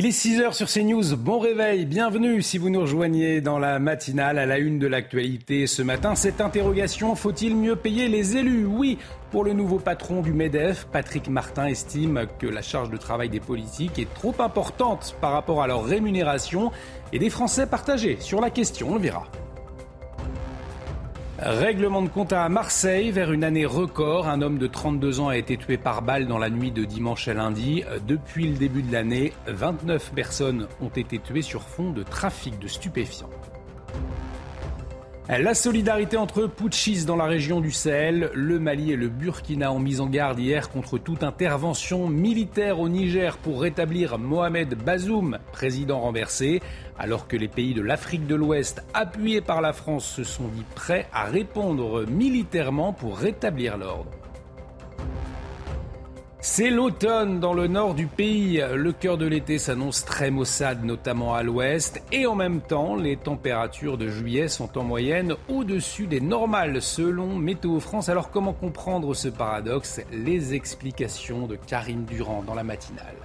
Il est 6h sur CNews. Bon réveil, bienvenue si vous nous rejoignez dans la matinale à la une de l'actualité ce matin. Cette interrogation, faut-il mieux payer les élus? Oui, pour le nouveau patron du MEDEF, Patrick Martin estime que la charge de travail des politiques est trop importante par rapport à leur rémunération et des Français partagés sur la question, on le verra. Règlement de compte à Marseille, vers une année record. Un homme de 32 ans a été tué par balle dans la nuit de dimanche à lundi. Depuis le début de l'année, 29 personnes ont été tuées sur fond de trafic de stupéfiants. La solidarité entre putschistes dans la région du Sahel, le Mali et le Burkina ont mis en garde hier contre toute intervention militaire au Niger pour rétablir Mohamed Bazoum, président renversé, alors que les pays de l'Afrique de l'Ouest, appuyés par la France, se sont dit prêts à répondre militairement pour rétablir l'ordre. C'est l'automne dans le nord du pays. Le cœur de l'été s'annonce très maussade, notamment à l'ouest. Et en même temps, les températures de juillet sont en moyenne au-dessus des normales, selon Météo France. Alors comment comprendre ce paradoxe? Les explications de Karine Durand dans la matinale.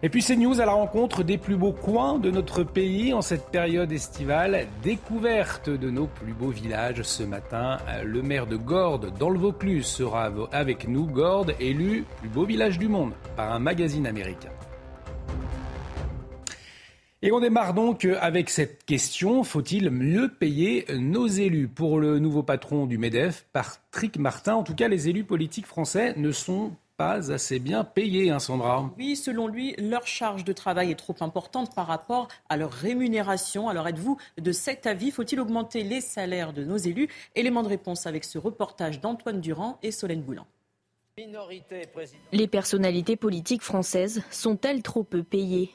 Et puis c'est news à la rencontre des plus beaux coins de notre pays en cette période estivale. Découverte de nos plus beaux villages ce matin. Le maire de Gordes dans le Vaucluse sera avec nous. Gordes, élu plus beau village du monde par un magazine américain. Et on démarre donc avec cette question, faut-il mieux payer nos élus? Pour le nouveau patron du MEDEF, Patrick Martin, en tout cas les élus politiques français ne sont pas assez bien payés, hein, Sandra. Oui, selon lui, leur charge de travail est trop importante par rapport à leur rémunération. Alors êtes-vous de cet avis? Faut-il augmenter les salaires de nos élus? Élément de réponse avec ce reportage d'Antoine Durand et Solène Boulan. Les personnalités politiques françaises sont-elles trop peu payées?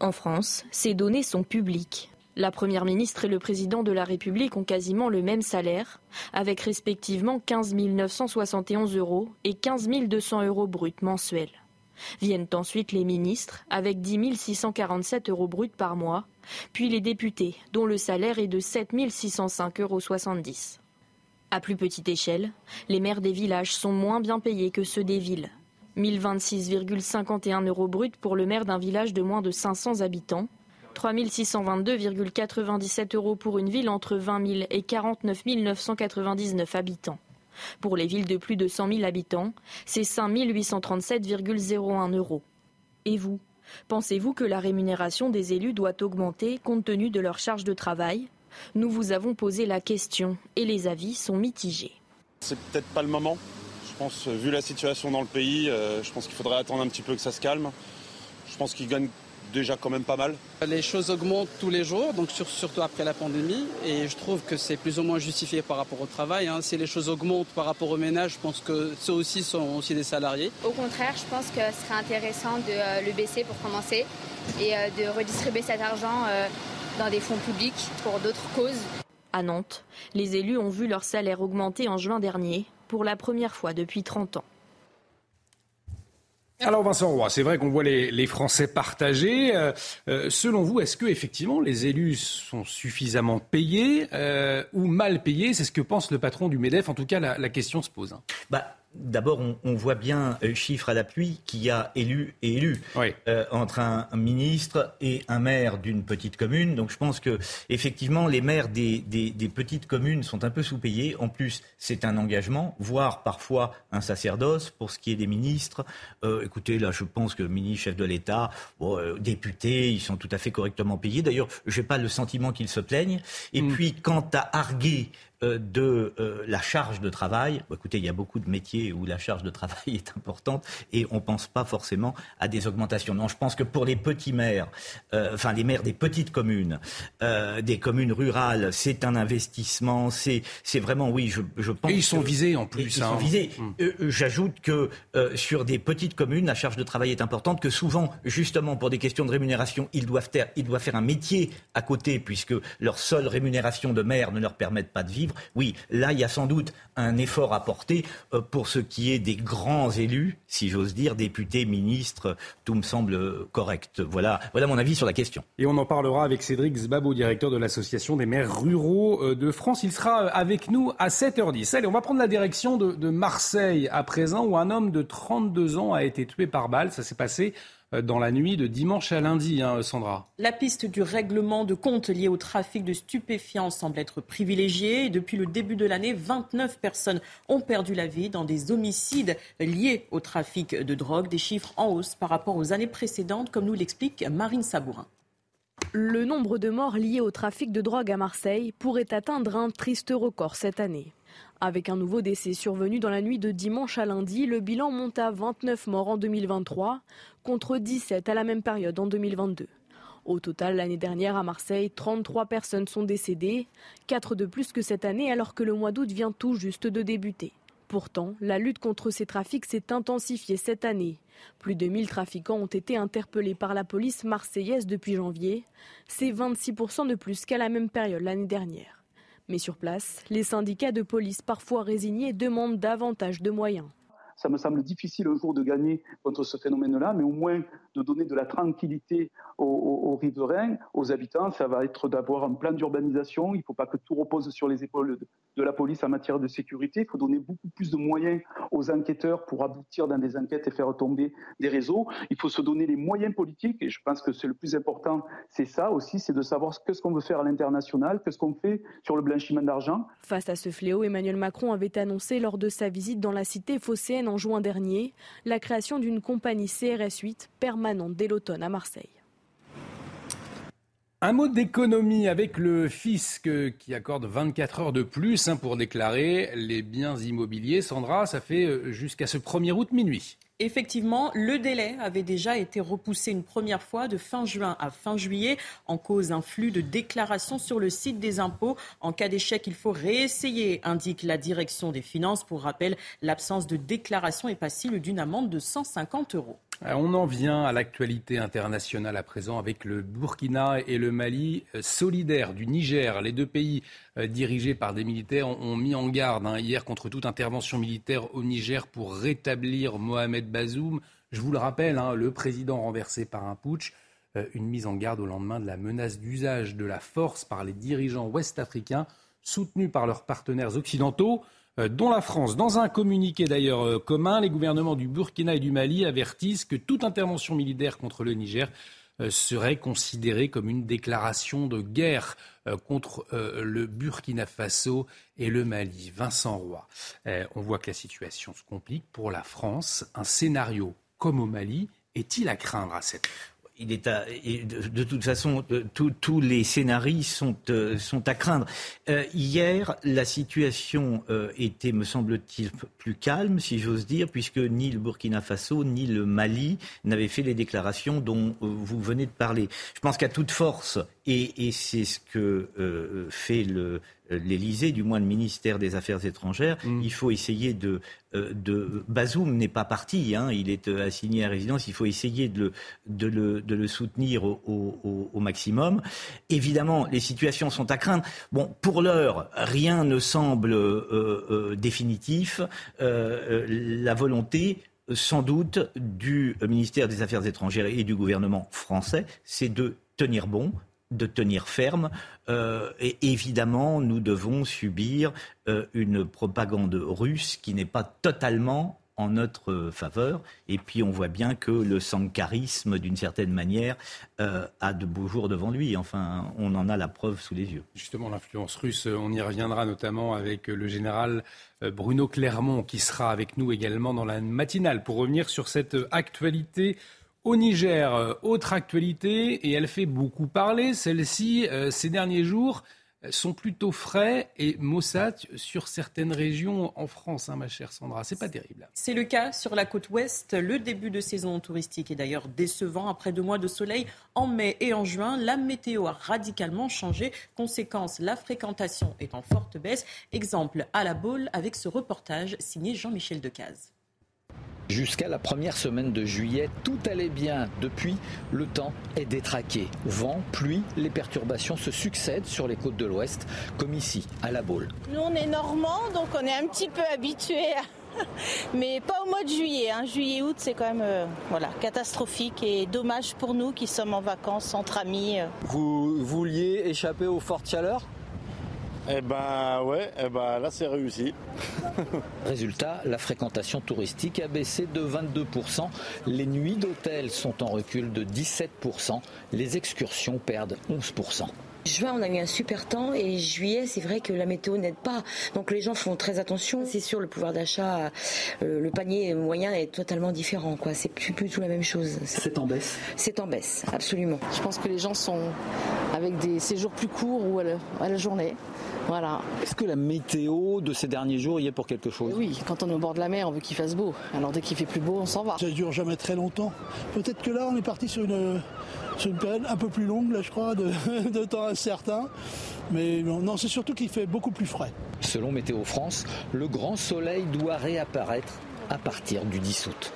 En France, ces données sont publiques. La Première ministre et le Président de la République ont quasiment le même salaire, avec respectivement 15 971 euros et 15 200 euros bruts mensuels. Viennent ensuite les ministres, avec 10 647 euros bruts par mois, puis les députés, dont le salaire est de 7 605,70 euros. À plus petite échelle, les maires des villages sont moins bien payés que ceux des villes. 1026,51 euros bruts pour le maire d'un village de moins de 500 habitants 3 622,97 euros pour une ville entre 20 000 et 49 999 habitants. Pour les villes de plus de 100 000 habitants, c'est 5 837,01 euros. Et vous Pensez-vous que la rémunération des élus doit augmenter compte tenu de leur charge de travail? Nous vous avons posé la question et les avis sont mitigés. C'est peut-être pas le moment. Je pense, vu la situation dans le pays, euh, je pense qu'il faudrait attendre un petit peu que ça se calme. Je pense qu'ils gagnent déjà quand même pas mal. Les choses augmentent tous les jours, donc surtout après la pandémie, et je trouve que c'est plus ou moins justifié par rapport au travail. Hein. Si les choses augmentent par rapport aux ménages, je pense que ceux aussi sont aussi des salariés. Au contraire, je pense que ce serait intéressant de euh, le baisser pour commencer et euh, de redistribuer cet argent euh, dans des fonds publics pour d'autres causes. À Nantes, les élus ont vu leur salaire augmenter en juin dernier pour la première fois depuis 30 ans. Alors Vincent Roy, c'est vrai qu'on voit les, Français partagés. Euh, euh, selon vous, est-ce que effectivement les élus sont suffisamment payés euh, ou mal payés? C'est ce que pense le patron du Medef. En tout cas, la, question se pose. Hein. Bah, D'abord, on, voit bien, euh, chiffre à l'appui, qu'il y a élu et élu euh, entre un, ministre et un maire d'une petite commune. Donc je pense que effectivement, les maires des, petites communes sont un peu sous-payés. En plus, c'est un engagement, voire parfois un sacerdoce pour ce qui est des ministres. Euh, écoutez, là, je pense que ministre, chef de l'État, députés, ils sont tout à fait correctement payés. D'ailleurs, je n'ai pas le sentiment qu'ils se plaignent. Et mm. puis, quant à arguer euh, de euh, la charge de travail. écoutez, il y a beaucoup de métiers où la charge de travail est importante et on ne pense pas forcément à des augmentations. Non, je pense que pour les petits maires, euh, enfin les maires des petites communes, des communes rurales, c'est un investissement. C'est, vraiment, oui, je, je pense. Et ils sont visés en plus. Ils sont hein. visés. Hum. J'ajoute que sur des petites communes, la charge de travail est importante, que souvent, justement, pour des questions de rémunération, ils doivent faire, ils doivent faire un métier à côté, puisque leur seule rémunération de maire ne leur permettent pas de vivre. Oui, là, il y a sans doute un effort à porter euh, pour ce qui est des grands élus, si j'ose dire, députés, ministres, tout me semble correct. Voilà, voilà mon avis sur la question. Et on en parlera avec Cédric Zbabo, directeur de l'Association des maires ruraux euh, de France. Il sera euh, avec nous à 7h10. Allez, on va prendre la direction de, de Marseille à présent, où un homme de 32 ans a été tué par balle. Ça s'est passé dans la nuit de dimanche à lundi, hein, Sandra. La piste du règlement de compte lié au trafic de stupéfiants semble être privilégiée. Depuis le début de l'année, 29 personnes ont perdu la vie dans des homicides liés au trafic de drogue, des chiffres en hausse par rapport aux années précédentes, comme nous l'explique Marine Sabourin. Le nombre de morts liés au trafic de drogue à Marseille pourrait atteindre un triste record cette année. Avec un nouveau décès survenu dans la nuit de dimanche à lundi, le bilan monte à 29 morts en 2023 contre 17 à la même période en 2022. Au total, l'année dernière à Marseille, 33 personnes sont décédées, 4 de plus que cette année alors que le mois d'août vient tout juste de débuter. Pourtant, la lutte contre ces trafics s'est intensifiée cette année. Plus de 1000 trafiquants ont été interpellés par la police marseillaise depuis janvier. C'est 26% de plus qu'à la même période l'année dernière. Mais sur place, les syndicats de police parfois résignés demandent davantage de moyens. Ça me semble difficile un jour de gagner contre ce phénomène-là, mais au moins de donner de la tranquillité aux, riverains, aux habitants, ça va être d'avoir un plan d'urbanisation. Il ne faut pas que tout repose sur les épaules de, la police en matière de sécurité. Il faut donner beaucoup plus de moyens aux enquêteurs pour aboutir dans des enquêtes et faire tomber des réseaux. Il faut se donner les moyens politiques, et je pense que c'est le plus important, c'est ça aussi, c'est de savoir ce qu'on veut faire à l'international, qu'est-ce qu'on fait sur le blanchiment d'argent. Face à ce fléau, Emmanuel Macron avait annoncé lors de sa visite dans la cité phocéenne en juin dernier la création d'une compagnie CRS 8 permanente dès l'automne à Marseille. Un mot d'économie avec le fisc qui accorde 24 heures de plus hein, pour déclarer les biens immobiliers. Sandra, ça fait euh, jusqu'à ce 1er août minuit. Effectivement, le délai avait déjà été repoussé une première fois de fin juin à fin juillet en cause d'un flux de déclarations sur le site des impôts. En cas d'échec, il faut réessayer, indique la direction des finances. Pour rappel, l'absence de déclaration est passible d'une amende de 150 euros. Euh, on en vient à l'actualité internationale à présent avec le Burkina et le Mali euh, solidaires du Niger. Les deux pays euh, dirigés par des militaires ont mis en garde hein, hier contre toute intervention militaire au Niger pour rétablir Mohamed Bazoum. Je vous le rappelle, hein, le président renversé par un putsch, une mise en garde au lendemain de la menace d'usage de la force par les dirigeants ouest-africains soutenus par leurs partenaires occidentaux. Euh, dont la France. Dans un communiqué d'ailleurs euh, commun, les gouvernements du Burkina et du Mali avertissent que toute intervention militaire contre le Niger euh, serait considérée comme une déclaration de guerre contre le Burkina Faso et le Mali. Vincent Roy, on voit que la situation se complique pour la France. Un scénario comme au Mali est-il à craindre à cette il est de, toute façon, euh, tous les scénarios sont, euh, sont à craindre. Euh, hier, la situation était, me semble-t-il, plus calme, si j'ose dire, puisque ni le Burkina Faso ni le Mali n'avaient fait les déclarations dont vous venez de parler. Je pense qu'à toute force, et, c'est ce que fait le, euh, l'Élysée, du moins le ministère des Affaires étrangères, mm. il faut essayer de, euh, de Bazoum n'est pas parti, hein, il est euh, assigné à résidence, il faut essayer de le, de le, de le soutenir au, au, au, maximum. Évidemment, les situations sont à craindre. Bon, pour l'heure, rien ne semble euh, définitif. la volonté sans doute du ministère des Affaires étrangères et du gouvernement français, c'est de tenir bon, de tenir ferme. Euh, et évidemment, nous devons subir euh, une propagande russe qui n'est pas totalement en notre faveur. Et puis on voit bien que le sankarisme, d'une certaine manière, euh, a de beaux jours devant lui. Enfin, on en a la preuve sous les yeux. Justement, l'influence russe, on y reviendra notamment avec le général Bruno Clermont, qui sera avec nous également dans la matinale pour revenir sur cette actualité au Niger, euh, autre actualité, et elle fait beaucoup parler, celle-ci, euh, ces derniers jours, euh, sont plutôt frais et maussades sur certaines régions en France, hein, ma chère Sandra. C'est pas terrible. C'est le cas sur la côte ouest. Le début de saison touristique est d'ailleurs décevant. Après deux mois de soleil en mai et en juin, la météo a radicalement changé. Conséquence, la fréquentation est en forte baisse. Exemple à la boule avec ce reportage signé Jean-Michel Decaze. Jusqu'à la première semaine de juillet, tout allait bien. Depuis, le temps est détraqué. Vent, pluie, les perturbations se succèdent sur les côtes de l'Ouest, comme ici, à La Baule. Nous, on est normands, donc on est un petit peu habitués mais pas au mois de juillet. Hein. Juillet-août, c'est quand même euh, voilà, catastrophique et dommage pour nous qui sommes en vacances entre amis. Vous vouliez échapper aux fortes chaleurs? Eh ben ouais, eh ben là c'est réussi. Résultat, la fréquentation touristique a baissé de 22%, les nuits d'hôtel sont en recul de 17%, les excursions perdent 11%. Juin, on a eu un super temps et juillet, c'est vrai que la météo n'aide pas. Donc les gens font très attention. C'est sûr, le pouvoir d'achat, euh, le panier moyen est totalement différent. Quoi. C'est plus, plus tout la même chose. C'est en baisse? C'est en baisse, absolument. Je pense que les gens sont avec des séjours plus courts ou à la, journée. Voilà. Est-ce que la météo de ces derniers jours y est pour quelque chose? Oui, quand on est au bord de la mer, on veut qu'il fasse beau. Alors dès qu'il fait plus beau, on s'en va. Ça dure jamais très longtemps. Peut-être que là, on est parti sur une c'est une période un peu plus longue, là, je crois, de, de temps incertain. Mais non, c'est surtout qu'il fait beaucoup plus frais. Selon Météo France, le grand soleil doit réapparaître à partir du 10 août.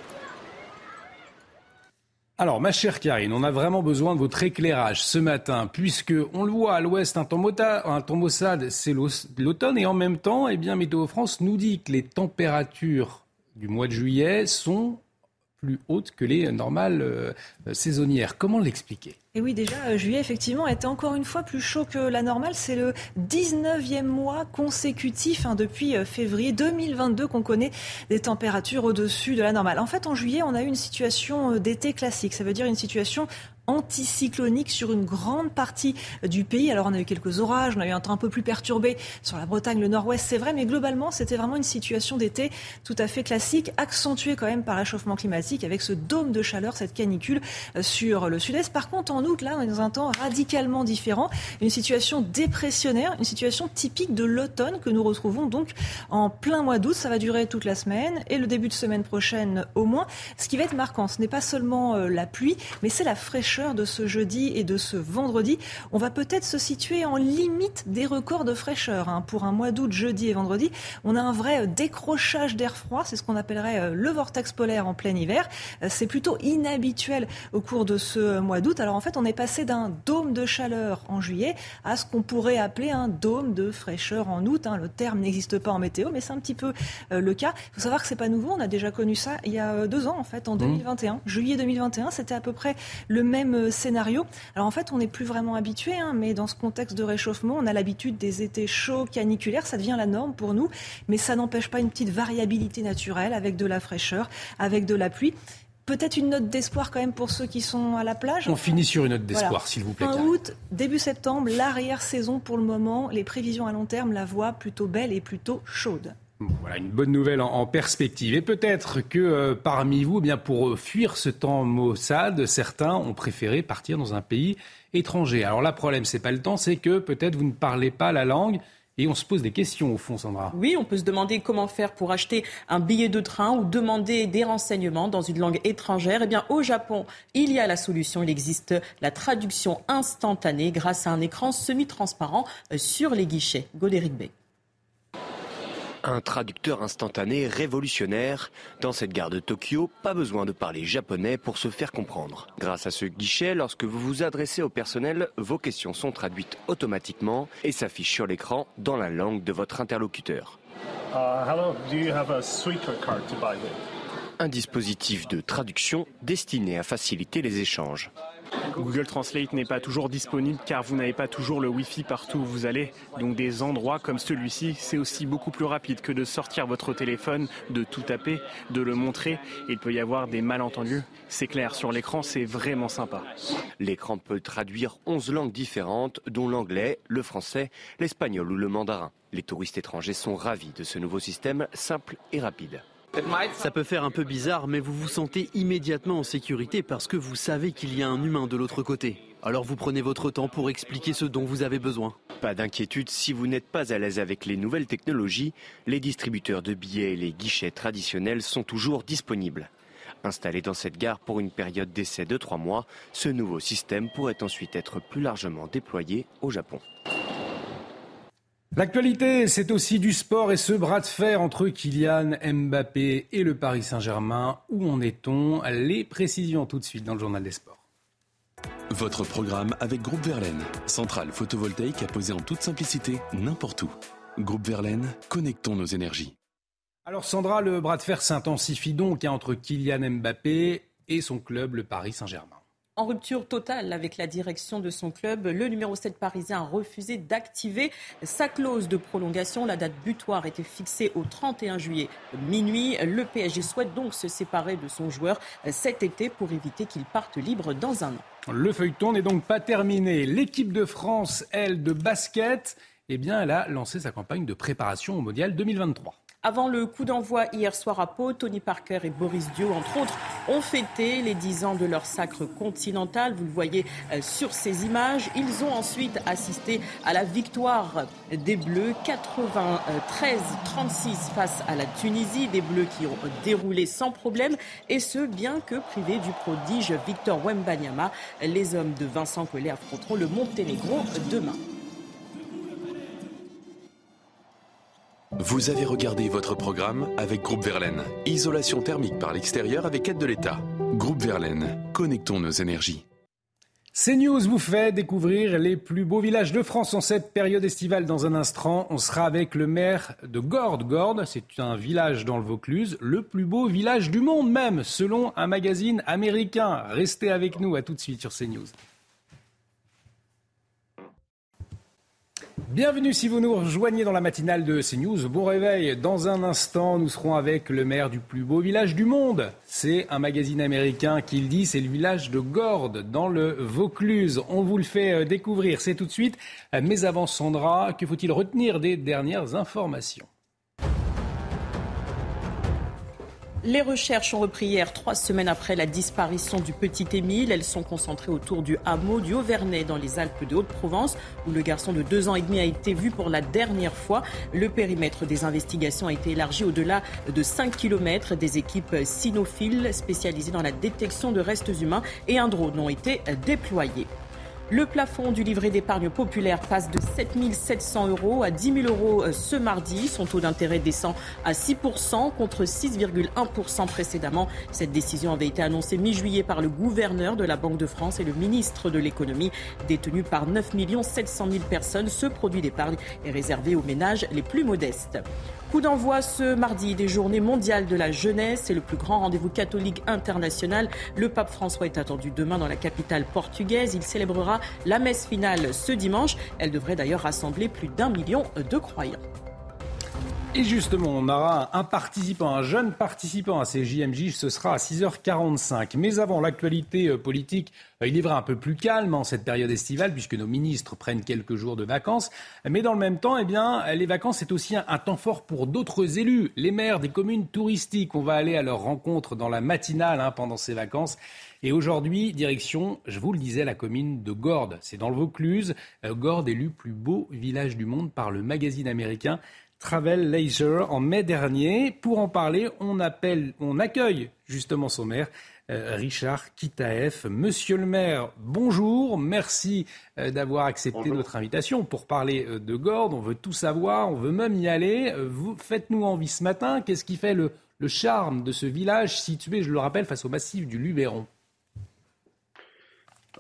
Alors, ma chère Karine, on a vraiment besoin de votre éclairage ce matin, puisque on le voit à l'ouest, un temps, c'est l'automne, et en même temps, eh bien, Météo France nous dit que les températures du mois de juillet sont plus hautes que les normales euh, saisonnières. Comment l'expliquer? Et oui, déjà, euh, juillet, effectivement, était encore une fois plus chaud que la normale. C'est le 19e mois consécutif hein, depuis euh, février 2022 qu'on connaît des températures au-dessus de la normale. En fait, en juillet, on a eu une situation d'été classique. Ça veut dire une situation anticyclonique sur une grande partie du pays. Alors on a eu quelques orages, on a eu un temps un peu plus perturbé sur la Bretagne, le nord-ouest, c'est vrai, mais globalement c'était vraiment une situation d'été tout à fait classique, accentuée quand même par l'échauffement climatique avec ce dôme de chaleur, cette canicule euh, sur le sud-est. Par contre en août, là on est dans un temps radicalement différent, une situation dépressionnaire, une situation typique de l'automne que nous retrouvons donc en plein mois d'août. Ça va durer toute la semaine et le début de semaine prochaine au moins. Ce qui va être marquant, ce n'est pas seulement euh, la pluie, mais c'est la fraîcheur de ce jeudi et de ce vendredi. On va peut-être se situer en limite des records de fraîcheur. Hein. Pour un mois d'août, jeudi et vendredi, on a un vrai décrochage d'air froid. C'est ce qu'on appellerait euh, le vortex polaire en plein hiver. Euh, c'est plutôt inhabituel au cours de ce mois d'août. Alors en fait, on est passé d'un dôme de chaleur en juillet à ce qu'on pourrait appeler un dôme de fraîcheur en août. Hein. Le terme n'existe pas en météo, mais c'est un petit peu euh, le cas. Il faut savoir que c'est pas nouveau. On a déjà connu ça il y a deux ans, en fait, en 2021. Mmh. Juillet 2021, c'était à peu près le même euh, scénario. Alors en fait, on n'est plus vraiment habitué, hein, mais dans ce contexte de réchauffement, on a l'habitude des étés chauds, caniculaires, ça devient la norme pour nous, mais ça n'empêche pas une petite variabilité naturelle avec de la fraîcheur, avec de la pluie. Peut-être une note d'espoir quand même pour ceux qui sont à la plage. On finit sur une note d'espoir, s'il vous plaît. Fin août, début septembre, l'arrière-saison pour le moment, les prévisions à long terme la voient plutôt belle et plutôt chaude. Voilà une bonne nouvelle en, perspective. Et peut-être que euh, parmi vous, eh bien pour fuir ce temps maussade, certains ont préféré partir dans un pays étranger. Alors là, problème, c'est pas le temps, c'est que peut-être vous ne parlez pas la langue. Et on se pose des questions au fond, Sandra. Oui, on peut se demander comment faire pour acheter un billet de train ou demander des renseignements dans une langue étrangère. Eh bien, au Japon, il y a la solution. Il existe la traduction instantanée grâce à un écran semi-transparent euh, sur les guichets. Godéric Bay. Un traducteur instantané révolutionnaire. Dans cette gare de Tokyo, pas besoin de parler japonais pour se faire comprendre. Grâce à ce guichet, lorsque vous vous adressez au personnel, vos questions sont traduites automatiquement et s'affichent sur l'écran dans la langue de votre interlocuteur. Un dispositif de traduction destiné à faciliter les échanges. Google Translate n'est pas toujours disponible car vous n'avez pas toujours le Wi-Fi partout où vous allez. Donc des endroits comme celui-ci, c'est aussi beaucoup plus rapide que de sortir votre téléphone, de tout taper, de le montrer. Il peut y avoir des malentendus. C'est clair, sur l'écran, c'est vraiment sympa. L'écran peut traduire 11 langues différentes, dont l'anglais, le français, l'espagnol ou le mandarin. Les touristes étrangers sont ravis de ce nouveau système simple et rapide. Ça peut faire un peu bizarre, mais vous vous sentez immédiatement en sécurité parce que vous savez qu'il y a un humain de l'autre côté. Alors vous prenez votre temps pour expliquer ce dont vous avez besoin. Pas d'inquiétude, si vous n'êtes pas à l'aise avec les nouvelles technologies, les distributeurs de billets et les guichets traditionnels sont toujours disponibles. Installé dans cette gare pour une période d'essai de trois mois, ce nouveau système pourrait ensuite être plus largement déployé au Japon. L'actualité, c'est aussi du sport et ce bras de fer entre Kylian Mbappé et le Paris Saint-Germain. Où en est-on? Les précisions tout de suite dans le journal des sports. Votre programme avec Groupe Verlaine, centrale photovoltaïque à poser en toute simplicité n'importe où. Groupe Verlaine, connectons nos énergies. Alors Sandra, le bras de fer s'intensifie donc hein, entre Kylian Mbappé et son club, le Paris Saint-Germain. En rupture totale avec la direction de son club, le numéro 7 parisien a refusé d'activer sa clause de prolongation. La date butoir était fixée au 31 juillet minuit. Le PSG souhaite donc se séparer de son joueur cet été pour éviter qu'il parte libre dans un an. Le feuilleton n'est donc pas terminé. L'équipe de France, elle, de basket, eh bien, elle a lancé sa campagne de préparation au Mondial 2023. Avant le coup d'envoi hier soir à Pau, Tony Parker et Boris Dio, entre autres, ont fêté les 10 ans de leur sacre continental. Vous le voyez euh, sur ces images. Ils ont ensuite assisté à la victoire des Bleus 93-36 face à la Tunisie. Des Bleus qui ont déroulé sans problème et ce, bien que privés du prodige Victor Wembanyama. Les hommes de Vincent Collet affronteront le Monténégro demain. Vous avez regardé votre programme avec Groupe Verlaine. Isolation thermique par l'extérieur avec aide de l'État. Groupe Verlaine, connectons nos énergies. CNews vous fait découvrir les plus beaux villages de France en cette période estivale. Dans un instant, on sera avec le maire de Gordes. Gordes, c'est un village dans le Vaucluse, le plus beau village du monde même, selon un magazine américain. Restez avec nous, à tout de suite sur CNews. Bienvenue si vous nous rejoignez dans la matinale de CNews. Bon réveil. Dans un instant, nous serons avec le maire du plus beau village du monde. C'est un magazine américain qui le dit, c'est le village de Gordes dans le Vaucluse. On vous le fait euh, découvrir, c'est tout de suite. Euh, mais avant Sandra, que faut-il retenir des dernières informations? Les recherches ont repris hier, trois semaines après la disparition du petit Émile. Elles sont concentrées autour du hameau du Haut-Vernay dans les Alpes de Haute-Provence, où le garçon de deux ans et demi a été vu pour la dernière fois. Le périmètre des investigations a été élargi au-delà de 5 km. Des équipes cynophiles spécialisées dans la détection de restes humains et un drone ont été déployés. Le plafond du livret d'épargne populaire passe de 7 700 euros à 10 000 euros euh, ce mardi. Son taux d'intérêt descend à 6% contre 6,1% précédemment. Cette décision avait été annoncée mi-juillet par le gouverneur de la Banque de France et le ministre de l'économie. Détenu par 9 700 000 personnes, ce produit d'épargne est réservé aux ménages les plus modestes. Coup d'envoi ce mardi des journées mondiales de la jeunesse. C'est le plus grand rendez-vous catholique international. Le pape François est attendu demain dans la capitale portugaise. Il célébrera la messe finale ce dimanche. Elle devrait d'ailleurs rassembler plus d'un million de croyants. Et justement, on aura un participant, un jeune participant à ces JMJ, ce sera à 6h45. Mais avant, l'actualité euh, politique, euh, il est vrai un peu plus calme en cette période estivale, puisque nos ministres prennent quelques jours de vacances. Mais dans le même temps, eh bien, les vacances, c'est aussi un, temps fort pour d'autres élus, les maires des communes touristiques. On va aller à leur rencontre dans la matinale hein, pendant ces vacances. Et aujourd'hui, direction, je vous le disais, la commune de Gordes. C'est dans le Vaucluse. Euh, Gordes élu plus beau village du monde par le magazine américain Travel Leisure en mai dernier. Pour en parler, on, appelle, on accueille justement son maire, euh, Richard Kitaef. Monsieur le maire, bonjour. Merci euh, d'avoir accepté notre invitation pour parler euh, de Gordes. On veut tout savoir, on veut même y aller. Vous Faites-nous envie ce matin. Qu'est-ce qui fait le, le charme de ce village situé, je le rappelle, face au massif du Luberon?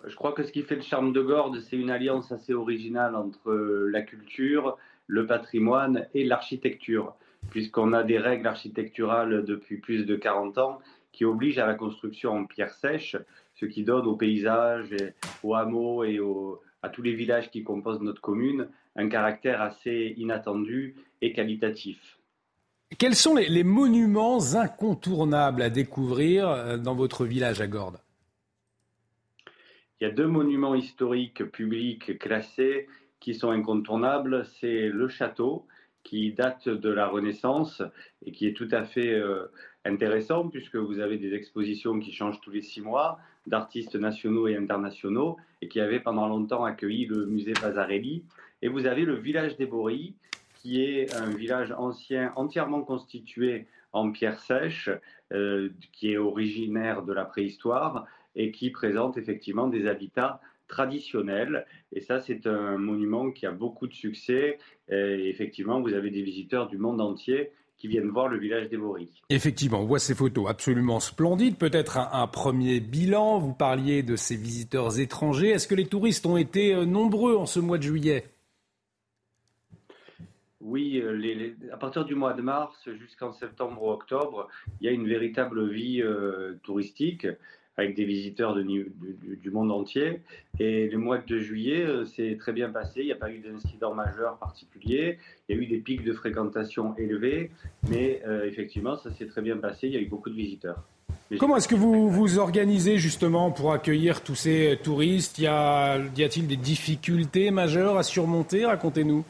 Je crois que ce qui fait le charme de Gordes, c'est une alliance assez originale entre la culture, le patrimoine et l'architecture, puisqu'on a des règles architecturales depuis plus de 40 ans qui obligent à la construction en pierre sèche, ce qui donne aux paysages, aux hameaux et à tous les villages qui composent notre commune un caractère assez inattendu et qualitatif. Quels sont les, les monuments incontournables à découvrir euh, dans votre village à Gordes? Il y a deux monuments historiques publics classés qui sont incontournables, c'est le château qui date de la Renaissance et qui est tout à fait euh, intéressant puisque vous avez des expositions qui changent tous les six mois d'artistes nationaux et internationaux et qui avait pendant longtemps accueilli le musée Vasarely. Et vous avez le village des Boris qui est un village ancien entièrement constitué en pierre sèche, euh, qui est originaire de la préhistoire et qui présente effectivement des habitats traditionnel. Et ça, c'est un monument qui a beaucoup de succès. Et effectivement, vous avez des visiteurs du monde entier qui viennent voir le village des Boris. Effectivement, on voit ces photos absolument splendides. Peut-être un, premier bilan. Vous parliez de ces visiteurs étrangers. Est-ce que les touristes ont été euh, nombreux en ce mois de juillet? Oui, euh, à partir du mois de mars jusqu'en septembre ou octobre, il y a une véritable vie euh, touristique avec des visiteurs de, du, du, monde entier. Et le mois de juillet, c'est très bien passé. Il n'y a pas eu d'incident majeur particulier. Il y a eu des pics de fréquentation élevés, mais effectivement, ça s'est très bien passé. Il y a eu beaucoup de visiteurs. Comment est-ce que vous vous organisez justement pour accueillir tous ces touristes? Y a-t-il des difficultés majeures à surmonter? Racontez-nous.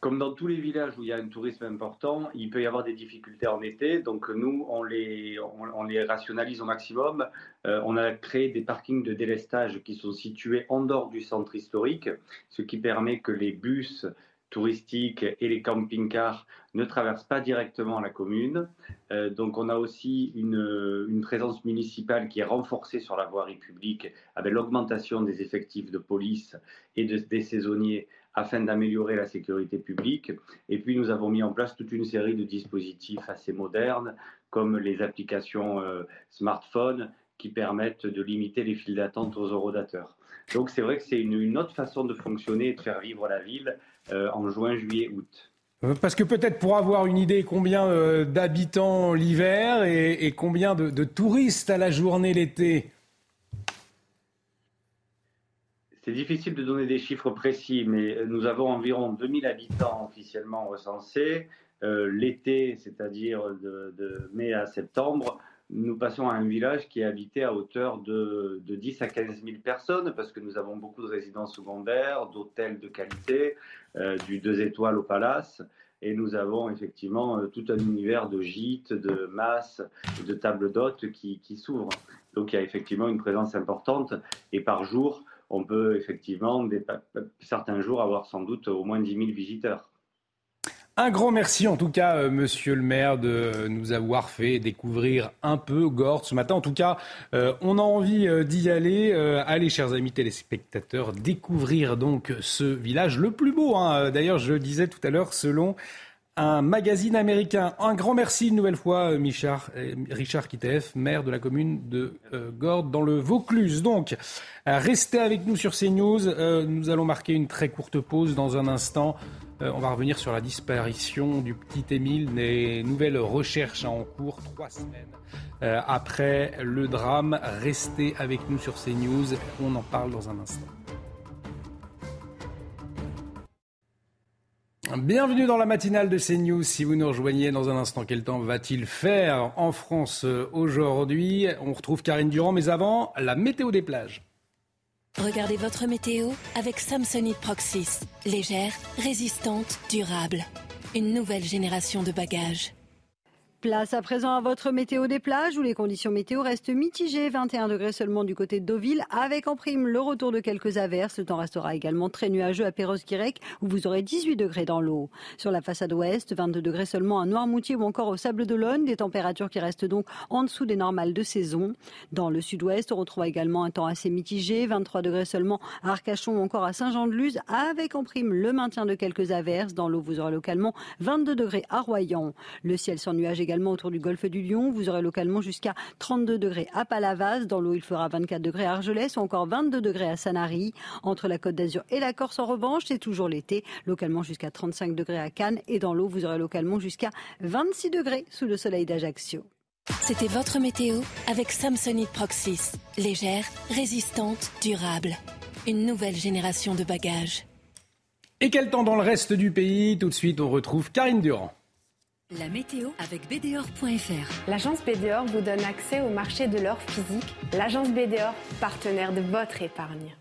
Comme dans tous les villages où il y a un tourisme important, il peut y avoir des difficultés en été. Donc nous, on les, on, les rationalise au maximum. Euh, on a créé des parkings de délestage qui sont situés en dehors du centre historique, ce qui permet que les bus touristiques et les camping-cars ne traversent pas directement la commune. Euh, donc on a aussi une, présence municipale qui est renforcée sur la voirie publique avec l'augmentation des effectifs de police et de, des saisonniers afin d'améliorer la sécurité publique. Et puis nous avons mis en place toute une série de dispositifs assez modernes comme les applications euh, smartphone qui permettent de limiter les files d'attente aux eurodateurs. Donc c'est vrai que c'est une, autre façon de fonctionner et de faire vivre la ville euh, en juin, juillet, août. Euh, parce que peut-être pour avoir une idée combien euh, d'habitants l'hiver et, combien de, touristes à la journée l'été? C'est difficile de donner des chiffres précis, mais nous avons environ 2000 habitants officiellement recensés. l'été, c'est-à-dire de, mai à septembre, nous passons à un village qui est habité à hauteur de, 10 à 15 000 personnes parce que nous avons beaucoup de résidences secondaires, d'hôtels de qualité, euh, du deux étoiles au palace. Et nous avons effectivement euh, tout un univers de gîtes, de masses, de tables d'hôtes qui s'ouvrent. Donc il y a effectivement une présence importante. Et par jour, on peut effectivement, certains jours, avoir sans doute au moins 10 000 visiteurs. Un grand merci en tout cas, euh, monsieur le maire, de nous avoir fait découvrir un peu Gordes ce matin. En tout cas, euh, on a envie euh, d'y aller. allez, chers amis téléspectateurs, découvrir donc ce village le plus beau. Hein. D'ailleurs, je disais tout à l'heure, selon un magazine américain. Un grand merci une nouvelle fois, Michard, Richard Kitef, maire de la commune de Gordes dans le Vaucluse. Donc, restez avec nous sur CNews. nous allons marquer une très courte pause dans un instant. Euh, on va revenir sur la disparition du petit Émile, des nouvelles recherches en cours trois semaines euh, après le drame. Restez avec nous sur CNews, on en parle dans un instant. Bienvenue dans la matinale de CNews. Si vous nous rejoignez dans un instant, quel temps va-t-il faire en France euh, aujourd'hui? On retrouve Karine Durand, mais avant, la météo des plages. Regardez votre météo avec Samsonite Proxys. Légère, résistante, durable. Une nouvelle génération de bagages. Place à présent à votre météo des plages où les conditions météo restent mitigées. 21 degrés seulement du côté de Deauville avec en prime le retour de quelques averses. Le temps restera également très nuageux à Perros-Guirec où vous aurez 18 degrés dans l'eau. Sur la façade ouest, 22 degrés seulement à Noirmoutier ou encore au Sable d'Olonne. Des températures qui restent donc en dessous des normales de saison. Dans le sud-ouest, on retrouve également un temps assez mitigé. 23 degrés seulement à Arcachon ou encore à Saint-Jean-de-Luz avec en prime le maintien de quelques averses. Dans l'eau, vous aurez localement 22 degrés à Royan. Le ciel sans nuages également autour du golfe du Lion. Vous aurez localement jusqu'à 32 degrés à Palavas. Dans l'eau, il fera 24 degrés à Argelès ou encore 22 degrés à Sanary. Entre la Côte d'Azur et la Corse, en revanche, c'est toujours l'été. Localement jusqu'à 35 degrés à Cannes. Et dans l'eau, vous aurez localement jusqu'à 26 degrés sous le soleil d'Ajaccio. C'était votre météo avec Samsonite Proxys. Légère, résistante, durable. Une nouvelle génération de bagages. Et quel temps dans le reste du pays? Tout de suite, on retrouve Karine Durand. La météo avec BDOR.fr. L'agence BDOR vous donne accès au marché de l'or physique. L'agence BDOR, partenaire de votre épargne.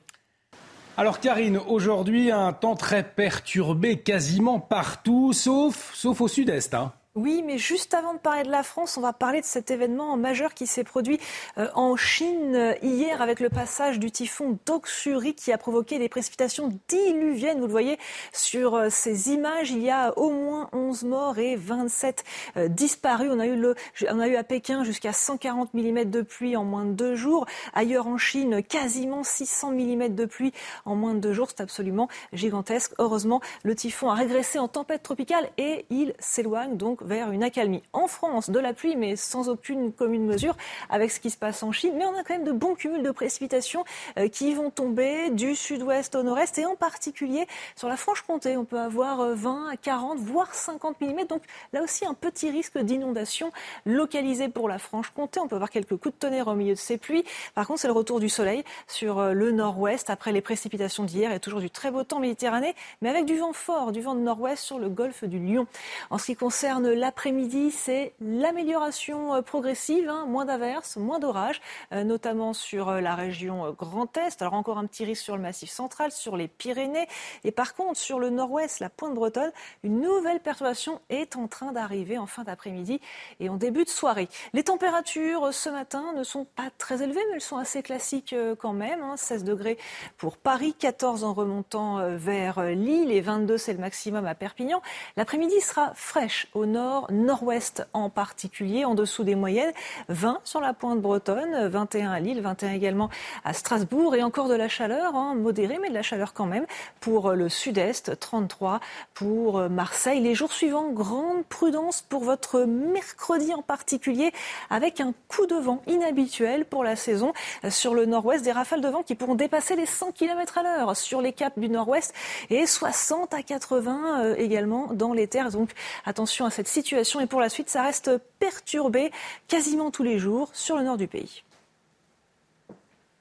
Alors Karine, aujourd'hui un temps très perturbé quasiment partout, sauf, sauf au sud-est. Hein. Oui, mais juste avant de parler de la France, on va parler de cet événement majeur qui s'est produit euh, en Chine euh, hier avec le passage du typhon Doksuri qui a provoqué des précipitations diluviennes. Vous le voyez sur euh, ces images, il y a au moins 11 morts et 27 disparus. On a eu, on a eu à Pékin jusqu'à 140 mm de pluie en moins de deux jours. Ailleurs en Chine, quasiment 600 mm de pluie en moins de deux jours. C'est absolument gigantesque. Heureusement, le typhon a régressé en tempête tropicale et il s'éloigne donc vers une accalmie. En France, de la pluie, mais sans aucune commune mesure avec ce qui se passe en Chine. Mais on a quand même de bons cumuls de précipitations euh, qui vont tomber du sud-ouest au nord-est et en particulier sur la Franche-Comté. On peut avoir 20 à 40, voire 50 mm. Donc là aussi, un petit risque d'inondation localisé pour la Franche-Comté. On peut avoir quelques coups de tonnerre au milieu de ces pluies. Par contre, c'est le retour du soleil sur euh, le nord-ouest après les précipitations d'hier et toujours du très beau temps Méditerranée, mais avec du vent fort, du vent de nord-ouest sur le golfe du Lion. En ce qui concerne l'après-midi, c'est l'amélioration euh, progressive, hein. moins d'averses, moins d'orages, euh, notamment sur la région Grand Est. Alors encore un petit risque sur le massif central, sur les Pyrénées. Et par contre, sur le nord-ouest, la pointe bretonne, une nouvelle perturbation est en train d'arriver en fin d'après-midi et en début de soirée. Les températures ce matin ne sont pas très élevées, mais elles sont assez classiques euh, quand même. 16 hein. degrés pour Paris, 14 en remontant euh, vers euh, Lille et 22 c'est le maximum à Perpignan. L'après-midi sera fraîche au nord, nord-ouest en particulier, en dessous des moyennes. 20 sur la pointe bretonne, 21 à Lille, 21 également à Strasbourg et encore de la chaleur, hein, modérée, mais de la chaleur quand même pour le sud-est, 33 pour Marseille. Les jours suivants, grande prudence pour votre mercredi en particulier, avec un coup de vent inhabituel pour la saison sur le nord-ouest, des rafales de vent qui pourront dépasser les 100 km à l'heure sur les caps du nord-ouest et 60 à 80 euh, également dans les terres. Donc attention à cette situation et pour la suite, ça reste perturbé quasiment tous les jours sur le nord du pays.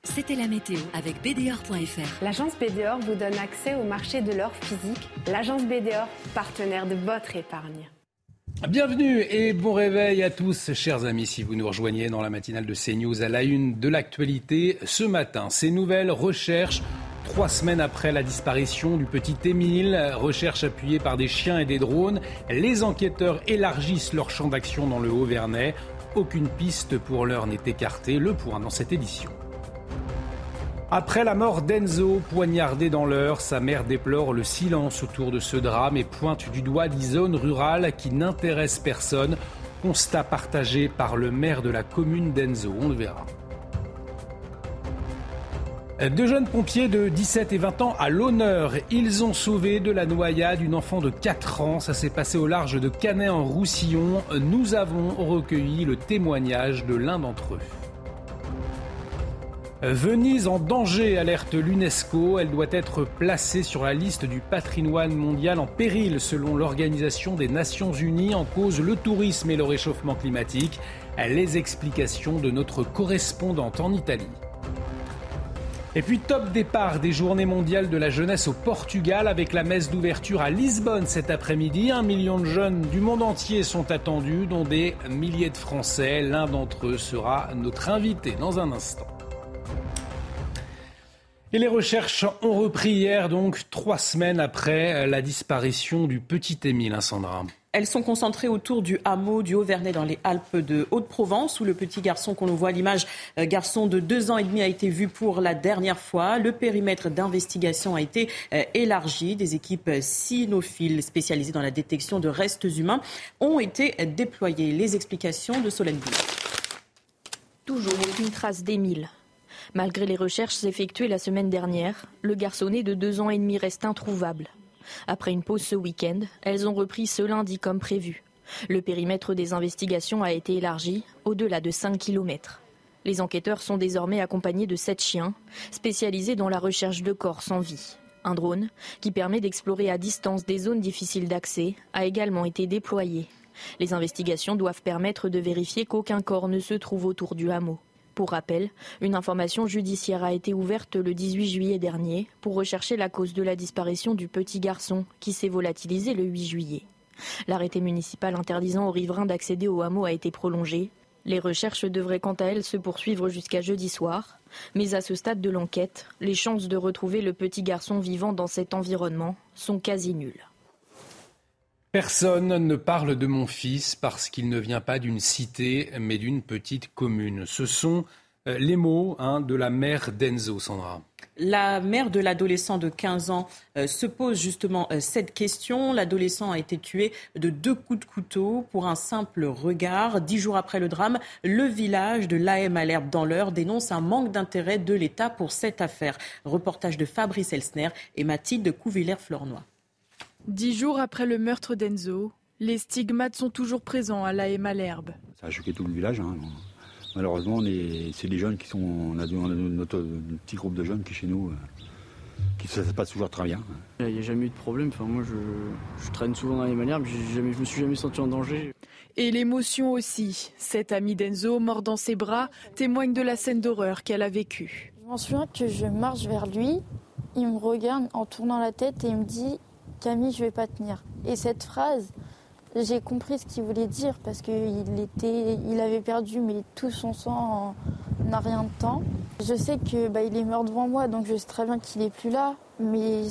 C'était la météo avec BDOR.fr. L'agence BDOR vous donne accès au marché de l'or physique. L'agence BDOR, partenaire de votre épargne. Bienvenue et bon réveil à tous, chers amis, si vous nous rejoignez dans la matinale de CNews à la une de l'actualité ce matin. Ces nouvelles recherches, trois semaines après la disparition du petit Émile, recherches appuyées par des chiens et des drones, les enquêteurs élargissent leur champ d'action dans le Haut-Vernay. Aucune piste pour l'heure n'est écartée. Le point dans cette édition. Après la mort d'Enzo, poignardé dans l'heure, sa mère déplore le silence autour de ce drame et pointe du doigt des zones rurales qui n'intéressent personne. Constat partagé par le maire de la commune d'Enzo. On le verra. Deux jeunes pompiers de 17 et 20 ans à l'honneur. Ils ont sauvé de la noyade une enfant de 4 ans. Ça s'est passé au large de Canet en Roussillon. Nous avons recueilli le témoignage de l'un d'entre eux. Venise en danger, alerte l'UNESCO. Elle doit être placée sur la liste du patrimoine mondial en péril selon l'Organisation des Nations Unies en cause le tourisme et le réchauffement climatique. Les explications de notre correspondante en Italie. Et puis top départ des journées mondiales de la jeunesse au Portugal avec la messe d'ouverture à Lisbonne cet après-midi. Un million de jeunes du monde entier sont attendus, dont des milliers de Français. L'un d'entre eux sera notre invité dans un instant. Et les recherches ont repris hier, donc trois semaines après la disparition du petit Émile, hein, Sandra. Elles sont concentrées autour du hameau du Haut-Vernay dans les Alpes de Haute-Provence, où le petit garçon qu'on voit à l'image, euh, garçon de deux ans et demi, a été vu pour la dernière fois. Le périmètre d'investigation a été euh, élargi. Des équipes cynophiles spécialisées dans la détection de restes humains ont été déployées. Les explications de Solène Boulle. Toujours aucune trace d'Émile. Malgré les recherches effectuées la semaine dernière, le garçonnet de deux ans et demi reste introuvable. Après une pause ce week-end, elles ont repris ce lundi comme prévu. Le périmètre des investigations a été élargi au-delà de 5 km. Les enquêteurs sont désormais accompagnés de sept chiens, spécialisés dans la recherche de corps sans vie. Un drone, qui permet d'explorer à distance des zones difficiles d'accès, a également été déployé. Les investigations doivent permettre de vérifier qu'aucun corps ne se trouve autour du hameau. Pour rappel, une information judiciaire a été ouverte le 18 juillet dernier pour rechercher la cause de la disparition du petit garçon qui s'est volatilisé le 8 juillet. L'arrêté municipal interdisant aux riverains d'accéder au hameau a été prolongé. Les recherches devraient quant à elles se poursuivre jusqu'à jeudi soir. Mais à ce stade de l'enquête, les chances de retrouver le petit garçon vivant dans cet environnement sont quasi nulles. Personne ne parle de mon fils parce qu'il ne vient pas d'une cité, mais d'une petite commune. Ce sont euh, les mots hein, de la mère d'Enzo, Sandra. La mère de l'adolescent de 15 ans euh, se pose justement euh, cette question. L'adolescent a été tué de deux coups de couteau pour un simple regard. Dix jours après le drame, le village de l'AM Alerte dans l'heure dénonce un manque d'intérêt de l'État pour cette affaire. Reportage de Fabrice Elsner et Mathilde Couvillère-Flornois. Dix jours après le meurtre d'Enzo, les stigmates sont toujours présents à la Malherbe. Ça a choqué tout le village. Hein. Malheureusement, c'est des jeunes qui sont. On a, notre, petit groupe de jeunes qui, chez nous, euh, qui se passe toujours très bien. Il n'y a jamais eu de problème. Enfin, moi, je, traîne souvent dans les Malherbes. Je ne me suis jamais senti en danger. Et l'émotion aussi. Cet ami d'Enzo, mort dans ses bras, témoigne de la scène d'horreur qu'elle a vécue. Je m'en souviens que je marche vers lui, il me regarde en tournant la tête et il me dit Camille, je vais pas tenir. Et cette phrase, j'ai compris ce qu'il voulait dire parce qu'il était, il avait perdu mais tout son sang en a rien de temps. Je sais que bah, il est mort devant moi, donc je sais très bien qu'il est plus là, mais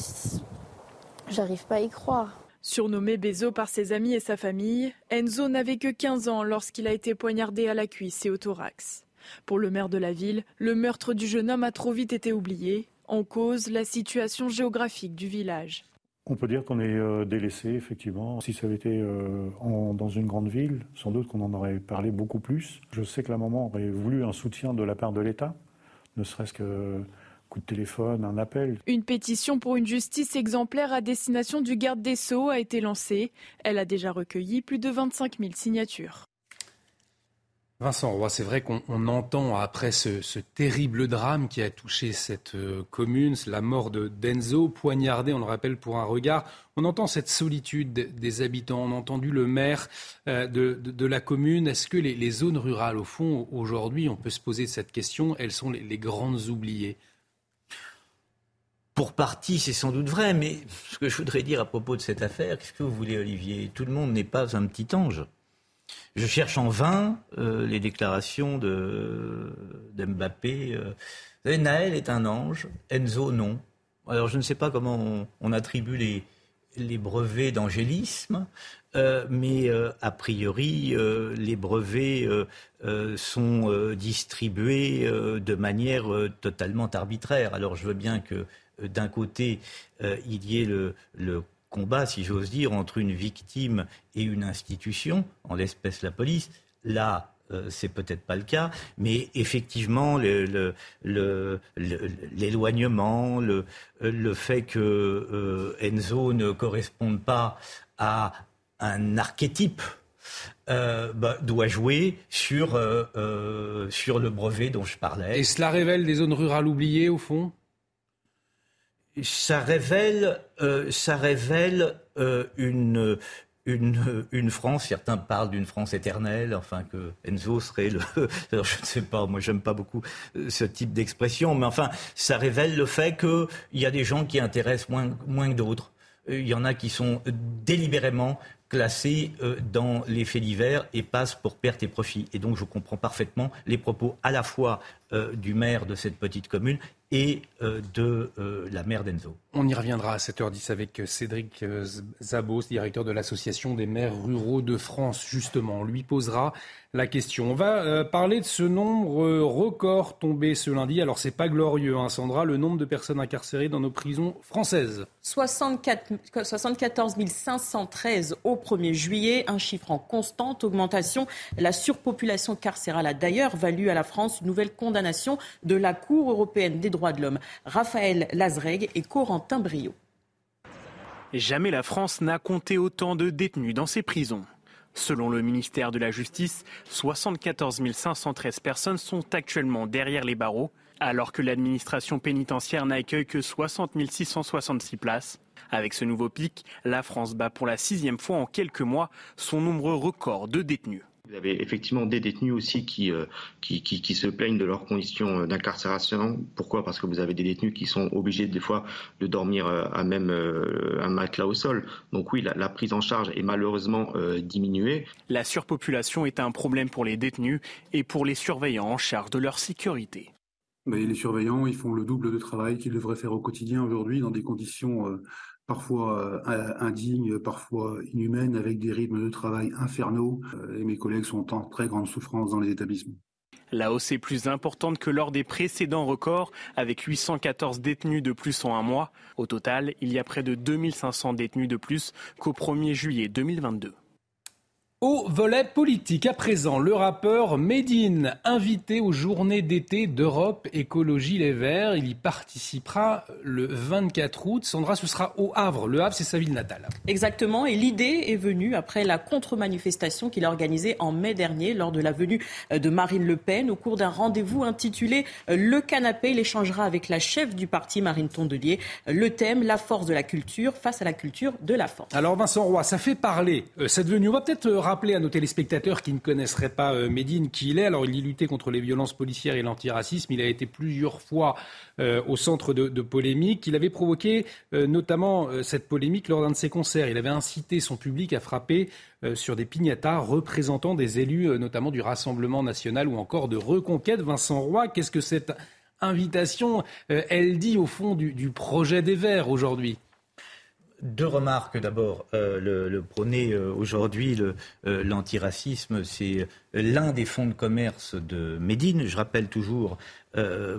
j'arrive pas à y croire. Surnommé Bezo par ses amis et sa famille, Enzo n'avait que 15 ans lorsqu'il a été poignardé à la cuisse et au thorax. Pour le maire de la ville, le meurtre du jeune homme a trop vite été oublié, en cause la situation géographique du village. On peut dire qu'on est euh, délaissé, effectivement. Si ça avait été euh, dans une grande ville, sans doute qu'on en aurait parlé beaucoup plus. Je sais que la maman aurait voulu un soutien de la part de l'État, ne serait-ce que coup de téléphone, un appel. Une pétition pour une justice exemplaire à destination du garde des Sceaux a été lancée. Elle a déjà recueilli plus de 25 000 signatures. Vincent c'est vrai qu'on entend après ce, terrible drame qui a touché cette euh, commune, la mort de Denzo, poignardé, on le rappelle, pour un regard. On entend cette solitude des habitants. On a entendu le maire euh, de, la commune. Est-ce que les, zones rurales, au fond, aujourd'hui, on peut se poser cette question, elles sont les grandes oubliées? Pour partie, c'est sans doute vrai, mais ce que je voudrais dire à propos de cette affaire, qu'est-ce que vous voulez, Olivier? Tout le monde n'est pas un petit ange. Je cherche en vain euh, les déclarations de, d'Mbappé. Euh. Vous savez, Naël est un ange, Enzo non. Alors je ne sais pas comment on, attribue les, brevets d'angélisme, euh, mais a priori, les brevets sont distribués de manière totalement arbitraire. Alors je veux bien que d'un côté, il y ait le, si j'ose dire, entre une victime et une institution, en l'espèce la police. Là, euh, c'est peut-être pas le cas, mais effectivement, l'éloignement, le, fait que euh, Enzo ne corresponde pas à un archétype bah, doit jouer sur, sur le brevet dont je parlais. Et cela révèle des zones rurales oubliées, au fond? Ça révèle, euh, ça révèle euh, une, une, France, certains parlent d'une France éternelle, enfin que Enzo serait le... Alors je ne sais pas, moi j'aime pas beaucoup euh, ce type d'expression, mais enfin ça révèle le fait qu'il y a des gens qui intéressent moins, moins que d'autres. Il y en a qui sont délibérément classés dans les faits divers et passent pour perte et profit. Et donc je comprends parfaitement les propos à la fois du maire de cette petite commune et euh, de euh, la mère d'Enzo. On y reviendra à 7h10 avec Cédric euh, Zabos, directeur de l'Association des maires ruraux de France. Justement, on lui posera la question. On va parler de ce nombre record tombé ce lundi. Alors, c'est pas glorieux, hein, Sandra, le nombre de personnes incarcérées dans nos prisons françaises. 64, 74 513 au 1er juillet, un chiffre en constante augmentation. La surpopulation carcérale a d'ailleurs valu à la France une nouvelle condamnation de la Cour européenne des droits de l'homme, Raphaël Lazreg et Corentin Brio. Jamais la France n'a compté autant de détenus dans ses prisons. Selon le ministère de la Justice, 74 513 personnes sont actuellement derrière les barreaux, alors que l'administration pénitentiaire n'accueille que 60 666 places. Avec ce nouveau pic, la France bat pour la sixième fois en quelques mois son nombre record de détenus. Vous avez effectivement des détenus aussi qui, euh, qui, qui, se plaignent de leurs conditions euh, d'incarcération. Pourquoi? Parce que vous avez des détenus qui sont obligés des fois de dormir euh, à même un matelas au sol. Donc oui, la, prise en charge est malheureusement diminuée. La surpopulation est un problème pour les détenus et pour les surveillants en charge de leur sécurité. les surveillants, ils font le double de travail qu'ils devraient faire au quotidien aujourd'hui dans des conditions parfois euh, indignes, parfois inhumaines, avec des rythmes de travail infernaux. Euh, et mes collègues sont en très grande souffrance dans les établissements. La hausse est plus importante que lors des précédents records, avec 814 détenus de plus en un mois. Au total, il y a près de 2500 détenus de plus qu'au 1er juillet 2022. Au volet politique, à présent, le rappeur Medine, invité aux journées d'été d'Europe Écologie Les Verts. Il y participera le 24 août. Sandra, ce sera au Havre. Le Havre, c'est sa ville natale. Exactement. Et l'idée est venue après la contre-manifestation qu'il a organisée en mai dernier lors de la venue de Marine Le Pen. Au cours d'un rendez-vous intitulé Le canapé, il échangera avec la chef du parti, Marine Tondelier. Le thème, la force de la culture face à la culture de la force. Alors, Vincent Roy, ça fait parler euh, cette venue. On va peut-être euh, rappeler à nos téléspectateurs qui ne connaisseraient pas euh, Médine qui il est. Alors, il y luttait contre les violences policières et l'antiracisme. Il a été plusieurs fois euh, au centre de, polémiques. Il avait provoqué euh, notamment cette polémique lors d'un de ses concerts. Il avait incité son public à frapper sur des piñatas représentant des élus, notamment du Rassemblement national ou encore de Reconquête. Vincent Roy, qu'est-ce que cette invitation, elle dit au fond du projet des Verts aujourd'hui? Deux remarques d'abord. Euh, le, le, prôner euh, aujourd'hui euh, l'antiracisme, c'est l'un des fonds de commerce de Médine. Je rappelle toujours,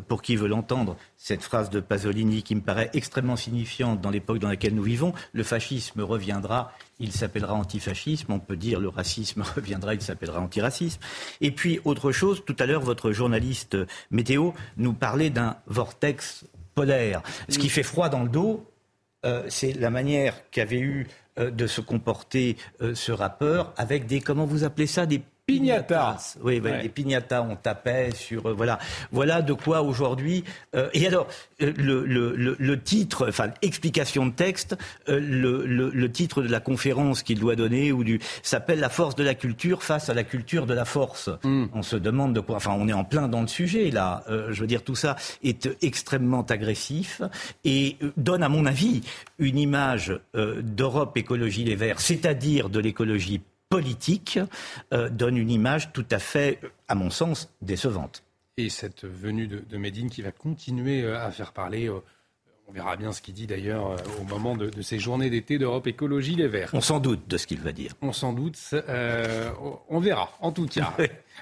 pour qui veut l'entendre, cette phrase de Pasolini qui me paraît extrêmement signifiante dans l'époque dans laquelle nous vivons. Le fascisme reviendra, il s'appellera antifascisme. On peut dire le racisme reviendra, il s'appellera antiracisme. Et puis, autre chose, tout à l'heure, votre journaliste météo nous parlait d'un vortex polaire. Ce qui fait froid dans le dos, euh, c'est la manière qu'avait eu euh, de se comporter euh, ce rappeur avec des, comment vous appelez ça, des Pignata. Oui, des pignata, on tapait sur. Euh, voilà. Voilà de quoi aujourd'hui. Euh, et alors, euh, le, le, le, titre, enfin, explication de texte, le, titre de la conférence qu'il doit donner ou du s'appelle La force de la culture face à la culture de la force. Hmm. On se demande de quoi. Enfin, on est en plein dans le sujet, là. je veux dire, tout ça est extrêmement agressif et donne, à mon avis, une image d'Europe Écologie Les Verts, c'est-à-dire de l'écologie politique euh, donne une image tout à fait, à mon sens, décevante. Et cette venue de, de Médine qui va continuer euh, à faire parler. Euh, on verra bien ce qu'il dit d'ailleurs au moment de, ces journées d'été d'Europe Écologie Les Verts. On s'en doute de ce qu'il va dire. On s'en doute. on verra, en tout cas.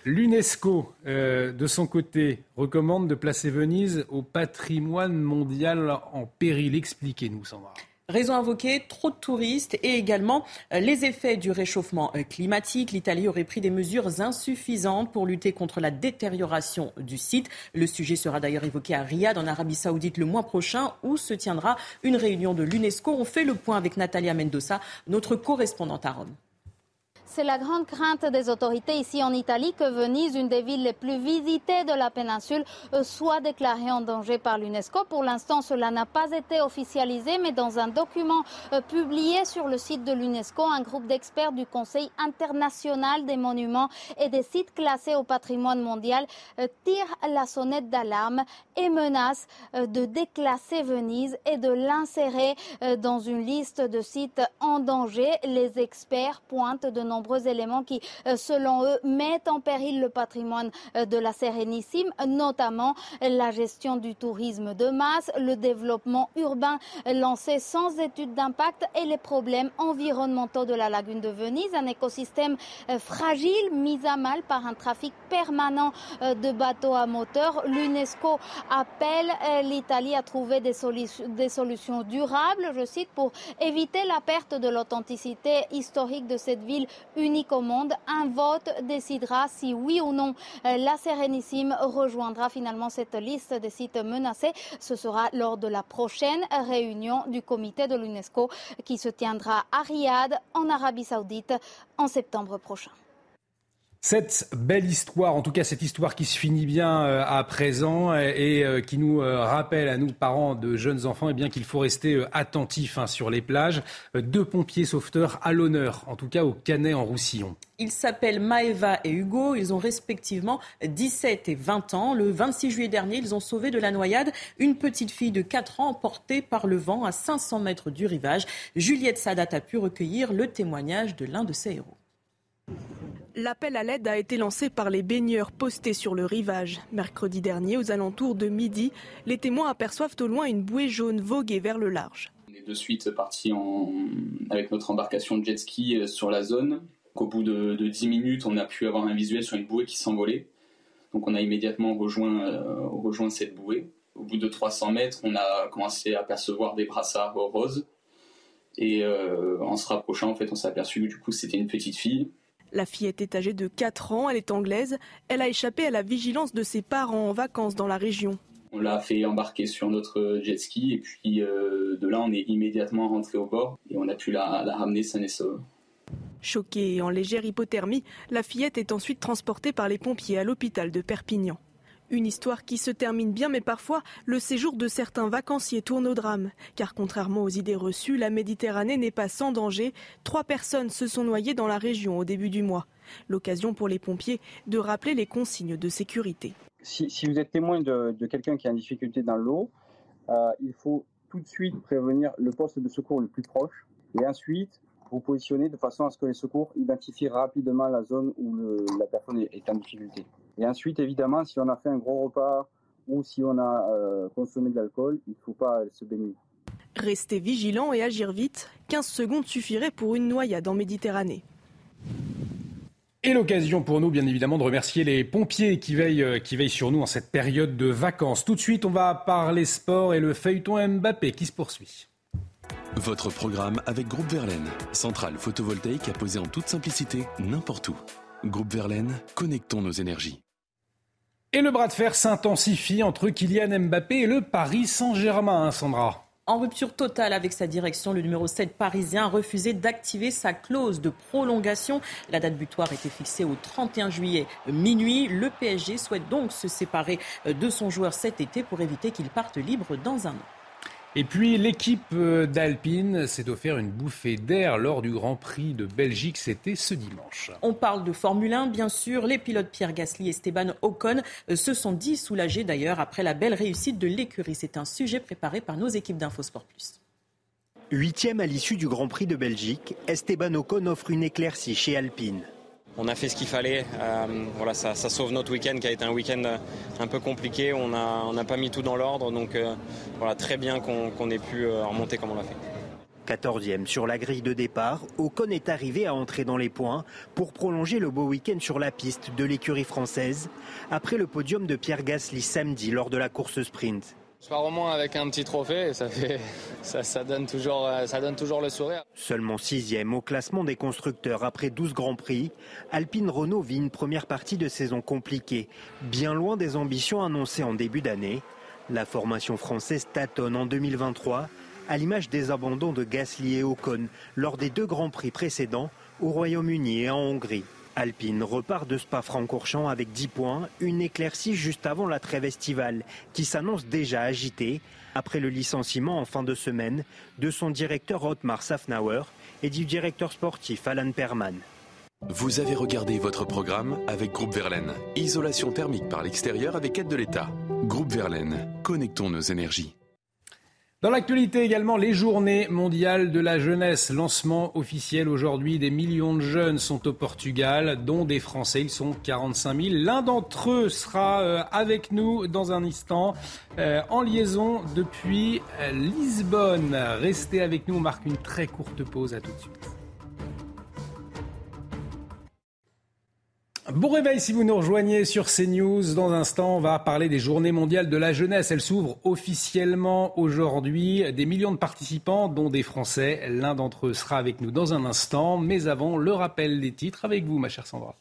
L'UNESCO, de son côté, recommande de placer Venise au patrimoine mondial en péril. Expliquez-nous, Sandra. Raison invoquée, trop de touristes et également euh, les effets du réchauffement euh, climatique. L'Italie aurait pris des mesures insuffisantes pour lutter contre la détérioration du site. Le sujet sera d'ailleurs évoqué à Riyad, en Arabie Saoudite, le mois prochain, où se tiendra une réunion de l'UNESCO. On fait le point avec Natalia Mendoza, notre correspondante à Rome. C'est la grande crainte des autorités ici en Italie que Venise, une des villes les plus visitées de la péninsule, euh, soit déclarée en danger par l'UNESCO. Pour l'instant, cela n'a pas été officialisé, mais dans un document euh, publié sur le site de l'UNESCO, un groupe d'experts du Conseil international des monuments et des sites classés au patrimoine mondial euh, tire la sonnette d'alarme et menace de déclasser Venise et de l'insérer dans une liste de sites en danger. Les experts pointent de nombreux éléments qui, euh, selon eux, mettent en péril le patrimoine euh, de la Sérénissime, notamment la gestion du tourisme de masse, le développement urbain lancé sans étude d'impact et les problèmes environnementaux de la lagune de Venise, un écosystème euh, fragile mis à mal par un trafic permanent de bateaux à moteur. L'UNESCO appelle l'Italie à trouver des, des solutions durables, je cite, pour éviter la perte de l'authenticité historique de cette ville unique au monde. Un vote décidera si oui ou non euh, la Sérénissime rejoindra finalement cette liste des sites menacés. Ce sera lors de la prochaine réunion du comité de l'UNESCO qui se tiendra à Riyad, en Arabie saoudite, en septembre prochain. Cette belle histoire, en tout cas cette histoire qui se finit bien euh, à présent et, euh, qui nous euh, rappelle à nous, parents de jeunes enfants, eh bien qu'il faut rester attentifs hein, sur les plages. Deux pompiers sauveteurs à l'honneur, en tout cas au Canet en Roussillon. Ils s'appellent Maeva et Hugo. Ils ont respectivement 17 et 20 ans. Le 26 juillet dernier, ils ont sauvé de la noyade une petite fille de 4 ans emportée par le vent à 500 mètres du rivage. Juliette Sadat a pu recueillir le témoignage de l'un de ses héros. L'appel à l'aide a été lancé par les baigneurs postés sur le rivage. Mercredi dernier, aux alentours de midi, les témoins aperçoivent au loin une bouée jaune voguer vers le large. On est de suite partis avec notre embarcation de jet ski euh, sur la zone. Au bout de, de 10 minutes, on a pu avoir un visuel sur une bouée qui s'envolait. Donc on a immédiatement rejoint, euh, cette bouée. Au bout de 300 mètres, on a commencé à apercevoir des brassards roses. Et euh, en se rapprochant, en fait, on s'est aperçu que du coup, c'était une petite fille La fillette est âgée de 4 ans, elle est anglaise. Elle a échappé à la vigilance de ses parents en vacances dans la région. On l'a fait embarquer sur notre jet ski et puis euh, de là on est immédiatement rentré au bord et on a pu la, la ramener saine et sauve. Choquée et en légère hypothermie, la fillette est ensuite transportée par les pompiers à l'hôpital de Perpignan. Une histoire qui se termine bien, mais parfois le séjour de certains vacanciers tourne au drame. Car contrairement aux idées reçues, la Méditerranée n'est pas sans danger. Trois personnes se sont noyées dans la région au début du mois. L'occasion pour les pompiers de rappeler les consignes de sécurité. Si, vous êtes témoin de, quelqu'un qui est en difficulté dans l'eau, euh, il faut tout de suite prévenir le poste de secours le plus proche et ensuite vous positionner de façon à ce que les secours identifient rapidement la zone où la personne est en difficulté. Et ensuite, évidemment, si on a fait un gros repas ou si on a euh, consommé de l'alcool, il ne faut pas se baigner. Rester vigilant et agir vite, 15 secondes suffiraient pour une noyade en Méditerranée. Et l'occasion pour nous, bien évidemment, de remercier les pompiers qui veillent, euh, qui veillent sur nous en cette période de vacances. Tout de suite, on va parler sport et le feuilleton Mbappé qui se poursuit. Votre programme avec Groupe Verlaine, centrale photovoltaïque à poser en toute simplicité n'importe où. Groupe Verlaine, connectons nos énergies. Et le bras de fer s'intensifie entre Kylian Mbappé et le Paris Saint-Germain, hein, Sandra. En rupture totale avec sa direction, le numéro 7 parisien a refusé d'activer sa clause de prolongation. La date butoir était fixée au 31 juillet minuit. Le PSG souhaite donc se séparer de son joueur cet été pour éviter qu'il parte libre dans un an. Et puis l'équipe euh, d'Alpine s'est offert une bouffée d'air lors du Grand Prix de Belgique. C'était ce dimanche. On parle de Formule 1, bien sûr. Les pilotes Pierre Gasly et Esteban Ocon euh, se sont dit soulagés d'ailleurs après la belle réussite de l'écurie. C'est un sujet préparé par nos équipes d'Infosport Plus. Huitième à l'issue du Grand Prix de Belgique, Esteban Ocon offre une éclaircie chez Alpine on a fait ce qu'il fallait. Euh, voilà, ça, sauve notre week-end qui a été un week-end euh, un peu compliqué. On n'a pas mis tout dans l'ordre, donc euh, voilà, très bien qu'on ait pu remonter comme on l'a fait. 14e sur la grille de départ, Ocon est arrivé à entrer dans les points pour prolonger le beau week-end sur la piste de l'écurie française après le podium de Pierre Gasly samedi lors de la course sprint. Je pars au moins avec un petit trophée toujours, ça donne toujours le sourire. Seulement sixième au classement des constructeurs après 12 grands prix, Alpine Renault vit une première partie de saison compliquée, bien loin des ambitions annoncées en début d'année. La formation française tâtonne en 2023, à l'image des abandons de Gasly et Ocon lors des deux grands prix précédents au Royaume-Uni et en Hongrie. Alpine repart de Spa-Francorchamps avec 10 points, une éclaircie juste avant la trêve estivale qui s'annonce déjà agitée après le licenciement en fin de semaine de son directeur Otmar Safnauer et du directeur sportif Alan Perman. Vous avez regardé votre programme avec Groupe Verlaine. Isolation thermique par l'extérieur avec aide de l'État. Groupe Verlaine, connectons nos énergies. Dans l'actualité également, les journées mondiales de la jeunesse. Lancement officiel aujourd'hui. Des millions de jeunes sont au Portugal, dont des Français. Ils sont 45 000. L'un d'entre eux sera euh, avec nous dans un instant, euh, en liaison depuis euh, Lisbonne. Restez avec nous. On marque une très courte pause. À tout de suite. Bon réveil si vous nous rejoignez sur CNews. Dans un instant, on va parler des journées mondiales de la jeunesse. Elles s'ouvrent officiellement aujourd'hui. Des millions de participants, dont des Français. L'un d'entre eux sera avec nous dans un instant. Mais avant, le rappel des titres avec vous, ma chère Sandra.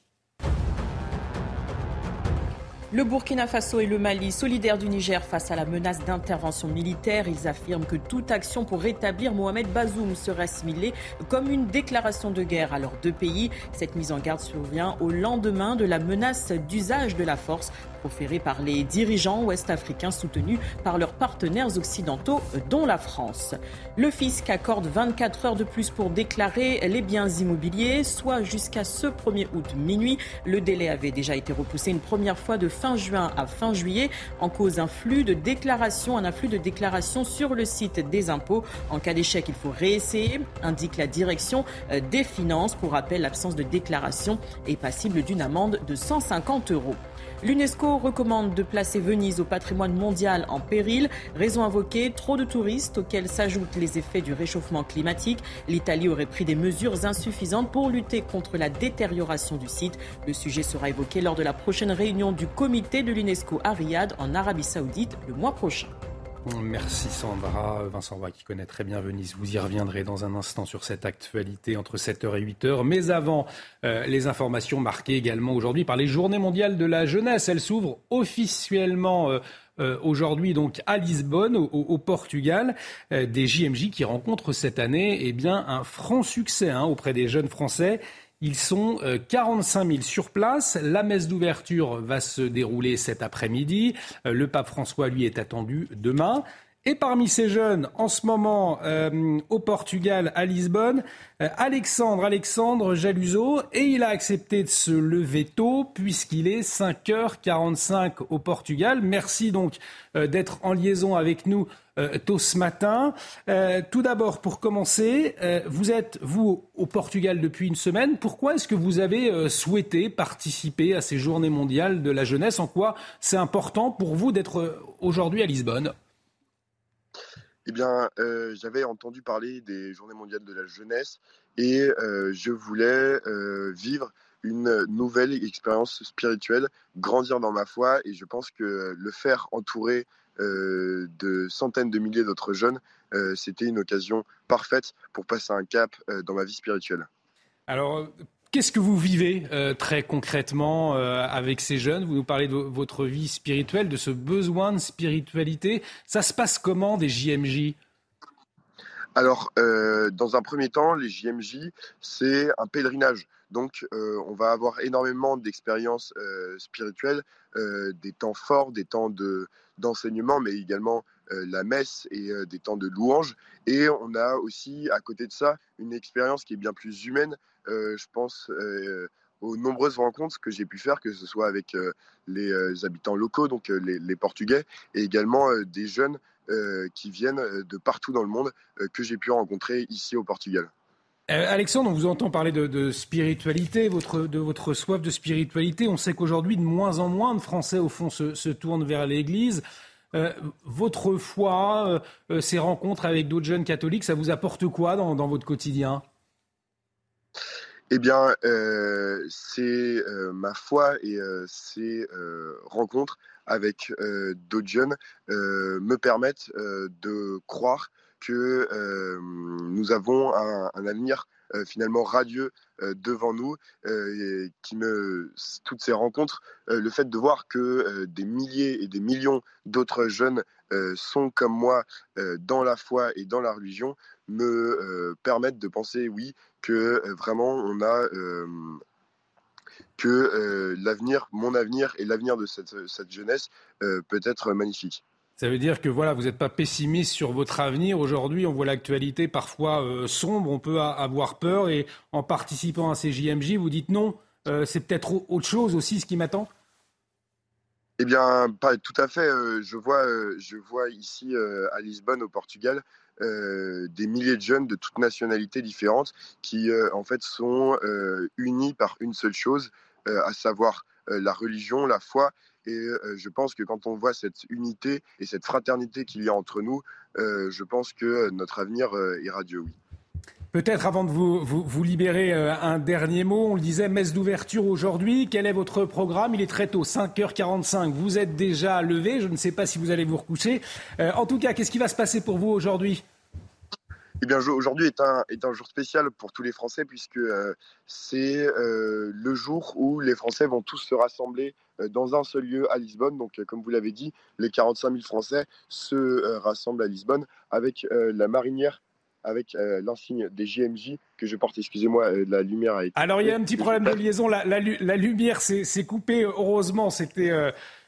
Le Burkina Faso et le Mali, solidaires du Niger face à la menace d'intervention militaire, ils affirment que toute action pour rétablir Mohamed Bazoum serait assimilée comme une déclaration de guerre à leurs deux pays. Cette mise en garde survient au lendemain de la menace d'usage de la force proférée par les dirigeants ouest-africains soutenus par leurs partenaires occidentaux, dont la France. Le fisc accorde 24 heures de plus pour déclarer les biens immobiliers, soit jusqu'à ce 1er août minuit. Le délai avait déjà été repoussé une première fois de fin juin à fin juillet en cause un flux de déclarations, un afflux de déclarations sur le site des impôts. En cas d'échec, il faut réessayer, indique la direction euh, des finances. Pour rappel, l'absence de déclaration est passible d'une amende de 150 euros. L'UNESCO recommande de placer Venise au patrimoine mondial en péril. Raison invoquée, trop de touristes auxquels s'ajoutent les effets du réchauffement climatique. L'Italie aurait pris des mesures insuffisantes pour lutter contre la détérioration du site. Le sujet sera évoqué lors de la prochaine réunion du comité de l'UNESCO à Riyad en Arabie saoudite le mois prochain. Merci Sandra. Vincent Roy qui connaît très bien Venise. Vous y reviendrez dans un instant sur cette actualité entre 7h et 8h. Mais avant, euh, les informations marquées également aujourd'hui par les Journées mondiales de la jeunesse. Elles s'ouvrent officiellement. Euh, euh, aujourd'hui donc à Lisbonne, au, Portugal, des JMJ qui rencontrent cette année eh bien, un franc succès hein, auprès des jeunes Français. Ils sont 45 euh, 000 sur place. La messe d'ouverture va se dérouler cet après-midi. Euh, le pape François, lui, est attendu demain. Et parmi ces jeunes, en ce moment, euh, au Portugal, à Lisbonne, Alexandre, Alexandre Jaluso, et il a accepté de se lever tôt puisqu'il est 5h45 au Portugal. Merci donc d'être en liaison avec nous tôt ce matin. Euh, tout d'abord, pour commencer, euh, vous êtes, vous, au Portugal depuis une semaine. Pourquoi est-ce que vous avez souhaité participer à ces journées mondiales de la jeunesse? En quoi c'est important pour vous d'être aujourd'hui à Lisbonne? Eh bien, j'avais entendu parler des Journées mondiales de la jeunesse et je voulais vivre une nouvelle expérience spirituelle, grandir dans ma foi et je pense que le faire entourer euh, de centaines de milliers d'autres jeunes, euh, c'était une occasion parfaite pour passer un cap euh, dans ma vie spirituelle. Alors, Qu'est-ce que vous vivez très concrètement avec ces jeunes? Vous nous parlez de votre vie spirituelle, de ce besoin de spiritualité. Ça se passe comment des JMJ Alors, dans un premier temps, les JMJ, c'est un pèlerinage. Donc, on va avoir énormément d'expériences spirituelles, des temps forts, des temps de, d'enseignement, mais également euh, la messe et euh, des temps de louange. Et on a aussi, à côté de ça, une expérience qui est bien plus humaine. Euh, je pense aux nombreuses rencontres que j'ai pu faire, que ce soit avec les habitants locaux, donc les, Portugais, et également des jeunes qui viennent de partout dans le monde que j'ai pu rencontrer ici au Portugal. Alexandre, on vous entend parler de, spiritualité, votre, de votre soif de spiritualité. On sait qu'aujourd'hui, de moins en moins de Français, au fond, se, tournent vers l'Église. Euh, votre foi, euh, ces rencontres avec d'autres jeunes catholiques, ça vous apporte quoi dans, votre quotidien? Eh bien, euh, c'est ma foi et ces rencontres avec d'autres jeunes me permettent de croire que euh, nous avons un, avenir euh, finalement radieux euh, devant nous, toutes ces rencontres, le fait de voir que des milliers et des millions d'autres jeunes sont comme moi dans la foi et dans la religion, me permettent de penser, oui, que vraiment on a que l'avenir, mon avenir et l'avenir de cette, cette jeunesse peut être magnifique. Ça veut dire que voilà, vous n'êtes pas pessimiste sur votre avenir. Aujourd'hui, on voit l'actualité parfois euh, sombre, on peut avoir peur et en participant à ces JMJ, vous dites non, euh, c'est peut-être autre chose aussi ce qui m'attend? Eh bien, pas tout à fait. Euh, je, vois, je vois ici à Lisbonne, au Portugal, des milliers de jeunes de toutes nationalités différentes qui en fait sont unis par une seule chose, à savoir la religion, la foi et euh, je pense que quand on voit cette unité et cette fraternité qu'il y a entre nous, euh, je pense que notre avenir euh, est radieux, oui. Peut-être avant de vous, vous, libérer, un dernier mot. On le disait, messe d'ouverture aujourd'hui. Quel est votre programme? Il est très tôt, 5h45. Vous êtes déjà levé. Je ne sais pas si vous allez vous recoucher. en tout cas, qu'est-ce qui va se passer pour vous aujourd'hui? Eh bien, aujourd'hui est un, est un jour spécial pour tous les Français puisque c'est le jour où les Français vont tous se rassembler euh, dans un seul lieu à Lisbonne. Donc, euh, comme vous l'avez dit, les 45 000 Français se euh, rassemblent à Lisbonne avec la marinière avec l'insigne des JMJ que je porte. Excusez-moi, la lumière a été. Alors il y a un petit problème de liaison. La, la, la lumière s'est coupée. Heureusement, c'était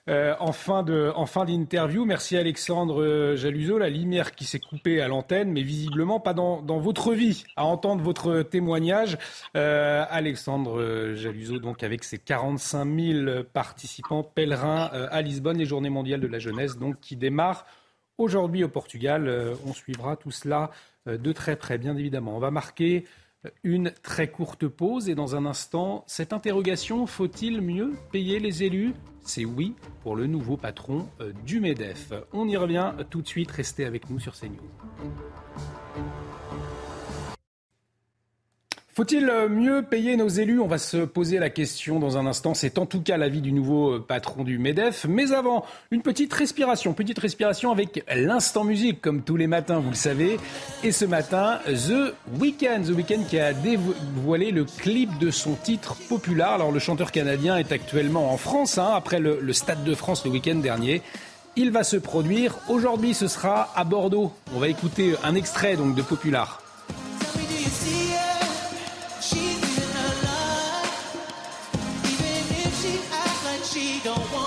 euh, en fin de en fin d'interview. Merci Alexandre euh, Jaluso. La lumière qui s'est coupée à l'antenne, mais visiblement pas dans, dans votre vie. À entendre votre témoignage, euh, Alexandre Jaluso, donc avec ses 45 000 participants pèlerins à Lisbonne, les Journées mondiales de la jeunesse, donc qui démarrent aujourd'hui au Portugal. on suivra tout cela de très près, bien évidemment. On va marquer une très courte pause et dans un instant, cette interrogation, faut-il mieux payer les élus? C'est oui pour le nouveau patron euh, du MEDEF. On y revient tout de suite, restez avec nous sur CNews. Faut-il mieux payer nos élus? On va se poser la question dans un instant. C'est en tout cas l'avis du nouveau euh, patron du MEDEF. Mais avant, une petite respiration. Petite respiration avec l'instant musique, comme tous les matins, vous le savez. Et ce matin, The Weeknd. The Weeknd qui a dévoilé le clip de son titre populaire. Alors, le chanteur canadien est actuellement en France, hein, après le, le Stade de France le week-end dernier. Il va se produire. Aujourd'hui, ce sera à Bordeaux. On va écouter un extrait donc de Popular. Đau!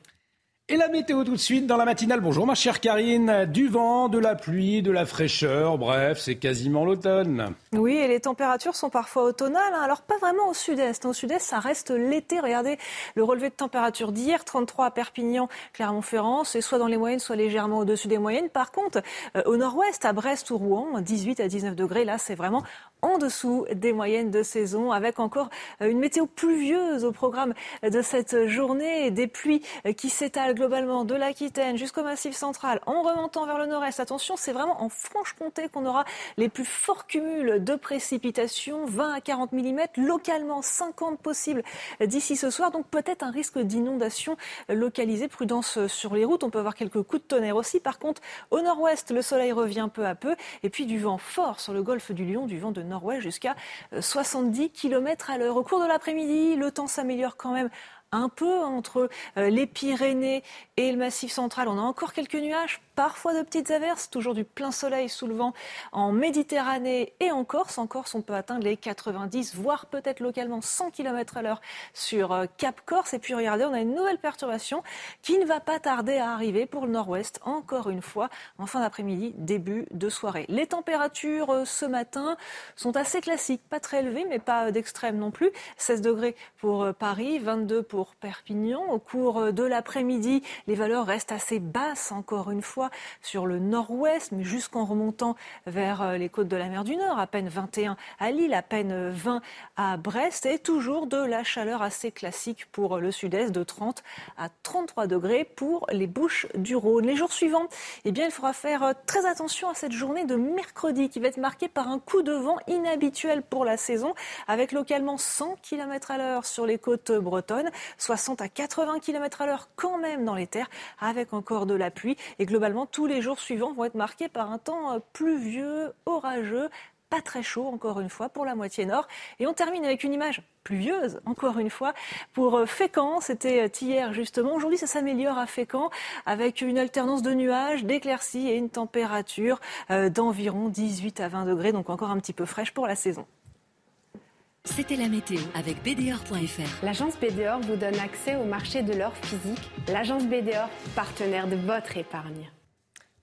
Et la météo tout de suite dans la matinale. Bonjour ma chère Karine. Du vent, de la pluie, de la fraîcheur, bref, c'est quasiment l'automne. Oui, et les températures sont parfois automnales. Hein. Alors pas vraiment au sud-est. Au sud-est, ça reste l'été. Regardez le relevé de température d'hier, 33 à Perpignan, Clermont-Ferrand. C'est soit dans les moyennes, soit légèrement au-dessus des moyennes. Par contre, euh, au nord-ouest, à Brest ou Rouen, 18 à 19 degrés. Là, c'est vraiment en dessous des moyennes de saison, avec encore euh, une météo pluvieuse au programme de cette journée, des pluies euh, qui s'étalent globalement de l'Aquitaine jusqu'au Massif central, en remontant vers le nord-est. Attention, c'est vraiment en Franche-Comté qu'on aura les plus forts cumuls de précipitations, 20 à 40 mm, localement 50 possibles d'ici ce soir, donc peut-être un risque d'inondation localisée. Prudence sur les routes, on peut avoir quelques coups de tonnerre aussi. Par contre, au nord-ouest, le soleil revient peu à peu, et puis du vent fort sur le golfe du Lion, du vent de nord-ouest jusqu'à 70 km à l'heure. Au cours de l'après-midi, le temps s'améliore quand même un peu entre euh, les Pyrénées et le Massif central. On a encore quelques nuages, parfois de petites averses, toujours du plein soleil sous le vent en Méditerranée et en Corse. En Corse, on peut atteindre les 90, voire peut-être localement 100 km à l'heure sur euh, Cap Corse. Et puis regardez, on a une nouvelle perturbation qui ne va pas tarder à arriver pour le nord-ouest, encore une fois, en fin d'après-midi, début de soirée. Les températures euh, ce matin sont assez classiques, pas très élevées, mais pas d'extrême non plus. 16 degrés pour Paris, 22 pour Perpignan. Au cours de l'après-midi, les valeurs restent assez basses, encore une fois, sur le nord-ouest, mais jusqu'en remontant vers euh, les côtes de la mer du Nord, à peine 21 à Lille, à peine 20 à Brest, et toujours de la chaleur assez classique pour le sud-est, de 30 à 33 degrés pour les Bouches du Rhône. Les jours suivants, eh bien, il faudra faire euh, très attention à cette journée de mercredi qui va être marquée par un coup de vent inhabituel pour la saison, avec localement 100 km à l'heure sur les côtes bretonnes, 60 à 80 km à l'heure quand même dans les terres, avec encore de la pluie. Et globalement, tous les jours suivants vont être marqués par un temps euh, pluvieux, orageux, pas très chaud, encore une fois, pour la moitié nord. Et on termine avec une image pluvieuse, encore une fois, pour euh, Fécamp. C'était euh, hier, justement. Aujourd'hui, ça s'améliore à Fécamp avec une alternance de nuages, d'éclaircies et une température d'environ 18 à 20 degrés, donc encore un petit peu fraîche pour la saison. C'était la météo avec BDOR.fr. L'agence BDOR vous donne accès au marché de l'or physique. L'agence BDOR, partenaire de votre épargne.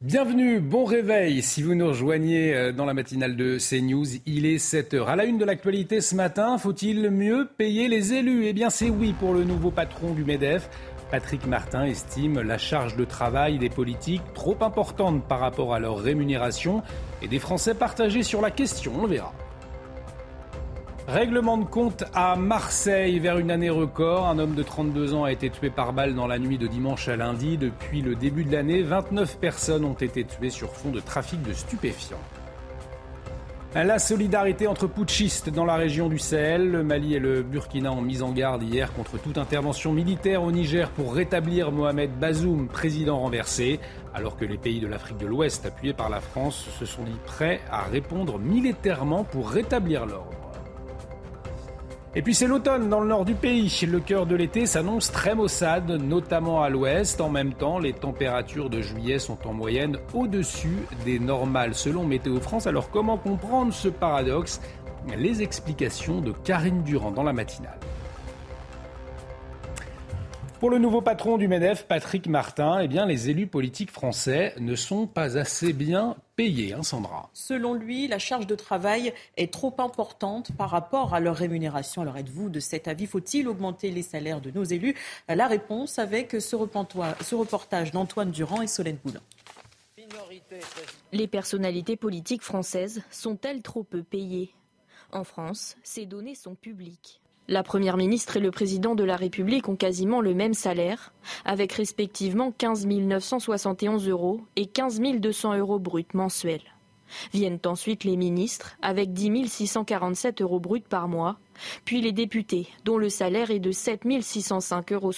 Bienvenue, bon réveil. Si vous nous rejoignez euh, dans la matinale de CNews, il est 7h. À la une de l'actualité ce matin, faut-il mieux payer les élus? Eh bien, c'est oui pour le nouveau patron du MEDEF. Patrick Martin estime la charge de travail des politiques trop importante par rapport à leur rémunération et des Français partagés sur la question. On le verra. Règlement de compte à Marseille vers une année record. Un homme de 32 ans a été tué par balle dans la nuit de dimanche à lundi. Depuis le début de l'année, 29 personnes ont été tuées sur fond de trafic de stupéfiants. La solidarité entre putschistes dans la région du Sahel. Le Mali et le Burkina ont mis en garde hier contre toute intervention militaire au Niger pour rétablir Mohamed Bazoum, président renversé, alors que les pays de l'Afrique de l'Ouest, appuyés par la France, se sont dit prêts à répondre militairement pour rétablir l'ordre. Et puis c'est l'automne dans le nord du pays. Le cœur de l'été s'annonce très maussade, notamment à l'ouest. En même temps, les températures de juillet sont en moyenne au-dessus des normales selon Météo France. Alors comment comprendre ce paradoxe? Les explications de Karine Durand dans la matinale. Pour le nouveau patron du MEDEF, Patrick Martin, eh bien, les élus politiques français ne sont pas assez bien payés, hein, Sandra. Selon lui, la charge de travail est trop importante par rapport à leur rémunération. Alors êtes-vous de cet avis? Faut-il augmenter les salaires de nos élus? La réponse avec ce reportage d'Antoine Durand et Solène Boulin. Les personnalités politiques françaises sont-elles trop peu payées? En France, ces données sont publiques. La Première ministre et le Président de la République ont quasiment le même salaire, avec respectivement 15 971 euros et 15 200 euros bruts mensuels. Viennent ensuite les ministres, avec 10 647 euros bruts par mois, puis les députés, dont le salaire est de 7 605,70 euros.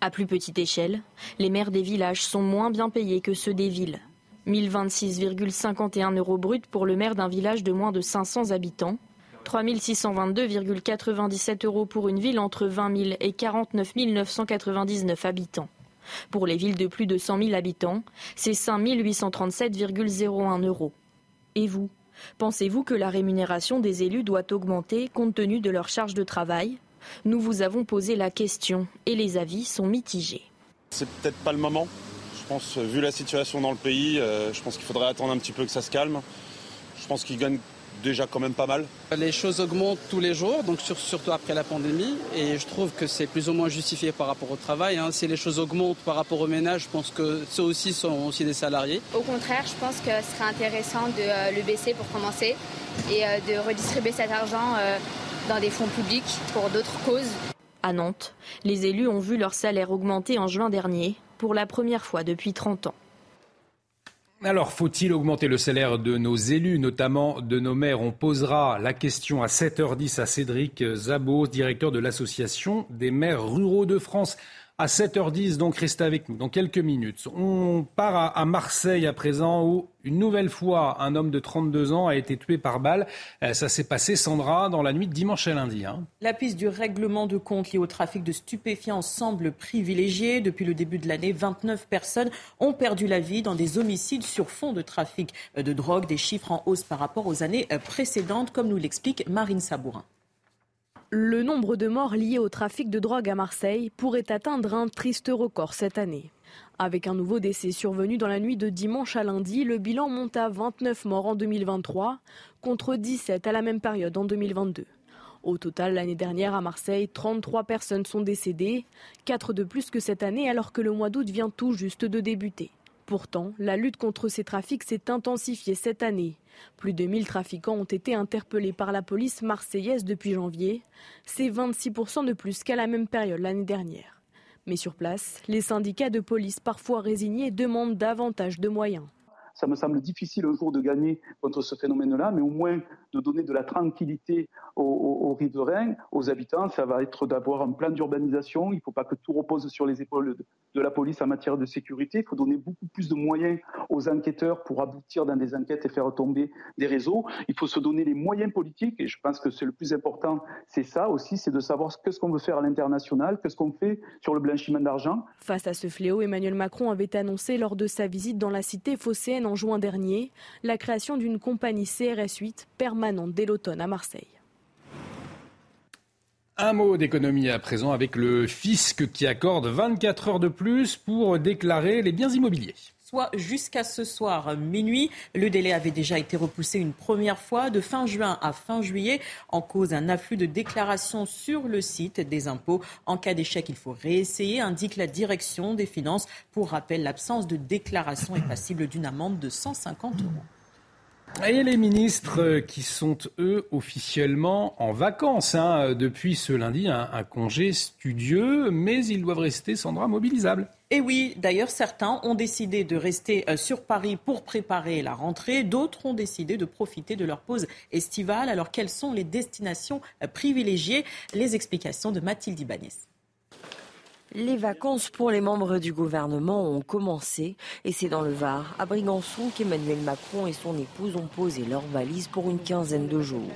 À plus petite échelle, les maires des villages sont moins bien payés que ceux des villes. 1026,51 euros bruts pour le maire d'un village de moins de 500 habitants 3 622,97 euros pour une ville entre 20 000 et 49 999 habitants. Pour les villes de plus de 100 000 habitants, c'est 5 837,01 euros. Et vous? Pensez-vous que la rémunération des élus doit augmenter compte tenu de leur charge de travail? Nous vous avons posé la question et les avis sont mitigés. C'est peut-être pas le moment. Je pense, vu la situation dans le pays, euh, je pense qu'il faudrait attendre un petit peu que ça se calme. Je pense qu'ils gagnent déjà quand même pas mal. Les choses augmentent tous les jours, donc surtout après la pandémie, et je trouve que c'est plus ou moins justifié par rapport au travail. Hein. Si les choses augmentent par rapport aux ménages, je pense que ceux aussi sont aussi des salariés. Au contraire, je pense que ce serait intéressant de euh, le baisser pour commencer et euh, de redistribuer cet argent euh, dans des fonds publics pour d'autres causes. À Nantes, les élus ont vu leur salaire augmenter en juin dernier pour la première fois depuis 30 ans. Alors, faut-il augmenter le salaire de nos élus, notamment de nos maires? On posera la question à 7h10 à Cédric Zabos, directeur de l'Association des maires ruraux de France à 7h10, donc restez avec nous dans quelques minutes. On part à, Marseille à présent où une nouvelle fois un homme de 32 ans a été tué par balle. Euh, ça s'est passé, Sandra, dans la nuit de dimanche à lundi. Hein. La piste du règlement de compte lié au trafic de stupéfiants semble privilégiée. Depuis le début de l'année, 29 personnes ont perdu la vie dans des homicides sur fond de trafic de drogue, des chiffres en hausse par rapport aux années précédentes, comme nous l'explique Marine Sabourin. Le nombre de morts liés au trafic de drogue à Marseille pourrait atteindre un triste record cette année. Avec un nouveau décès survenu dans la nuit de dimanche à lundi, le bilan monte à 29 morts en 2023 contre 17 à la même période en 2022. Au total, l'année dernière à Marseille, 33 personnes sont décédées, 4 de plus que cette année alors que le mois d'août vient tout juste de débuter. Pourtant, la lutte contre ces trafics s'est intensifiée cette année. Plus de 1000 trafiquants ont été interpellés par la police marseillaise depuis janvier. C'est 26% de plus qu'à la même période l'année dernière. Mais sur place, les syndicats de police, parfois résignés, demandent davantage de moyens. Ça me semble difficile un jour de gagner contre ce phénomène-là, mais au moins de donner de la tranquillité aux, riverains, aux habitants, ça va être d'avoir un plan d'urbanisation. Il ne faut pas que tout repose sur les épaules de, la police en matière de sécurité. Il faut donner beaucoup plus de moyens aux enquêteurs pour aboutir dans des enquêtes et faire tomber des réseaux. Il faut se donner les moyens politiques, et je pense que c'est le plus important, c'est ça aussi, c'est de savoir ce ce qu'on veut faire à l'international, qu'est-ce qu'on fait sur le blanchiment d'argent. Face à ce fléau, Emmanuel Macron avait annoncé lors de sa visite dans la cité phocéenne en juin dernier la création d'une compagnie CRS 8 permanente dès l'automne à Marseille. Un mot d'économie à présent avec le fisc qui accorde 24 heures de plus pour déclarer les biens immobiliers soit jusqu'à ce soir minuit. Le délai avait déjà été repoussé une première fois de fin juin à fin juillet en cause d'un afflux de déclarations sur le site des impôts. En cas d'échec, il faut réessayer, indique la direction des finances. Pour rappel, l'absence de déclaration est passible d'une amende de 150 euros. Et les ministres qui sont, eux, officiellement en vacances hein, depuis ce lundi, un, un, congé studieux, mais ils doivent rester, Sandra, mobilisables. Et oui, d'ailleurs, certains ont décidé de rester euh, sur Paris pour préparer la rentrée, d'autres ont décidé de profiter de leur pause estivale. Alors, quelles sont les destinations euh, privilégiées? Les explications de Mathilde Ibanez. Les vacances pour les membres du gouvernement ont commencé et c'est dans le Var, à Brigançon, qu'Emmanuel Macron et son épouse ont posé leurs valises pour une quinzaine de jours.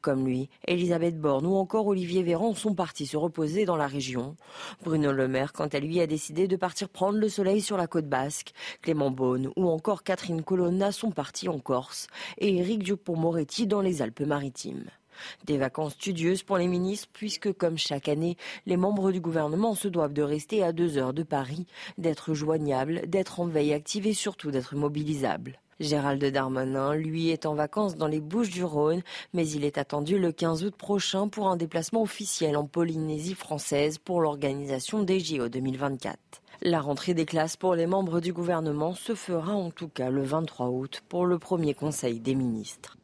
Comme lui, Elisabeth Borne ou encore Olivier Véran sont partis se reposer dans la région. Bruno Le Maire, quant à lui, a décidé de partir prendre le soleil sur la côte basque. Clément Beaune ou encore Catherine Colonna sont partis en Corse et Éric Dupond-Moretti dans les Alpes-Maritimes. Des vacances studieuses pour les ministres puisque, comme chaque année, les membres du gouvernement se doivent de rester à deux heures de Paris, d'être joignables, d'être en veille active et surtout d'être mobilisables. Gérald Darmanin, lui, est en vacances dans les Bouches du Rhône, mais il est attendu le 15 août prochain pour un déplacement officiel en Polynésie française pour l'organisation des JO 2024. La rentrée des classes pour les membres du gouvernement se fera en tout cas le 23 août pour le premier conseil des ministres.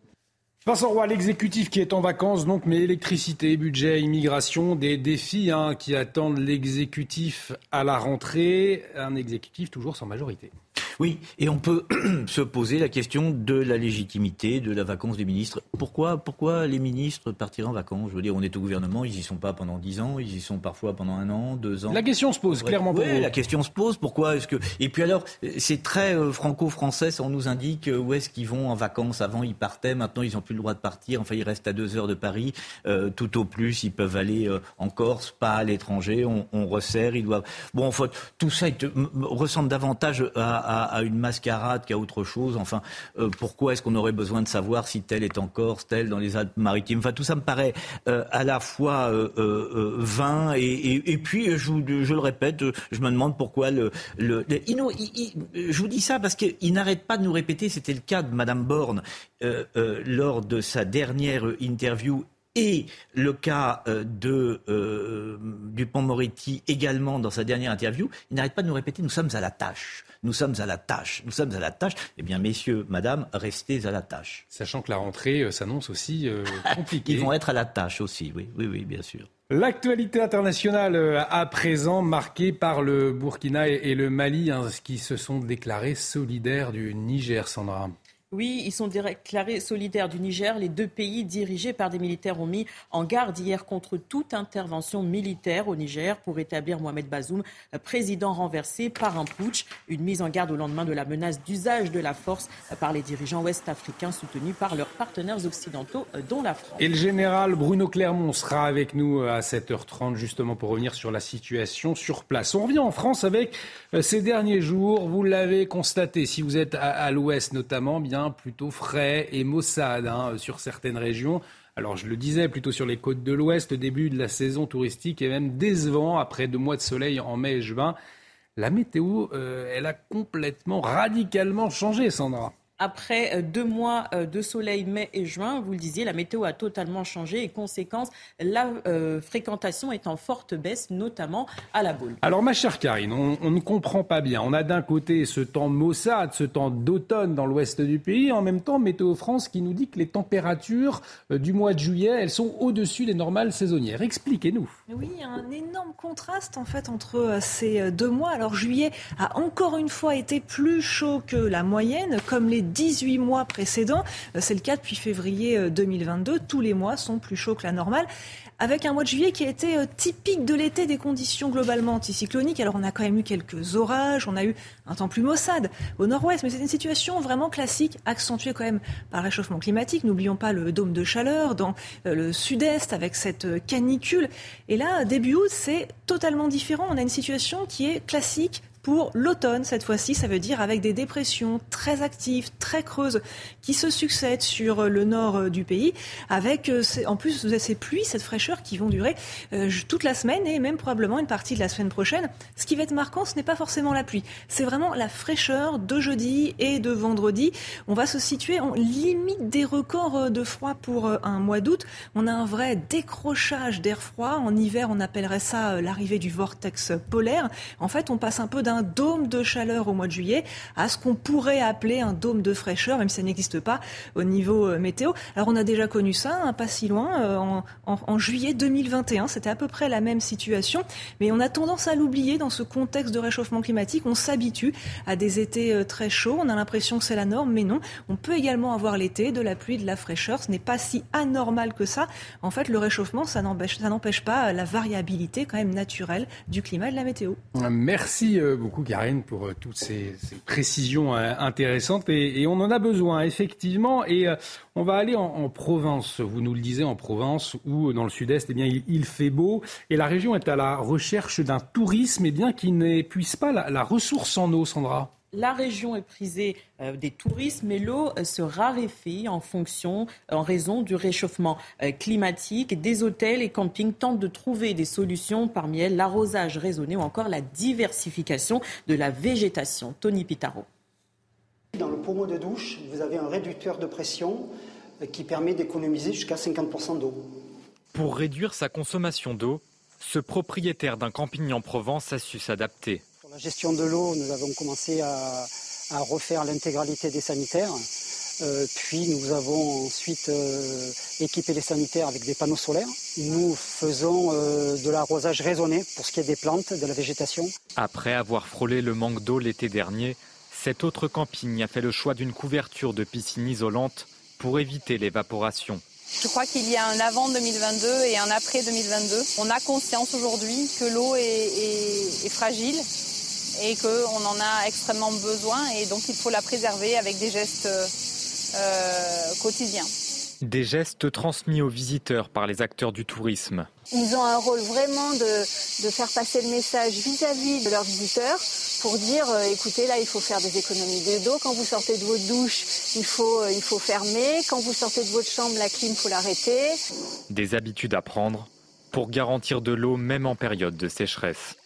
Vincent Roy, l'exécutif qui est en vacances, donc, mais électricité, budget, immigration, des défis hein, qui attendent l'exécutif à la rentrée. Un exécutif toujours sans majorité. Oui, et on peut se poser la question de la légitimité de la vacance des ministres. Pourquoi, pourquoi les ministres partiraient en vacances? Je veux dire, on est au gouvernement, ils y sont pas pendant dix ans, ils y sont parfois pendant un an, deux ans. La question se pose clairement oui, la question se pose. Pourquoi est-ce que Et puis alors, c'est très euh, franco-français. On nous indique euh, où est-ce qu'ils vont en vacances. Avant, ils partaient. Maintenant, ils n'ont plus le droit de partir. Enfin, ils restent à deux heures de Paris. Euh, tout au plus, ils peuvent aller en Corse, pas à l'étranger. On, on, resserre. Ils doivent. Bon, en fait, tout ça ressemble davantage à à, une mascarade qu'à autre chose. Enfin, euh, pourquoi est-ce qu'on aurait besoin de savoir si tel est en Corse, tel dans les Alpes-Maritimes Enfin, tout ça me paraît euh, à la fois euh, vain et, puis, je, le répète, je me demande pourquoi le... le, je vous dis ça parce qu'il n'arrête pas de nous répéter, c'était le cas de Madame Borne lors de sa dernière interview et le cas de Dupont-Moretti également dans sa dernière interview, il n'arrête pas de nous répéter nous sommes à la tâche nous sommes à la tâche. Nous sommes à la tâche. Eh bien, messieurs, madame, restez à la tâche. Sachant que la rentrée euh, s'annonce aussi euh, compliquée. Ils vont être à la tâche aussi, oui, oui, oui, bien sûr. L'actualité internationale euh, à présent marquée par le Burkina et le Mali, hein, qui se sont déclarés solidaires du Niger, Sandra. Oui, ils sont déclarés solidaires du Niger. Les deux pays dirigés par des militaires ont mis en garde hier contre toute intervention militaire au Niger pour établir Mohamed Bazoum, président renversé par un putsch. Une mise en garde au lendemain de la menace d'usage de la force par les dirigeants ouest-africains soutenus par leurs partenaires occidentaux, dont la France. Et le général Bruno Clermont sera avec nous à 7h30 justement pour revenir sur la situation sur place. On revient en France avec euh, ces derniers jours. Vous l'avez constaté, si vous êtes à, l'ouest notamment, bien plutôt frais et maussade hein, sur certaines régions. Alors je le disais, plutôt sur les côtes de l'Ouest, début de la saison touristique est même décevant après deux mois de soleil en mai et juin. La météo, euh, elle a complètement, radicalement changé, Sandra. Après euh, deux mois euh, de soleil, mai et juin, vous le disiez, la météo a totalement changé et conséquence, la euh, fréquentation est en forte baisse, notamment à la boule. Alors ma chère Karine, on, ne comprend pas bien. On a d'un côté ce temps maussade, ce temps d'automne dans l'ouest du pays, en même temps Météo France qui nous dit que les températures du mois de juillet, elles sont au-dessus des normales saisonnières. Expliquez-nous. Oui, il y a un énorme contraste en fait entre ces deux mois. Alors juillet a encore une fois été plus chaud que la moyenne, comme les 18 mois précédents. Euh, c'est le cas depuis février 2022. Euh, Tous les mois sont plus chauds que la normale avec un mois de juillet qui a été euh, typique de l'été des conditions globalement anticycloniques. Alors on a quand même eu quelques orages, on a eu un temps plus maussade au nord-ouest, mais c'est une situation vraiment classique, accentuée quand même par le réchauffement climatique. N'oublions pas le dôme de chaleur dans le sud-est avec cette canicule. Et là, début août, c'est totalement différent. On a une situation qui est classique, pour l'automne cette fois-ci. Ça veut dire avec des dépressions très actives, très creuses qui se succèdent sur le nord euh, du pays, avec euh, en plus ces pluies, cette fraîcheur qui vont durer euh, toute la semaine et même probablement une partie de la semaine prochaine. Ce qui va être marquant, ce n'est pas forcément la pluie, c'est vraiment la fraîcheur de jeudi et de vendredi. On va se situer en limite des records de froid pour un mois d'août. On a un vrai décrochage d'air froid. En hiver, on appellerait ça l'arrivée du vortex polaire. En fait, on passe un peu d'un d'un dôme de chaleur au mois de juillet à ce qu'on pourrait appeler un dôme de fraîcheur, même si ça n'existe pas au niveau euh, météo. Alors on a déjà connu ça, hein, pas si loin, euh, en, juillet 2021. C'était à peu près la même situation, mais on a tendance à l'oublier dans ce contexte de réchauffement climatique. On s'habitue à des étés euh, très chauds. On a l'impression que c'est la norme, mais non. On peut également avoir l'été, de la pluie, de la fraîcheur. Ce n'est pas si anormal que ça. En fait, le réchauffement, ça n'empêche pas la variabilité quand même naturelle du climat et de la météo. Merci beaucoup, Karine, pour toutes ces, précisions intéressantes. Et, on en a besoin, effectivement. Et on va aller en, Provence. Vous nous le disiez, en Provence, ou dans le sud-est, eh bien, il, fait beau. Et la région est à la recherche d'un tourisme eh bien, qui n'épuise pas la, ressource en eau, Sandra. La région est prisée euh, des touristes, mais l'eau euh, se raréfie en fonction, en raison du réchauffement euh, climatique. Des hôtels et campings tentent de trouver des solutions, parmi elles l'arrosage raisonné ou encore la diversification de la végétation. Tony Pitaro. Dans le pommeau de douche, vous avez un réducteur de pression qui permet d'économiser jusqu'à 50% d'eau. Pour réduire sa consommation d'eau, ce propriétaire d'un camping en Provence a su s'adapter. La gestion de l'eau, nous avons commencé à, refaire l'intégralité des sanitaires. Euh, puis nous avons ensuite euh, équipé les sanitaires avec des panneaux solaires. Nous faisons euh, de l'arrosage raisonné pour ce qui est des plantes, de la végétation. Après avoir frôlé le manque d'eau l'été dernier, cet autre camping a fait le choix d'une couverture de piscine isolante pour éviter l'évaporation. Je crois qu'il y a un avant 2022 et un après 2022. On a conscience aujourd'hui que l'eau est, fragile et qu'on en a extrêmement besoin et donc il faut la préserver avec des gestes euh, quotidiens. Des gestes transmis aux visiteurs par les acteurs du tourisme. Ils ont un rôle vraiment de, faire passer le message vis-à-vis de leurs visiteurs pour dire euh, écoutez là il faut faire des économies d'eau quand vous sortez de votre douche il faut euh, il faut fermer quand vous sortez de votre chambre la clim faut l'arrêter des habitudes à prendre pour garantir de l'eau même en période de sécheresse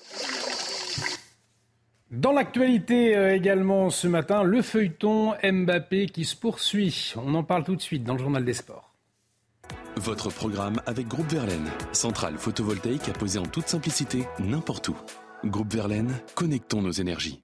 dans l'actualité euh, également ce matin, le feuilleton Mbappé qui se poursuit. On en parle tout de suite dans le journal des sports. Votre programme avec Groupe Verlaine, centrale photovoltaïque à poser en toute simplicité n'importe où. Groupe Verlaine, connectons nos énergies.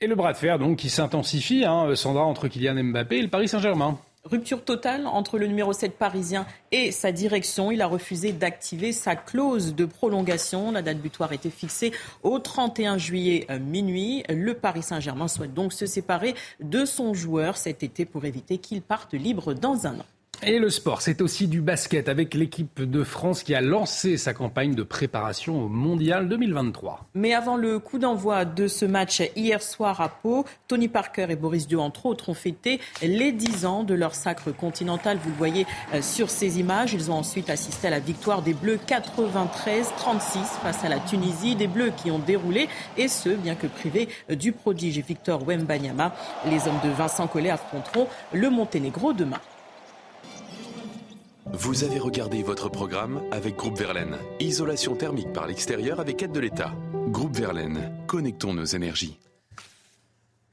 Et le bras de fer donc qui s'intensifie, hein, Sandra, entre Kylian Mbappé et le Paris Saint-Germain. Rupture totale entre le numéro 7 parisien et sa direction. Il a refusé d'activer sa clause de prolongation. La date butoir était fixée au 31 juillet euh, minuit. Le Paris Saint-Germain souhaite donc se séparer de son joueur cet été pour éviter qu'il parte libre dans un an. Et le sport, c'est aussi du basket avec l'équipe de France qui a lancé sa campagne de préparation au Mondial 2023. Mais avant le coup d'envoi de ce match hier soir à Pau, Tony Parker et Boris Dieu, entre autres, ont fêté les 10 ans de leur sacre continental. Vous le voyez euh, sur ces images. Ils ont ensuite assisté à la victoire des Bleus 93-36 face à la Tunisie. Des Bleus qui ont déroulé, et ce, bien que privés euh, du prodige Victor Wembanyama. Les hommes de Vincent Collet affronteront le Monténégro demain. Vous avez regardé votre programme avec Groupe Verlaine. Isolation thermique par l'extérieur avec aide de l'État. Groupe Verlaine, connectons nos énergies.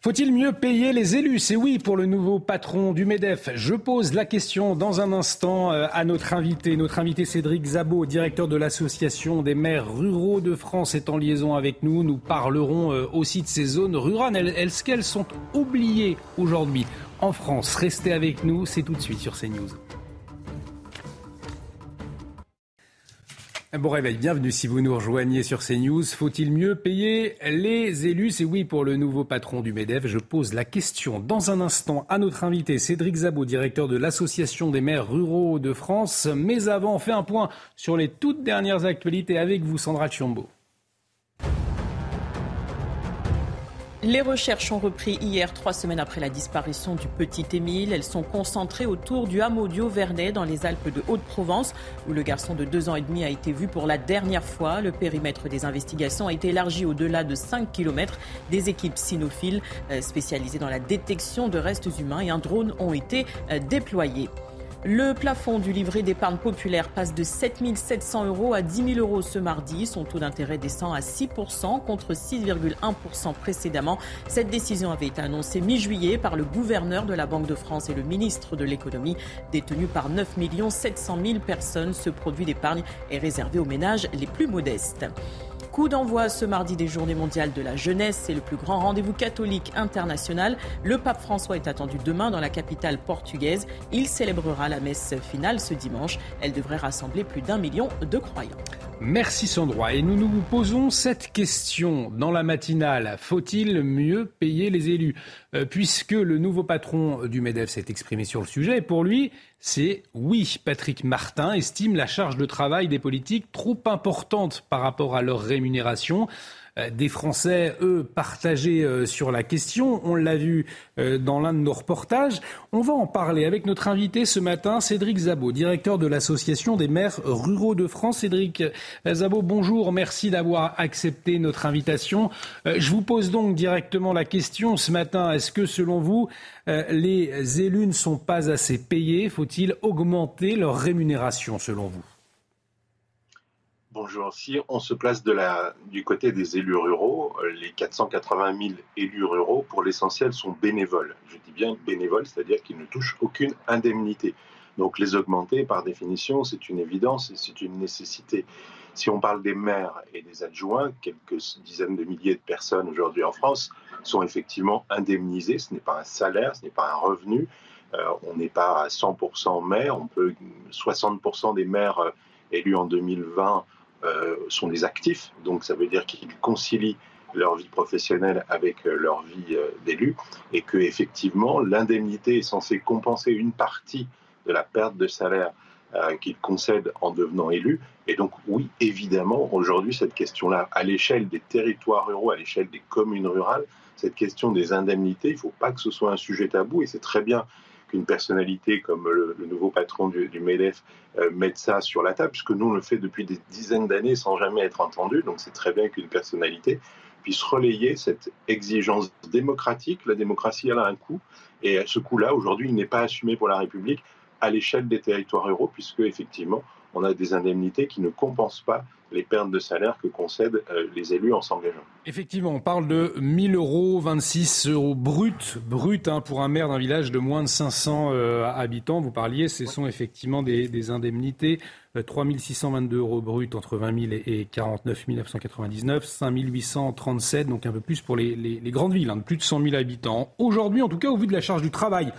Faut-il mieux payer les élus? C'est oui pour le nouveau patron du MEDEF. Je pose la question dans un instant euh, à notre invité. Notre invité Cédric Zabot, directeur de l'Association des maires ruraux de France, est en liaison avec nous. Nous parlerons euh, aussi de ces zones rurales. Est-ce qu'elles sont oubliées aujourd'hui en France Restez avec nous, c'est tout de suite sur CNews. Bon réveil, bienvenue si vous nous rejoignez sur CNews. Faut-il mieux payer les élus? C'est oui pour le nouveau patron du MEDEF. Je pose la question dans un instant à notre invité Cédric Zabot, directeur de l'Association des maires ruraux de France. Mais avant, on fait un point sur les toutes dernières actualités avec vous, Sandra Chiombo. Les recherches ont repris hier, trois semaines après la disparition du petit Émile. Elles sont concentrées autour du hameau Auvernais, dans les Alpes de Haute-Provence, où le garçon de deux ans et demi a été vu pour la dernière fois. Le périmètre des investigations a été élargi au-delà de 5 km. Des équipes cynophiles euh, spécialisées dans la détection de restes humains et un drone ont été euh, déployés. Le plafond du livret d'épargne populaire passe de 7 700 euros à 10 000 euros ce mardi. Son taux d'intérêt descend à 6% contre 6,1% précédemment. Cette décision avait été annoncée mi-juillet par le gouverneur de la Banque de France et le ministre de l'économie. Détenu par 9 700 000 personnes, ce produit d'épargne est réservé aux ménages les plus modestes. Coup d'envoi ce mardi des Journées mondiales de la jeunesse. C'est le plus grand rendez-vous catholique international. Le pape François est attendu demain dans la capitale portugaise. Il célébrera la messe finale ce dimanche. Elle devrait rassembler plus d'un million de croyants. Merci Sandroit. Et nous nous posons cette question dans la matinale. Faut-il mieux payer les élus? Euh, Puisque le nouveau patron du MEDEF s'est exprimé sur le sujet, pour lui, c'est oui. Patrick Martin estime la charge de travail des politiques trop importante par rapport à leur rémunération. Euh, des Français, eux, partagés euh, sur la question. On l'a vu euh, dans l'un de nos reportages. On va en parler avec notre invité ce matin, Cédric Zabot, directeur de l'Association des maires ruraux de France. Cédric Zabot, bonjour. Merci d'avoir accepté notre invitation. Je vous pose donc directement la question ce matin. Est-ce que, selon vous, les élus ne sont pas assez payés? Faut-il augmenter leur rémunération, selon vous? Bonjour. Si on se place du côté des élus ruraux, euh, les 480 000 élus ruraux, pour l'essentiel, sont bénévoles. Je dis bien bénévoles, c'est-à-dire qu'ils ne touchent aucune indemnité. Donc les augmenter, par définition, c'est une évidence et c'est une nécessité. Si on parle des maires et des adjoints, quelques dizaines de milliers de personnes aujourd'hui en France sont effectivement indemnisées. Ce n'est pas un salaire, ce n'est pas un revenu. Euh, on n'est pas à 100% maire. On peut 60% des maires euh, élus en 2020 euh, sont des actifs, donc ça veut dire qu'ils concilient leur vie professionnelle avec euh, leur vie euh, d'élu, et que effectivement l'indemnité est censée compenser une partie de la perte de salaire qu'ils concèdent en devenant élus. Et donc oui, évidemment, aujourd'hui, cette question-là, à l'échelle des territoires ruraux, à l'échelle des communes rurales, cette question des indemnités, il ne faut pas que ce soit un sujet tabou, et c'est très bien qu'une personnalité comme le, nouveau patron du, MEDEF euh, mette ça sur la table, puisque nous, on le fait depuis des dizaines d'années sans jamais être entendu. Donc c'est très bien qu'une personnalité puisse relayer cette exigence démocratique. La démocratie, a un coût. Et ce coût-là, aujourd'hui, il n'est pas assumé pour la République à l'échelle des territoires ruraux, puisque effectivement, on a des indemnités qui ne compensent pas les pertes de salaire que concèdent euh, les élus en s'engageant. Effectivement, on parle de 1000 euros, 26 euros brut, brut hein, pour un maire d'un village de moins de 500 euh, habitants. Vous parliez, ce sont effectivement des, indemnités. 3 euh, 622 euros brut entre 20 000 et 49 999, 5 837, donc un peu plus pour les, grandes villes, hein, de plus de 100 000 habitants. Aujourd'hui, en tout cas, au vu de la charge du travail,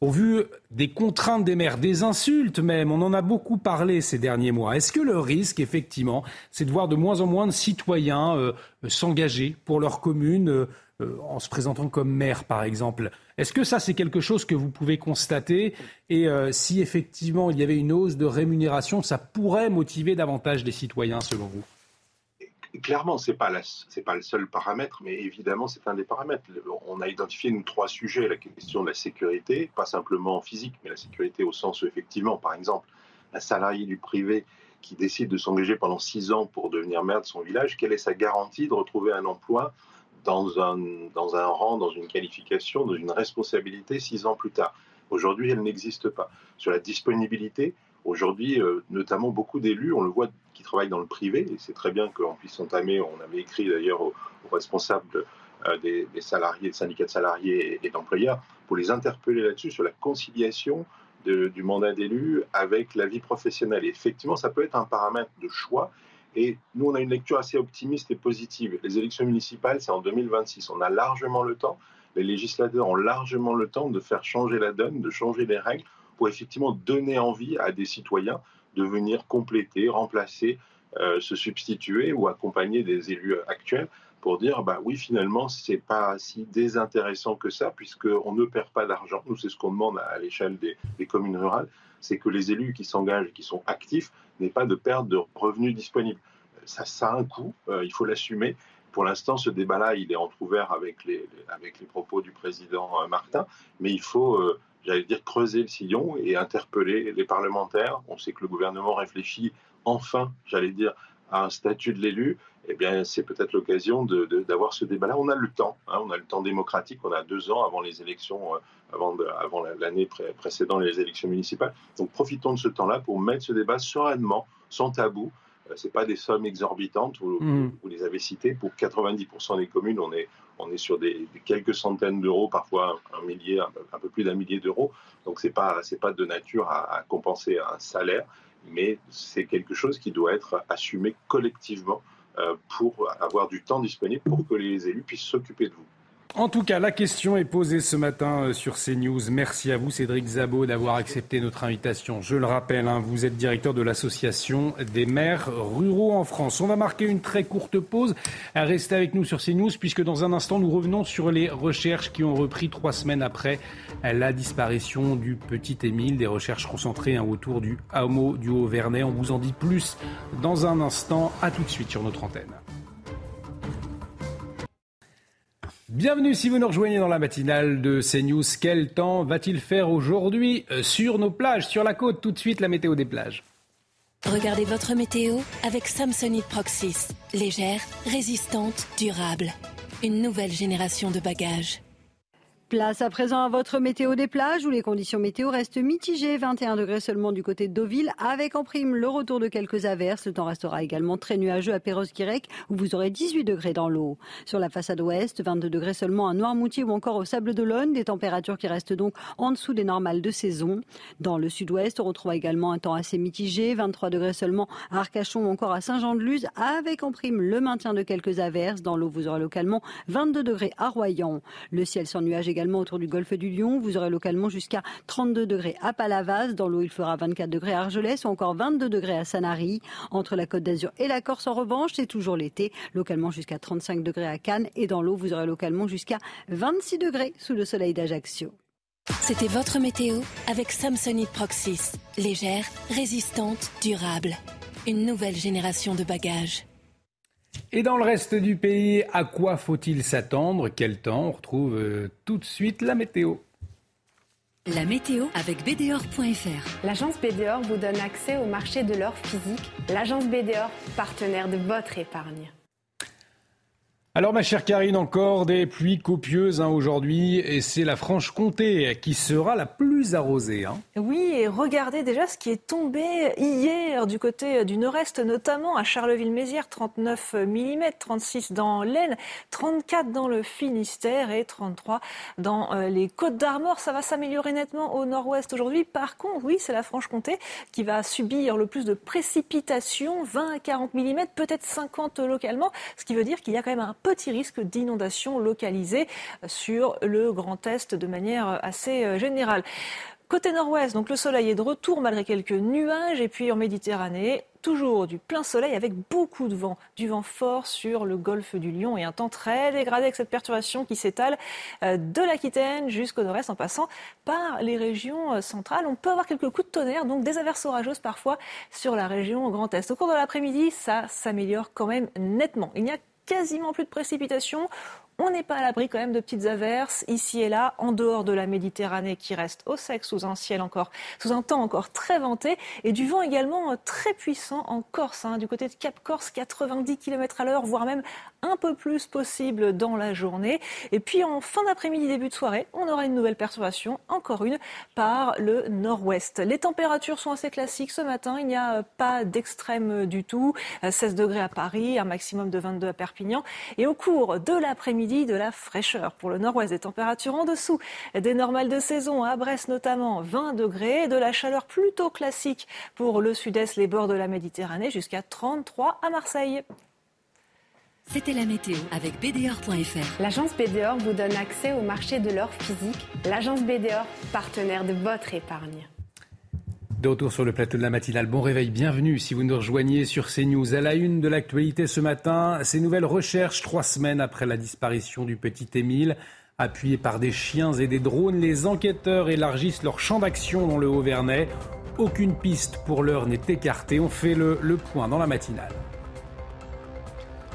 au vu des contraintes des maires, des insultes même, on en a beaucoup parlé ces derniers mois. Est-ce que le risque, effectivement, c'est de voir de moins en moins de citoyens euh, s'engager pour leur commune euh, euh, en se présentant comme maire, par exemple? Est-ce que ça, c'est quelque chose que vous pouvez constater? Et si effectivement il y avait une hausse de rémunération, ça pourrait motiver davantage les citoyens, selon vous? Clairement, ce n'est pas, pas le seul paramètre, mais évidemment, c'est un des paramètres. On a identifié nous trois sujets, la question de la sécurité, pas simplement physique, mais la sécurité au sens où, effectivement, par exemple, un salarié du privé qui décide de s'engager pendant six ans pour devenir maire de son village, quelle est sa garantie de retrouver un emploi dans un, dans un rang, dans une qualification, dans une responsabilité six ans plus tard? Aujourd'hui, elle n'existe pas. Sur la disponibilité, Aujourd'hui, euh, notamment beaucoup d'élus, on le voit, qui travaillent dans le privé, et c'est très bien qu'on puisse entamer, on avait écrit d'ailleurs aux, responsables euh, des, salariés, des syndicats de salariés et, d'employeurs, pour les interpeller là-dessus, sur la conciliation du mandat d'élu avec la vie professionnelle. Et effectivement, ça peut être un paramètre de choix. Et nous, on a une lecture assez optimiste et positive. Les élections municipales, c'est en 2026. On a largement le temps, les législateurs ont largement le temps de faire changer la donne, de changer les règles pour effectivement donner envie à des citoyens de venir compléter, remplacer, euh, se substituer ou accompagner des élus actuels pour dire bah oui finalement c'est pas si désintéressant que ça puisqu'on ne perd pas d'argent. Nous c'est ce qu'on demande à l'échelle des, communes rurales, c'est que les élus qui s'engagent, qui sont actifs, n'aient pas de perte de revenus disponibles. Ça, ça a un coût, euh, il faut l'assumer. Pour l'instant, ce débat-là, il est entrouvert avec les, avec les propos du président euh, Martin, mais il faut j'allais dire, creuser le sillon et interpeller les parlementaires. On sait que le gouvernement réfléchit enfin, j'allais dire, à un statut de l'élu. Eh bien, c'est peut-être l'occasion d'avoir ce débat-là. On a le temps, hein, on a le temps démocratique, on a deux ans avant les élections, euh, avant, l'année précédente les élections municipales. Donc profitons de ce temps-là pour mettre ce débat sereinement, sans tabou, c'est pas des sommes exorbitantes, vous, mmh. vous, les avez citées. Pour 90% des communes, on est, on est sur des, quelques centaines d'euros, parfois un, millier, un, peu plus d'un millier d'euros. Donc c'est pas c'est pas de nature à, compenser un salaire, mais c'est quelque chose qui doit être assumé collectivement pour avoir du temps disponible pour que les élus puissent s'occuper de vous. En tout cas, la question est posée ce matin euh, sur CNews. Merci à vous, Cédric Zabot, d'avoir accepté notre invitation. Je le rappelle, hein, vous êtes directeur de l'Association des maires ruraux en France. On va marquer une très courte pause. Restez avec nous sur CNews, puisque dans un instant, nous revenons sur les recherches qui ont repris trois semaines après la disparition du petit Émile. Des recherches concentrées hein, autour du hameau du Haut-Vernay. On vous en dit plus dans un instant. À tout de suite sur notre antenne. Bienvenue si vous nous rejoignez dans la matinale de CNews. Quel temps va-t-il faire aujourd'hui euh, sur nos plages, sur la côte Tout de suite, la météo des plages. Regardez votre météo avec Samsonite Proxys. Légère, résistante, durable. Une nouvelle génération de bagages. Place à présent à votre météo des plages où les conditions météo restent mitigées. 21 degrés seulement du côté de Deauville avec en prime le retour de quelques averses. Le temps restera également très nuageux à Perros-Guirec où vous aurez 18 degrés dans l'eau. Sur la façade ouest, 22 degrés seulement à Noirmoutier ou encore au Sable d'Olonne. Des températures qui restent donc en dessous des normales de saison. Dans le sud-ouest, on retrouve également un temps assez mitigé. 23 degrés seulement à Arcachon ou encore à Saint-Jean-de-Luz avec en prime le maintien de quelques averses. Dans l'eau, vous aurez localement 22 degrés à Royan. Le ciel sans nuages également autour du golfe du Lion. Vous aurez localement jusqu'à 32 degrés à Palavas. Dans l'eau, il fera 24 degrés à Argelès ou encore 22 degrés à Sanary. Entre la Côte d'Azur et la Corse, en revanche, c'est toujours l'été. Localement jusqu'à 35 degrés à Cannes. Et dans l'eau, vous aurez localement jusqu'à 26 degrés sous le soleil d'Ajaccio. C'était votre météo avec Samsonite Proxys. Légère, résistante, durable. Une nouvelle génération de bagages. Et dans le reste du pays, à quoi faut-il s'attendre? Quel temps? On retrouve euh, tout de suite la météo. La météo avec BDOR.fr. L'agence BDOR vous donne accès au marché de l'or physique. L'agence BDOR, partenaire de votre épargne. Alors ma chère Karine, encore des pluies copieuses hein, aujourd'hui et c'est la Franche-Comté qui sera la plus arrosée. Hein. Oui, et regardez déjà ce qui est tombé hier du côté du nord-est, notamment à Charleville-Mézières, 39 mm, 36 dans l'Aisne, 34 dans le Finistère et 33 dans euh, les Côtes d'Armor. Ça va s'améliorer nettement au nord-ouest aujourd'hui. Par contre, oui, c'est la Franche-Comté qui va subir le plus de précipitations, 20 à 40 mm, peut-être 50 localement, ce qui veut dire qu'il y a quand même un petit risque d'inondation localisée sur le Grand Est de manière assez euh, générale. Côté nord-ouest, donc le soleil est de retour malgré quelques nuages. Et puis en Méditerranée, toujours du plein soleil avec beaucoup de vent, du vent fort sur le golfe du Lion et un temps très dégradé avec cette perturbation qui s'étale euh, de l'Aquitaine jusqu'au nord-est en passant par les régions euh, centrales. On peut avoir quelques coups de tonnerre, donc des averses orageuses parfois sur la région Grand Est. Au cours de l'après-midi, ça s'améliore quand même nettement. Il n'y a quasiment plus de précipitations. On n'est pas à l'abri quand même de petites averses ici et là, en dehors de la Méditerranée qui reste au sec sous un ciel encore, sous un temps encore très venté, et du vent également euh, très puissant en Corse, hein, du côté de Cap Corse, 90 km à l'heure, voire même un peu plus possible dans la journée. Et puis en fin d'après-midi, début de soirée, on aura une nouvelle perturbation, encore une, par le nord-ouest. Les températures sont assez classiques ce matin, il n'y a pas d'extrême du tout, 16 euh, degrés à Paris, un maximum de 22 à Perpignan, et au cours de l'après-midi, de la fraîcheur. Pour le nord-ouest, des températures en dessous des normales de saison, à Brest notamment 20 degrés, de la chaleur plutôt classique pour le sud-est, les bords de la Méditerranée, jusqu'à 33 à Marseille. C'était la météo avec BDOR.fr. L'agence BDOR vous donne accès au marché de l'or physique. L'agence BDOR, partenaire de votre épargne. De retour sur le plateau de la matinale. Bon réveil, bienvenue si vous nous rejoignez sur CNews. À la une de l'actualité ce matin, ces nouvelles recherches, trois semaines après la disparition du petit Émile. Appuyés par des chiens et des drones, les enquêteurs élargissent leur champ d'action dans le Haut-Vernay. Aucune piste pour l'heure n'est écartée. On fait le, le point dans la matinale.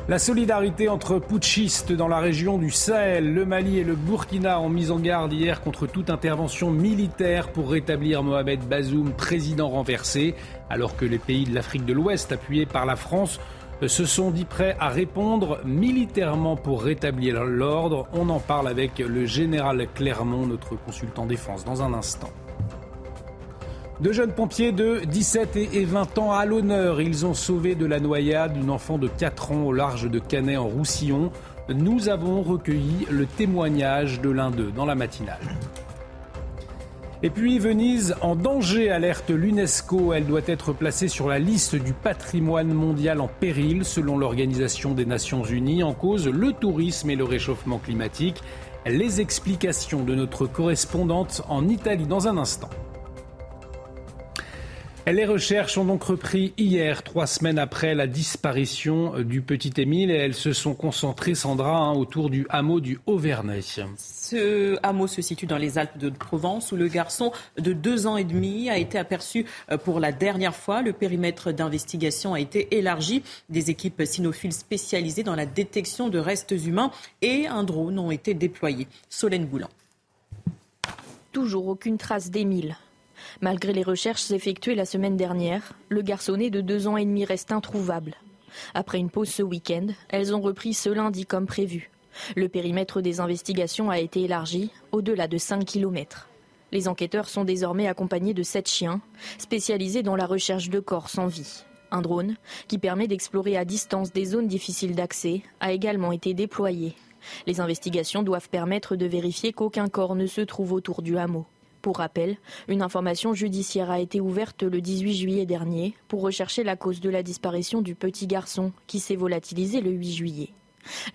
La solidarité entre putschistes dans la région du Sahel, le Mali et le Burkina ont mis en garde hier contre toute intervention militaire pour rétablir Mohamed Bazoum, président renversé, alors que les pays de l'Afrique de l'Ouest, appuyés par la France, se sont dit prêts à répondre militairement pour rétablir l'ordre. On en parle avec le général Clermont, notre consultant défense, dans un instant. Deux jeunes pompiers de 17 et 20 ans à l'honneur. Ils ont sauvé de la noyade une enfant de 4 ans au large de Canet en Roussillon. Nous avons recueilli le témoignage de l'un d'eux dans la matinale. Et puis Venise en danger, alerte l'UNESCO. Elle doit être placée sur la liste du patrimoine mondial en péril selon l'Organisation des Nations Unies. En cause, le tourisme et le réchauffement climatique. Les explications de notre correspondante en Italie dans un instant. Les recherches ont donc repris hier, trois semaines après la disparition du petit Émile, et elles se sont concentrées, Sandra, hein, autour du hameau du Haut-Vernay. Ce hameau se situe dans les Alpes de Provence, où le garçon de deux ans et demi a été aperçu euh, pour la dernière fois. Le périmètre d'investigation a été élargi. Des équipes cynophiles spécialisées dans la détection de restes humains et un drone ont été déployés. Solène Boulan. Toujours aucune trace d'Émile. Malgré les recherches effectuées la semaine dernière, le garçonnet de deux ans et demi reste introuvable. Après une pause ce week-end, elles ont repris ce lundi comme prévu. Le périmètre des investigations a été élargi au-delà de 5 km. Les enquêteurs sont désormais accompagnés de sept chiens, spécialisés dans la recherche de corps sans vie. Un drone, qui permet d'explorer à distance des zones difficiles d'accès, a également été déployé. Les investigations doivent permettre de vérifier qu'aucun corps ne se trouve autour du hameau. Pour rappel, une information judiciaire a été ouverte le 18 juillet dernier pour rechercher la cause de la disparition du petit garçon qui s'est volatilisé le 8 juillet.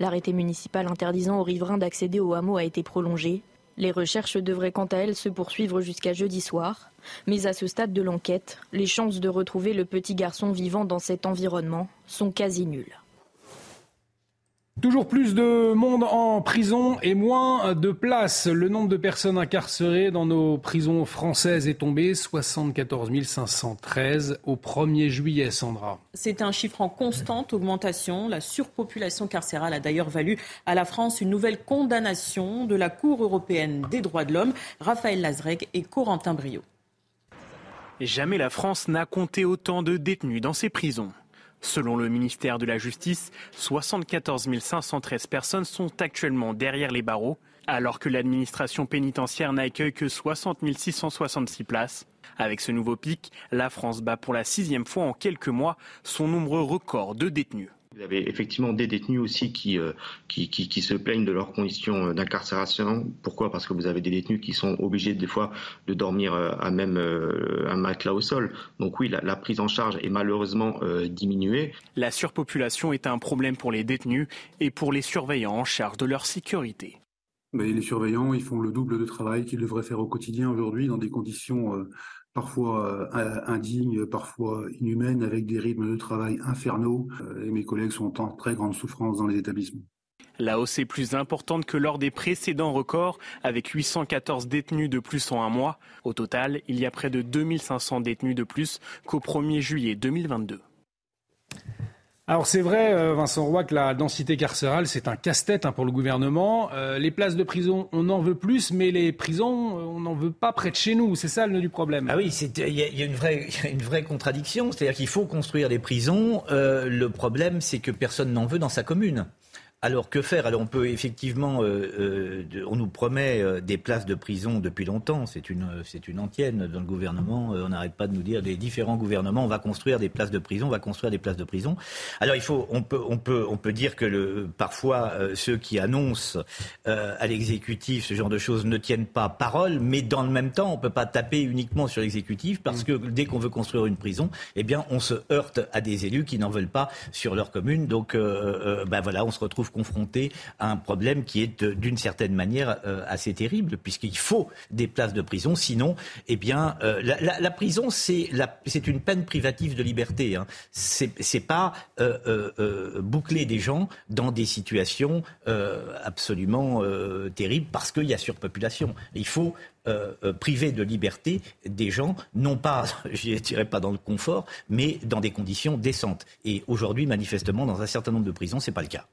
L'arrêté municipal interdisant aux riverains d'accéder au hameau a été prolongé. Les recherches devraient quant à elles se poursuivre jusqu'à jeudi soir. Mais à ce stade de l'enquête, les chances de retrouver le petit garçon vivant dans cet environnement sont quasi nulles. Toujours plus de monde en prison et moins de places. Le nombre de personnes incarcérées dans nos prisons françaises est tombé 74 513 au 1er juillet, Sandra. C'est un chiffre en constante augmentation. La surpopulation carcérale a d'ailleurs valu à la France une nouvelle condamnation de la Cour européenne des droits de l'homme. Raphaël Lazreg et Corentin Brio. Jamais la France n'a compté autant de détenus dans ses prisons. Selon le ministère de la Justice, 74 513 personnes sont actuellement derrière les barreaux, alors que l'administration pénitentiaire n'accueille que 60 666 places. Avec ce nouveau pic, la France bat pour la sixième fois en quelques mois son nombre record de détenus. Vous avez effectivement des détenus aussi qui, euh, qui, qui, se plaignent de leurs conditions euh, d'incarcération. Pourquoi? Parce que vous avez des détenus qui sont obligés des fois de dormir euh, à même un matelas au sol. Donc oui, la, prise en charge est malheureusement diminuée. La surpopulation est un problème pour les détenus et pour les surveillants en charge de leur sécurité. les surveillants, ils font le double de travail qu'ils devraient faire au quotidien aujourd'hui dans des conditions parfois euh, indignes, parfois inhumaines, avec des rythmes de travail infernaux. Euh, et mes collègues sont en très grande souffrance dans les établissements. La hausse est plus importante que lors des précédents records, avec 814 détenus de plus en un mois. Au total, il y a près de 2500 détenus de plus qu'au 1er juillet 2022. Alors c'est vrai, euh, Vincent Roy, que la densité carcérale, c'est un casse-tête hein, pour le gouvernement. Euh, les places de prison, on en veut plus, mais les prisons, euh, on n'en veut pas près de chez nous. C'est ça le nœud du problème. Ah oui, il y, a une vraie, une vraie contradiction. C'est-à-dire qu'il faut construire des prisons. le problème, c'est que personne n'en veut dans sa commune. Alors que faire? Alors on peut effectivement, euh, euh, on nous promet euh, des places de prison depuis longtemps. C'est une, c'est une antienne dans le gouvernement. on n'arrête pas de nous dire des différents gouvernements, on va construire des places de prison, on va construire des places de prison. Alors il faut, on peut, on peut, on peut dire que le, parfois ceux qui annoncent à l'exécutif ce genre de choses ne tiennent pas parole, mais dans le même temps, on peut pas taper uniquement sur l'exécutif parce mm. que dès qu'on veut construire une prison, eh bien on se heurte à des élus qui n'en veulent pas sur leur commune. Donc ben voilà, on se retrouve confronté à un problème qui est euh, d'une certaine manière euh, assez terrible, puisqu'il faut des places de prison. Sinon, eh bien, euh, la, prison, c'est une peine privative de liberté. Hein. C'est pas boucler des gens dans des situations absolument terribles parce qu'il y a surpopulation. Il faut priver de liberté des gens, non pas, je dirais pas dans le confort, mais dans des conditions décentes. Et aujourd'hui, manifestement, dans un certain nombre de prisons, c'est pas le cas.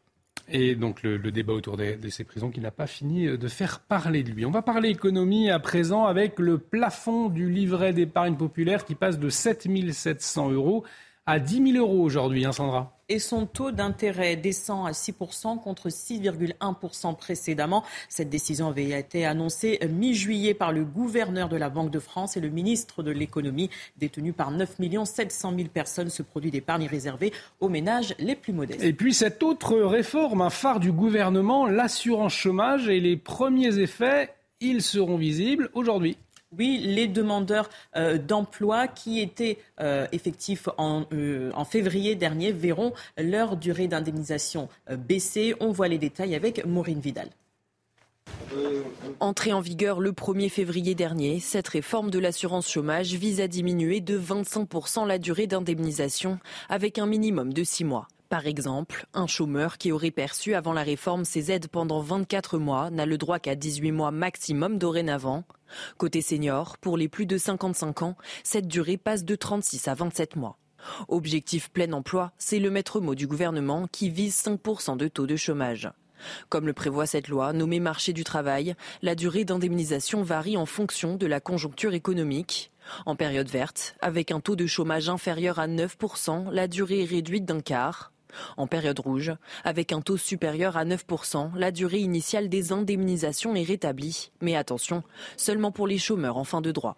Et donc le, débat autour de, ces prisons qui n'a pas fini euh, de faire parler de lui. On va parler économie à présent avec le plafond du livret d'épargne populaire qui passe de 7 700 euros à 10 000 euros aujourd'hui, hein Sandra et son taux d'intérêt descend à 6% contre 6,1% précédemment. Cette décision avait été annoncée mi-juillet par le gouverneur de la Banque de France et le ministre de l'économie, détenu par 9 700 000 personnes. Ce produit d'épargne est réservé aux ménages les plus modestes. Et puis cette autre réforme, un phare du gouvernement, l'assurance chômage et les premiers effets, ils seront visibles aujourd'hui. Oui, les demandeurs euh, d'emploi qui étaient euh, effectifs en, en, février dernier verront leur durée d'indemnisation baisser. On voit les détails avec Maureen Vidal. Entrée en vigueur le 1er février dernier, cette réforme de l'assurance chômage vise à diminuer de 25% la durée d'indemnisation avec un minimum de 6 mois. Par exemple, un chômeur qui aurait perçu avant la réforme ses aides pendant 24 mois n'a le droit qu'à 18 mois maximum dorénavant. Côté senior, pour les plus de 55 ans, cette durée passe de 36 à 27 mois. Objectif plein emploi, c'est le maître mot du gouvernement qui vise 5% de taux de chômage. Comme le prévoit cette loi, nommée marché du travail, la durée d'indemnisation varie en fonction de la conjoncture économique. En période verte, avec un taux de chômage inférieur à 9%, la durée est réduite d'un quart. En période rouge, avec un taux supérieur à 9%, la durée initiale des indemnisations est rétablie. Mais attention, seulement pour les chômeurs en fin de droit.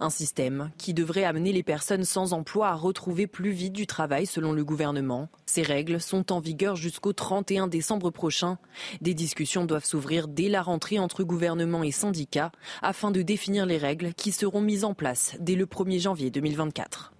Un système qui devrait amener les personnes sans emploi à retrouver plus vite du travail selon le gouvernement. Ces règles sont en vigueur jusqu'au 31 décembre prochain. Des discussions doivent s'ouvrir dès la rentrée entre gouvernement et syndicats afin de définir les règles qui seront mises en place dès le 1er janvier 2024.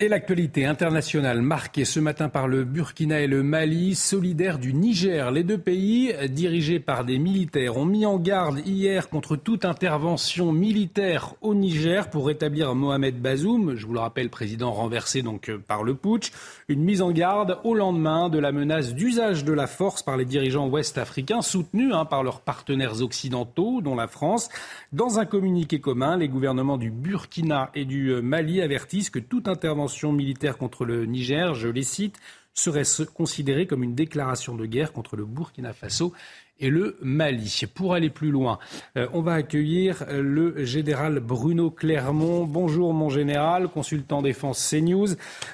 Et l'actualité internationale marquée ce matin par le Burkina et le Mali, solidaires du Niger. Les deux pays, dirigés par des militaires, ont mis en garde hier contre toute intervention militaire au Niger pour rétablir Mohamed Bazoum, je vous le rappelle, président renversé donc euh, par le putsch. Une mise en garde au lendemain de la menace d'usage de la force par les dirigeants ouest-africains, soutenus hein, par leurs partenaires occidentaux, dont la France. Dans un communiqué commun, les gouvernements du Burkina et du euh, Mali avertissent que toute intervention militaire contre le Niger, je les cite, serait considérée comme une déclaration de guerre contre le Burkina Faso et le Mali. Pour aller plus loin, euh, on va accueillir euh, le général Bruno Clermont. Bonjour mon général, consultant défense CNews.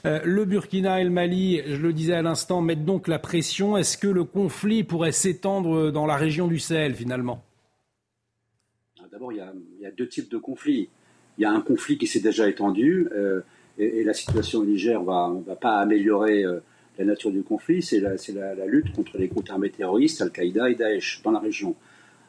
le Burkina et le Mali, je le disais à l'instant, mettent donc la pression. Est-ce que le conflit pourrait s'étendre dans la région du Sahel finalement? D'abord, il, y a deux types de conflits. Il y a un conflit qui s'est déjà étendu, euh, et, la situation au Niger va, va, pas améliorer euh, la nature du conflit. C'est la, lutte contre les groupes armés terroristes, Al-Qaïda et Daesh, dans la région.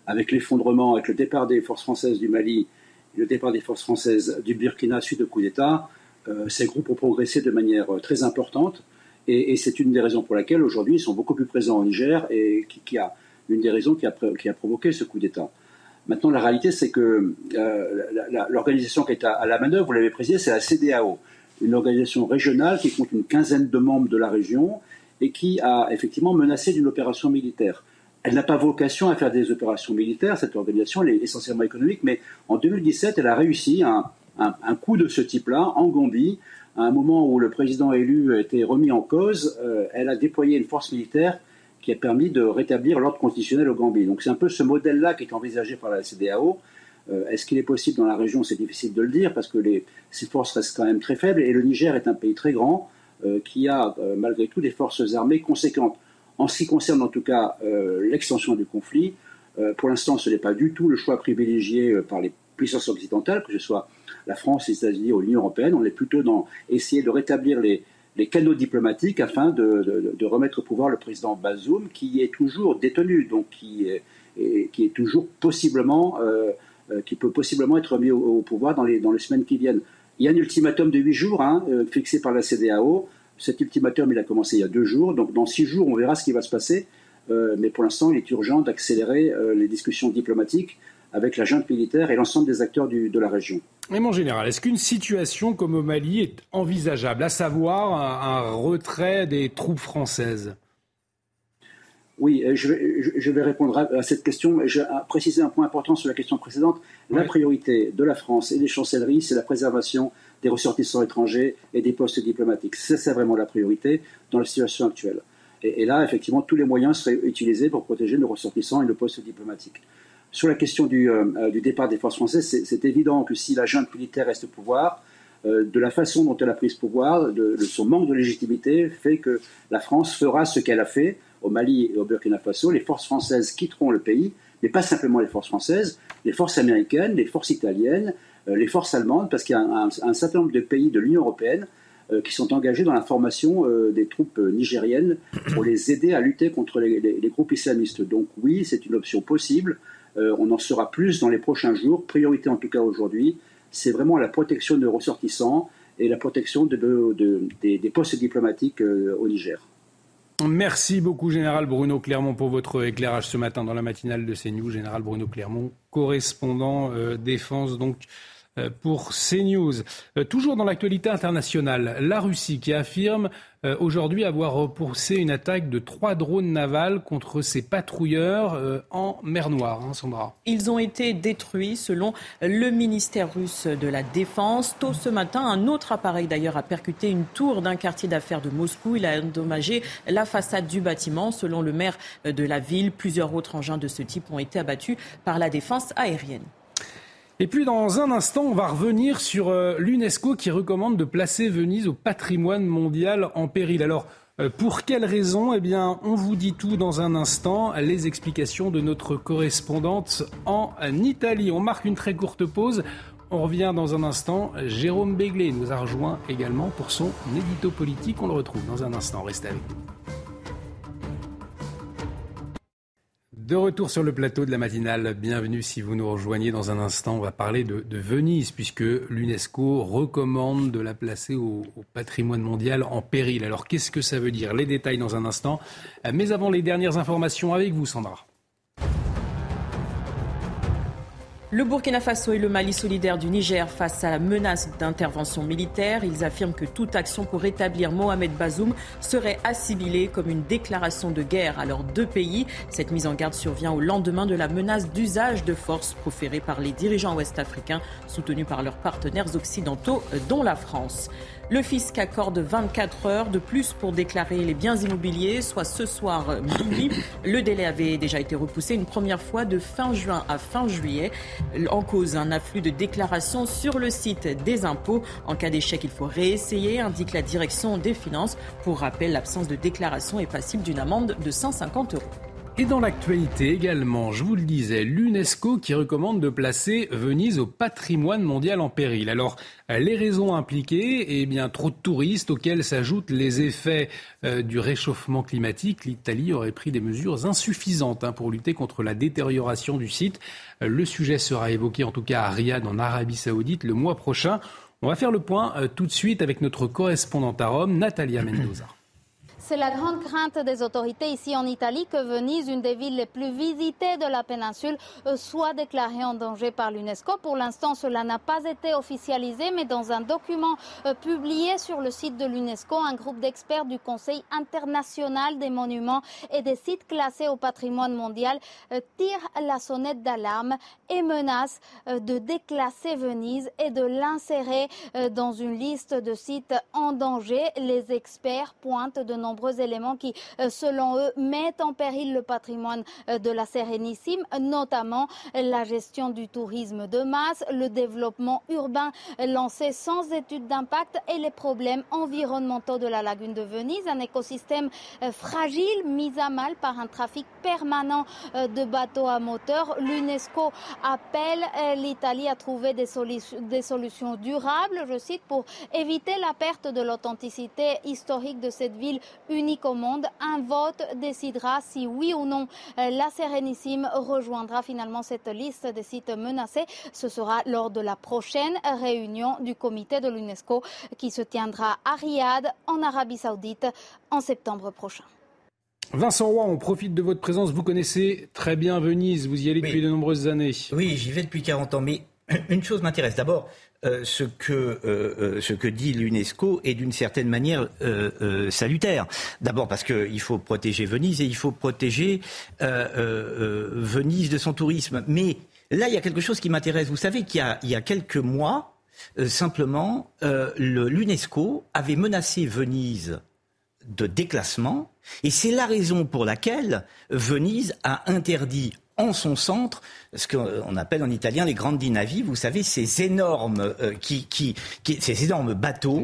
Avec l'effondrement, avec le départ des forces françaises du Mali, le départ des forces françaises du Burkina suite au coup d'État, euh, ces groupes ont progressé de manière très importante. Et, c'est une des raisons pour laquelle aujourd'hui ils sont beaucoup plus présents au Niger et qui, a une des raisons qui a, provoqué ce coup d'État. Maintenant, la réalité, c'est que euh, l'organisation qui est à, la manœuvre, vous l'avez précisé, c'est la CDAO, une organisation régionale qui compte une quinzaine de membres de la région et qui a effectivement menacé d'une opération militaire. Elle n'a pas vocation à faire des opérations militaires, cette organisation, elle est essentiellement économique, mais en 2017, elle a réussi un, un, coup de ce type-là en Gambie, à un moment où le président élu a été remis en cause, euh, elle a déployé une force militaire qui a permis de rétablir l'ordre constitutionnel au Gambie. Donc c'est un peu ce modèle-là qui est envisagé par la CDAO. Euh, est-ce qu'il est possible dans la région C'est difficile de le dire parce que les, ces forces restent quand même très faibles et le Niger est un pays très grand euh, qui a euh, malgré tout des forces armées conséquentes. En ce qui concerne en tout cas l'extension du conflit, pour l'instant ce n'est pas du tout le choix privilégié par les puissances occidentales, que ce soit la France, les États-Unis ou l'Union européenne. On est plutôt dans essayer de rétablir les, les canaux diplomatiques afin de, remettre au pouvoir le président Bazoum, qui est toujours détenu, donc qui est, qui est toujours possiblement, qui peut possiblement être mis au, pouvoir dans les, dans les semaines qui viennent. Il y a un ultimatum de huit jours hein, euh, fixé par la CDAO. Cet ultimatum, il a commencé il y a deux jours, donc dans six jours, on verra ce qui va se passer. mais pour l'instant, il est urgent d'accélérer les discussions diplomatiques avec la junte militaire et l'ensemble des acteurs de la région. Mais mon général, est-ce qu'une situation comme au Mali est envisageable, à savoir un, retrait des troupes françaises? Oui, je vais, je vais, répondre à cette question. Je vais préciser un point important sur la question précédente. La priorité de la France et des chancelleries, c'est la préservation des ressortissants étrangers et des postes diplomatiques. C'est vraiment la priorité dans la situation actuelle. Et, et, là, effectivement, tous les moyens seraient utilisés pour protéger nos ressortissants et nos postes diplomatiques. Sur la question du, euh, euh, du départ des forces françaises, c'est évident que si la junte militaire reste au pouvoir, euh, de la façon dont elle a pris ce pouvoir, de, son manque de légitimité, fait que la France fera ce qu'elle a fait au Mali et au Burkina Faso. Les forces françaises quitteront le pays, mais pas simplement les forces françaises, les forces américaines, les forces italiennes, les forces allemandes, parce qu'il y a un, certain nombre de pays de l'Union européenne qui sont engagés dans la formation des troupes nigériennes pour les aider à lutter contre les groupes islamistes. Donc oui, c'est une option possible. on en saura plus dans les prochains jours. Priorité en tout cas aujourd'hui, c'est vraiment la protection de ressortissants et la protection des, postes diplomatiques au Niger. Merci beaucoup, Général Bruno Clermont, pour votre éclairage ce matin dans la matinale de CNews. Général Bruno Clermont, correspondant défense donc euh, pour CNews. Euh, toujours dans l'actualité internationale, la Russie qui affirme euh, aujourd'hui avoir repoussé une attaque de trois drones navals contre ses patrouilleurs en mer Noire. Hein, Sandra. Ils ont été détruits selon le ministère russe de la Défense. Tôt ce matin, un autre appareil d'ailleurs a percuté une tour d'un quartier d'affaires de Moscou. Il a endommagé la façade du bâtiment. Selon le maire de la ville, plusieurs autres engins de ce type ont été abattus par la défense aérienne. Et puis dans un instant, on va revenir sur euh, l'UNESCO qui recommande de placer Venise au patrimoine mondial en péril. Alors, euh, pour quelles raisons Eh bien, on vous dit tout dans un instant. Les explications de notre correspondante en Italie. On marque une très courte pause. On revient dans un instant. Jérôme Béglé nous a rejoint également pour son édito politique. On le retrouve dans un instant. Restez avec nous. De retour sur le plateau de la matinale, bienvenue si vous nous rejoignez dans un instant. On va parler de, Venise puisque l'UNESCO recommande de la placer au, au, patrimoine mondial en péril. Alors qu'est-ce que ça veut dire? Les détails dans un instant. Mais avant les dernières informations avec vous, Sandra. Le Burkina Faso et le Mali solidaire du Niger face à la menace d'intervention militaire. Ils affirment que toute action pour rétablir Mohamed Bazoum serait assimilée comme une déclaration de guerre à leurs deux pays. Cette mise en garde survient au lendemain de la menace d'usage de force proférée par les dirigeants ouest-africains soutenus par leurs partenaires occidentaux, dont la France. Le fisc accorde 24 heures de plus pour déclarer les biens immobiliers, soit ce soir minuit. Le délai avait déjà été repoussé une première fois de fin juin à fin juillet. En cause, un afflux de déclarations sur le site des impôts. En cas d'échec, il faut réessayer, indique la direction des finances. Pour rappel, l'absence de déclaration est passible d'une amende de 150 euros. Et dans l'actualité également, je vous le disais, l'UNESCO qui recommande de placer Venise au patrimoine mondial en péril. Alors, les raisons impliquées, eh bien, trop de touristes auxquels s'ajoutent les effets euh, du réchauffement climatique. L'Italie aurait pris des mesures insuffisantes hein, pour lutter contre la détérioration du site. Euh, le sujet sera évoqué en tout cas à Riyad en Arabie Saoudite le mois prochain. On va faire le point euh, tout de suite avec notre correspondante à Rome, Natalia Mendoza. C'est la grande crainte des autorités ici en Italie que Venise, une des villes les plus visitées de la péninsule, euh, soit déclarée en danger par l'UNESCO. Pour l'instant, cela n'a pas été officialisé, mais dans un document euh, publié sur le site de l'UNESCO, un groupe d'experts du Conseil international des monuments et des sites classés au patrimoine mondial euh, tire la sonnette d'alarme et menace de déclasser Venise et de l'insérer dans une liste de sites en danger. Les experts pointent de nombreux nombreux éléments qui, euh, selon eux, mettent en péril le patrimoine euh, de la Sérénissime, notamment la gestion du tourisme de masse, le développement urbain lancé sans étude d'impact et les problèmes environnementaux de la lagune de Venise, un écosystème euh, fragile mis à mal par un trafic permanent de bateaux à moteur. L'UNESCO appelle l'Italie à trouver des, des solutions durables, je cite, pour éviter la perte de l'authenticité historique de cette ville unique au monde. Un vote décidera si oui ou non euh, la Sérénissime rejoindra finalement cette liste des sites menacés. Ce sera lors de la prochaine réunion du comité de l'UNESCO qui se tiendra à Riyad, en Arabie Saoudite, en septembre prochain. Vincent Roy, on profite de votre présence. Vous connaissez très bien Venise, vous y allez depuis de nombreuses années. Oui, j'y vais depuis 40 ans. Mais une chose m'intéresse. D'abord, ce, que, euh, euh, ce que dit l'UNESCO est d'une certaine manière salutaire. D'abord parce qu'il faut protéger Venise et il faut protéger Venise de son tourisme. Mais là, il y a quelque chose qui m'intéresse. Vous savez qu'il y a, quelques mois, simplement, l'UNESCO avait menacé Venise de déclassement et c'est la raison pour laquelle Venise a interdit en son centre ce qu'on appelle en italien les grandes navi, vous savez, ces énormes, euh, qui, qui, ces énormes bateaux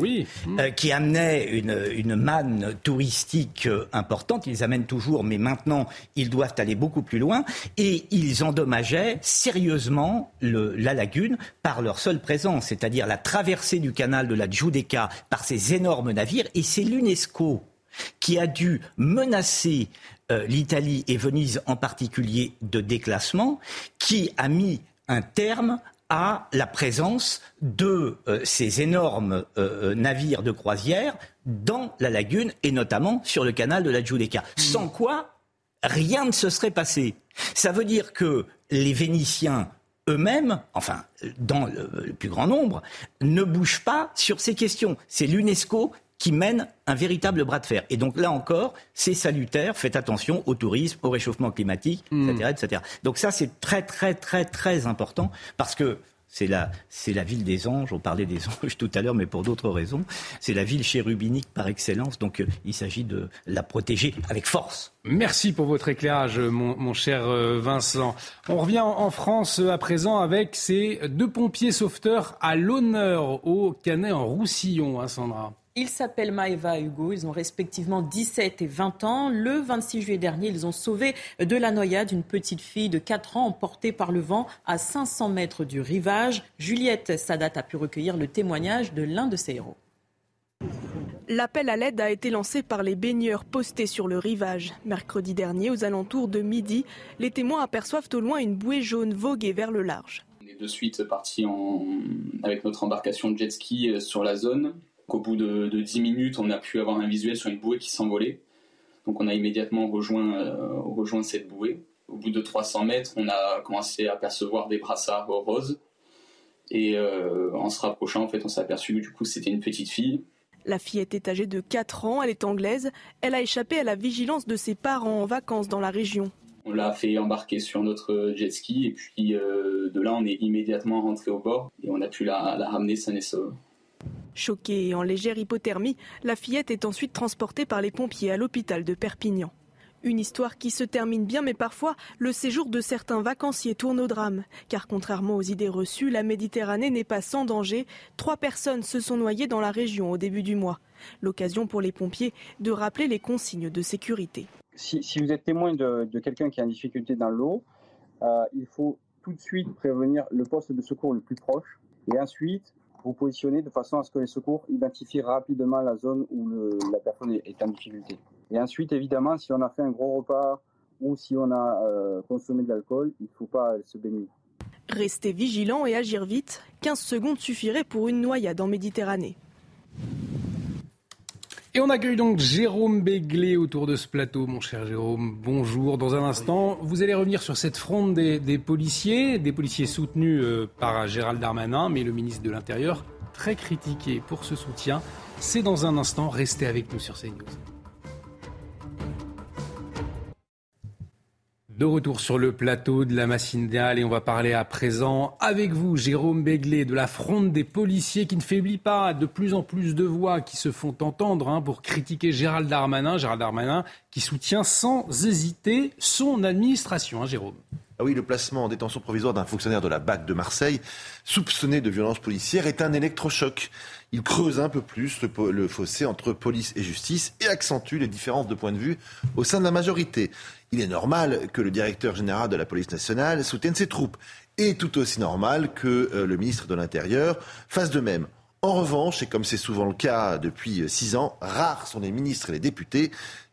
euh, qui amenaient une, une manne touristique euh, importante. Ils les amènent toujours, mais maintenant, ils doivent aller beaucoup plus loin. Et ils endommageaient sérieusement le, la lagune par leur seule présence, c'est-à-dire la traversée du canal de la Giudecca par ces énormes navires. Et c'est l'UNESCO qui a dû menacer euh, l'Italie et Venise en particulier de déclassement, qui a mis un terme à la présence de euh, ces énormes euh, navires de croisière dans la lagune et notamment sur le canal de la Giudecca. Mmh. Sans quoi, rien ne se serait passé. Ça veut dire que les Vénitiens eux-mêmes, enfin dans le, plus grand nombre, ne bougent pas sur ces questions. C'est l'UNESCO qui mène un véritable bras de fer. Et donc là encore, c'est salutaire, faites attention au tourisme, au réchauffement climatique, etc., hmm. etc. Donc ça, c'est très, très, très, très important parce que c'est la, c'est la ville des anges. On parlait des anges tout à l'heure, mais pour d'autres raisons. C'est la ville chérubinique par excellence. Donc, euh, il s'agit de la protéger avec force. Merci pour votre éclairage, mon, cher euh, Vincent. On revient en France à présent avec ces deux pompiers sauveteurs à l'honneur au Canet en Roussillon, hein, Sandra. Ils s'appellent Maëva et Hugo. Ils ont respectivement 17 et 20 ans. Le 26 juillet dernier, ils ont sauvé de la noyade une petite fille de 4 ans emportée par le vent à 500 mètres du rivage. Juliette Sadat a pu recueillir le témoignage de l'un de ses héros. L'appel à l'aide a été lancé par les baigneurs postés sur le rivage. Mercredi dernier, aux alentours de midi, les témoins aperçoivent au loin une bouée jaune voguer vers le large. On est de suite partis avec notre embarcation de jet ski euh, sur la zone. Au bout de, de, 10 minutes, on a pu avoir un visuel sur une bouée qui s'envolait. Donc on a immédiatement rejoint, euh, rejoint cette bouée. Au bout de 300 mètres, on a commencé à percevoir des brassards roses. Et euh, en se rapprochant, en fait, on s'est aperçu que du coup, c'était une petite fille. La fille était âgée de 4 ans, elle est anglaise. Elle a échappé à la vigilance de ses parents en vacances dans la région. On l'a fait embarquer sur notre jet ski et puis euh, de là on est immédiatement rentré au bord et on a pu la, la ramener saine et sauve. Choquée et en légère hypothermie, la fillette est ensuite transportée par les pompiers à l'hôpital de Perpignan. Une histoire qui se termine bien, mais parfois le séjour de certains vacanciers tourne au drame. Car contrairement aux idées reçues, la Méditerranée n'est pas sans danger. Trois personnes se sont noyées dans la région au début du mois. L'occasion pour les pompiers de rappeler les consignes de sécurité. Si, vous êtes témoin de, quelqu'un qui a une difficulté dans l'eau, euh, il faut tout de suite prévenir le poste de secours le plus proche et ensuite vous positionner de façon à ce que les secours identifient rapidement la zone où la personne est en difficulté. Et ensuite, évidemment, si on a fait un gros repas ou si on a euh, consommé de l'alcool, il ne faut pas se baigner. Rester vigilant et agir vite, 15 secondes suffiraient pour une noyade en Méditerranée. Et on accueille donc Jérôme Béglé autour de ce plateau. Mon cher Jérôme, bonjour. Dans un instant, vous allez revenir sur cette fronde des, policiers, des policiers soutenus euh, par Gérald Darmanin, mais le ministre de l'Intérieur très critiqué pour ce soutien. C'est dans un instant. Restez avec nous sur CNews. De retour sur le plateau de la Massinale et on va parler à présent avec vous, Jérôme Béglé, de la fronde des policiers qui ne faiblit pas, de plus en plus de voix qui se font entendre hein, pour critiquer Gérald Darmanin, Gérald Darmanin qui soutient sans hésiter son administration, hein, Jérôme. Ah oui, le placement en détention provisoire d'un fonctionnaire de la BAC de Marseille, soupçonné de violence policière, est un électrochoc. Il creuse un peu plus le, fossé entre police et justice et accentue les différences de point de vue au sein de la majorité il est normal que le directeur général de la police nationale soutienne ses troupes. Et tout aussi normal que euh, le ministre de l'Intérieur fasse de même. En revanche, et comme c'est souvent le cas depuis euh, six ans, rares sont les ministres et les députés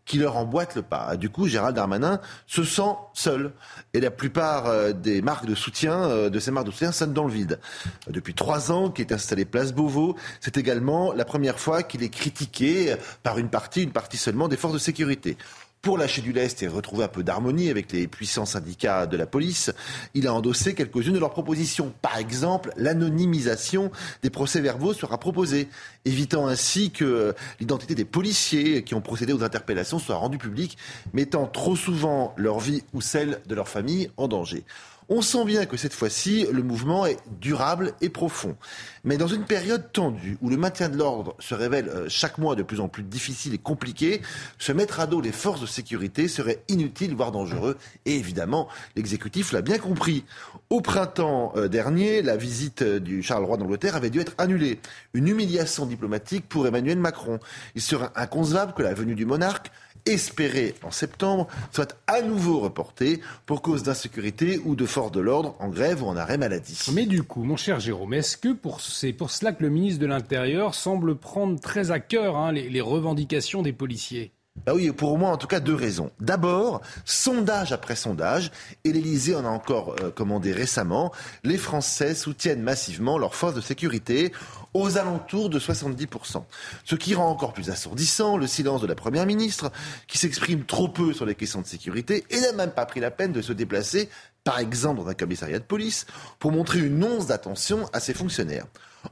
qui leur emboîtent le pas. Du coup, Gérald Darmanin se sent seul. Et la plupart euh, des marques de soutien, de ces marques de soutien, sonnent dans le vide. Depuis trois ans qu'il est installé place Beauvau, c'est également la première fois qu'il est critiqué par une partie, une partie seulement des forces de sécurité pour lâcher du lest et retrouver un peu d'harmonie avec les puissants syndicats de la police, il a endossé quelques-unes de leurs propositions. Par exemple, l'anonymisation des procès-verbaux sera proposée, évitant ainsi que l'identité des policiers qui ont procédé aux interpellations soit rendue publique, mettant trop souvent leur vie ou celle de leur famille en danger. On sent bien que cette fois-ci, le mouvement est durable et profond. Mais dans une période tendue, où le maintien de l'ordre se révèle euh, chaque mois de plus en plus difficile et compliqué, se mettre à dos les forces de sécurité serait inutile, voire dangereux. Et évidemment, l'exécutif l'a bien compris. Au printemps euh, dernier, la visite euh, du Charles Roi d'Angleterre avait dû être annulée. Une humiliation diplomatique pour Emmanuel Macron. Il serait inconcevable que la venue du monarque espérée en septembre soit à nouveau reportée pour cause d'insécurité ou de force de l'ordre en grève ou en arrêt maladie. Mais du coup, mon cher Jérôme, est-ce que c'est pour cela que le ministre de l'Intérieur semble prendre très à cœur hein, les revendications des policiers? Bah oui, pour moi en tout cas deux raisons. D'abord, sondage après sondage, et l'Élysée en a encore euh, commandé récemment, les Français soutiennent massivement leurs forces de sécurité aux alentours de 70%. Ce qui rend encore plus assourdissant le silence de la Première ministre, qui s'exprime trop peu sur les questions de sécurité et n'a même pas pris la peine de se déplacer, par exemple dans un commissariat de police, pour montrer une once d'attention à ses fonctionnaires.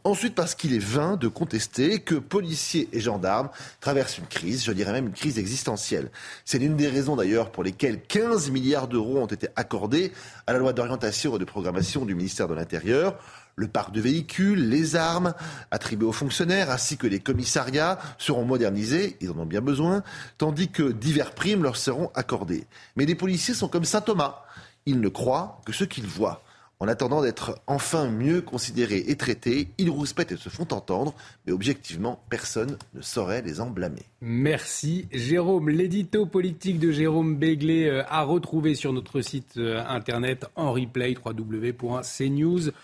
Ensuite, parce qu'il est vain de contester que policiers et gendarmes traversent une crise, je dirais même une crise existentielle. C'est l'une des raisons d'ailleurs pour lesquelles 15 milliards d'euros ont été accordés à la loi d'orientation et de programmation du ministère de l'Intérieur. Le parc de véhicules, les armes attribuées aux fonctionnaires ainsi que les commissariats seront modernisés, ils en ont bien besoin, tandis que divers primes leur seront accordées. Mais les policiers sont comme Saint Thomas, ils ne croient que ce qu'ils voient. En attendant d'être enfin mieux considérés et traités, ils rouspètent et se font entendre, mais objectivement, personne ne saurait les en blâmer. Merci Jérôme. L'édito politique de Jérôme Béglé euh, à retrouver sur notre site euh, internet en replay www.cnews.fr.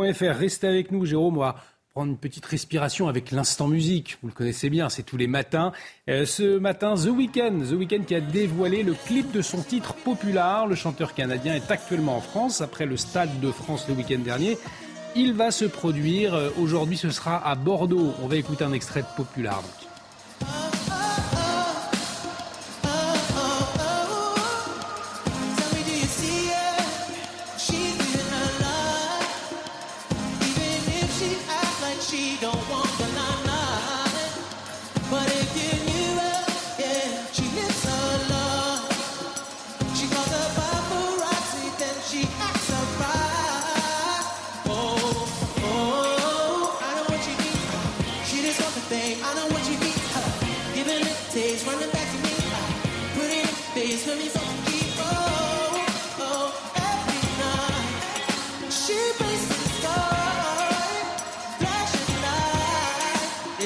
Restez avec nous Jérôme, prendre une petite respiration avec l'instant musique. Vous le connaissez bien, c'est tous les matins. Euh, ce matin, The Weeknd, The Weeknd qui a dévoilé le clip de son titre Popular. Le chanteur canadien est actuellement en France après le Stade de France le week-end dernier. Il va se produire. Euh, aujourd'hui, ce sera à Bordeaux. On va écouter un extrait de Popular.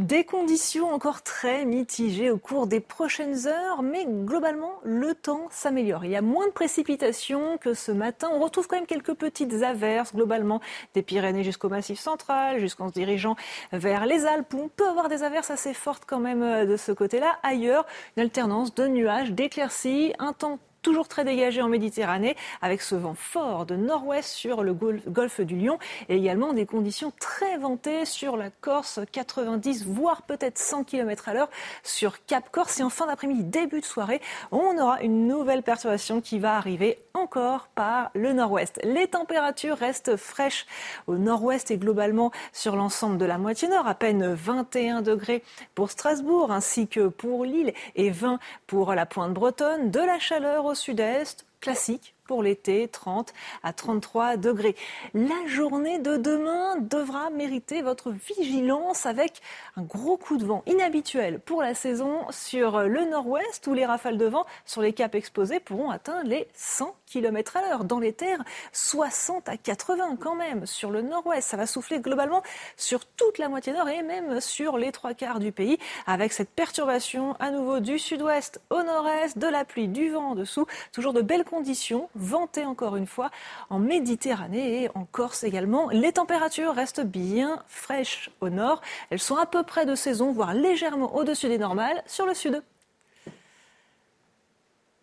Des conditions encore très mitigées au cours des prochaines heures, mais globalement, le temps s'améliore. Il y a moins de précipitations que ce matin. On retrouve quand même quelques petites averses, globalement, des Pyrénées jusqu'au Massif central, jusqu'en se dirigeant vers les Alpes, on peut avoir des averses assez fortes quand même euh, de ce côté-là. Ailleurs, une alternance de nuages, d'éclaircies, un temps toujours très dégagé en Méditerranée, avec ce vent fort de nord-ouest sur le golfe du Lion et également des conditions très ventées sur la Corse, 90 voire peut-être 100 km à l'heure sur Cap Corse. Et en fin d'après-midi, début de soirée, on aura une nouvelle perturbation qui va arriver encore par le nord-ouest. Les températures restent fraîches au nord-ouest et globalement sur l'ensemble de la moitié nord, à peine 21 degrés pour Strasbourg ainsi que pour Lille et 20 pour la pointe bretonne, de la chaleur au sud-est, classique pour l'été, 30 à 33 degrés. La journée de demain devra mériter votre vigilance avec un gros coup de vent inhabituel pour la saison sur le nord-ouest où les rafales de vent sur les caps exposés pourront atteindre les 100 km à l'heure. Dans les terres, 60 à 80 quand même sur le nord-ouest. Ça va souffler globalement sur toute la moitié nord et même sur les trois quarts du pays avec cette perturbation à nouveau du sud-ouest au nord-est, de la pluie, du vent en dessous. Toujours de belles conditions vanté encore une fois en Méditerranée et en Corse également. Les températures restent bien fraîches au nord. Elles sont à peu près de saison, voire légèrement au-dessus des normales sur le sud.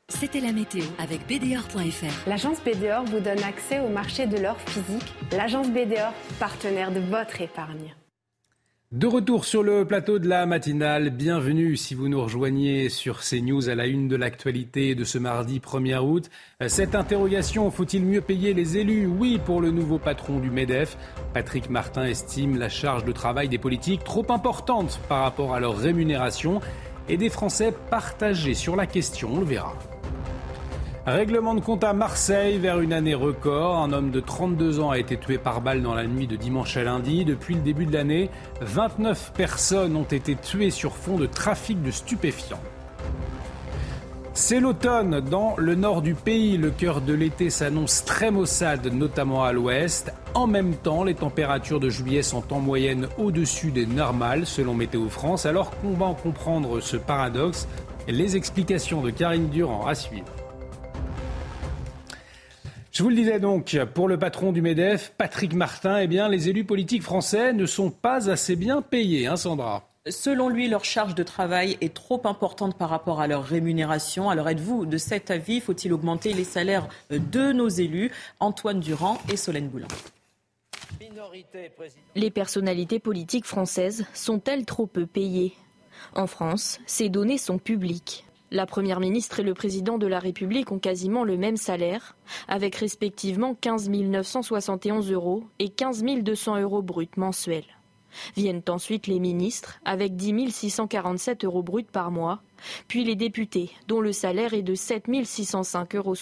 C'était la météo avec BDOR.fr. L'agence BDOR vous donne accès au marché de l'or physique. L'agence BDOR, partenaire de votre épargne. De retour sur le plateau de la matinale, bienvenue si vous nous rejoignez sur CNews à la une de l'actualité de ce mardi 1er août. Cette interrogation, faut-il mieux payer les élus? Oui pour le nouveau patron du MEDEF. Patrick Martin estime la charge de travail des politiques trop importante par rapport à leur rémunération et des Français partagés sur la question, on le verra. Règlement de compte à Marseille vers une année record. Un homme de 32 ans a été tué par balle dans la nuit de dimanche à lundi. Depuis le début de l'année, 29 personnes ont été tuées sur fond de trafic de stupéfiants. C'est l'automne dans le nord du pays. Le cœur de l'été s'annonce très maussade, notamment à l'ouest. En même temps, les températures de juillet sont en moyenne au-dessus des normales, selon Météo France. Alors qu'on va en comprendre ce paradoxe, les explications de Karine Durand à suivre. Je vous le disais donc, pour le patron du MEDEF, Patrick Martin, eh bien, les élus politiques français ne sont pas assez bien payés, hein, Sandra Selon lui, leur charge de travail est trop importante par rapport à leur rémunération. Alors êtes-vous de cet avis? Faut-il augmenter les salaires de nos élus? Antoine Durand et Solène Boulin. Les personnalités politiques françaises sont-elles trop peu payées? En France, ces données sont publiques. La Première ministre et le Président de la République ont quasiment le même salaire, avec respectivement 15 971 euros et 15 200 euros bruts mensuels. Viennent ensuite les ministres, avec 10 647 euros bruts par mois, puis les députés, dont le salaire est de 7 605,70 euros.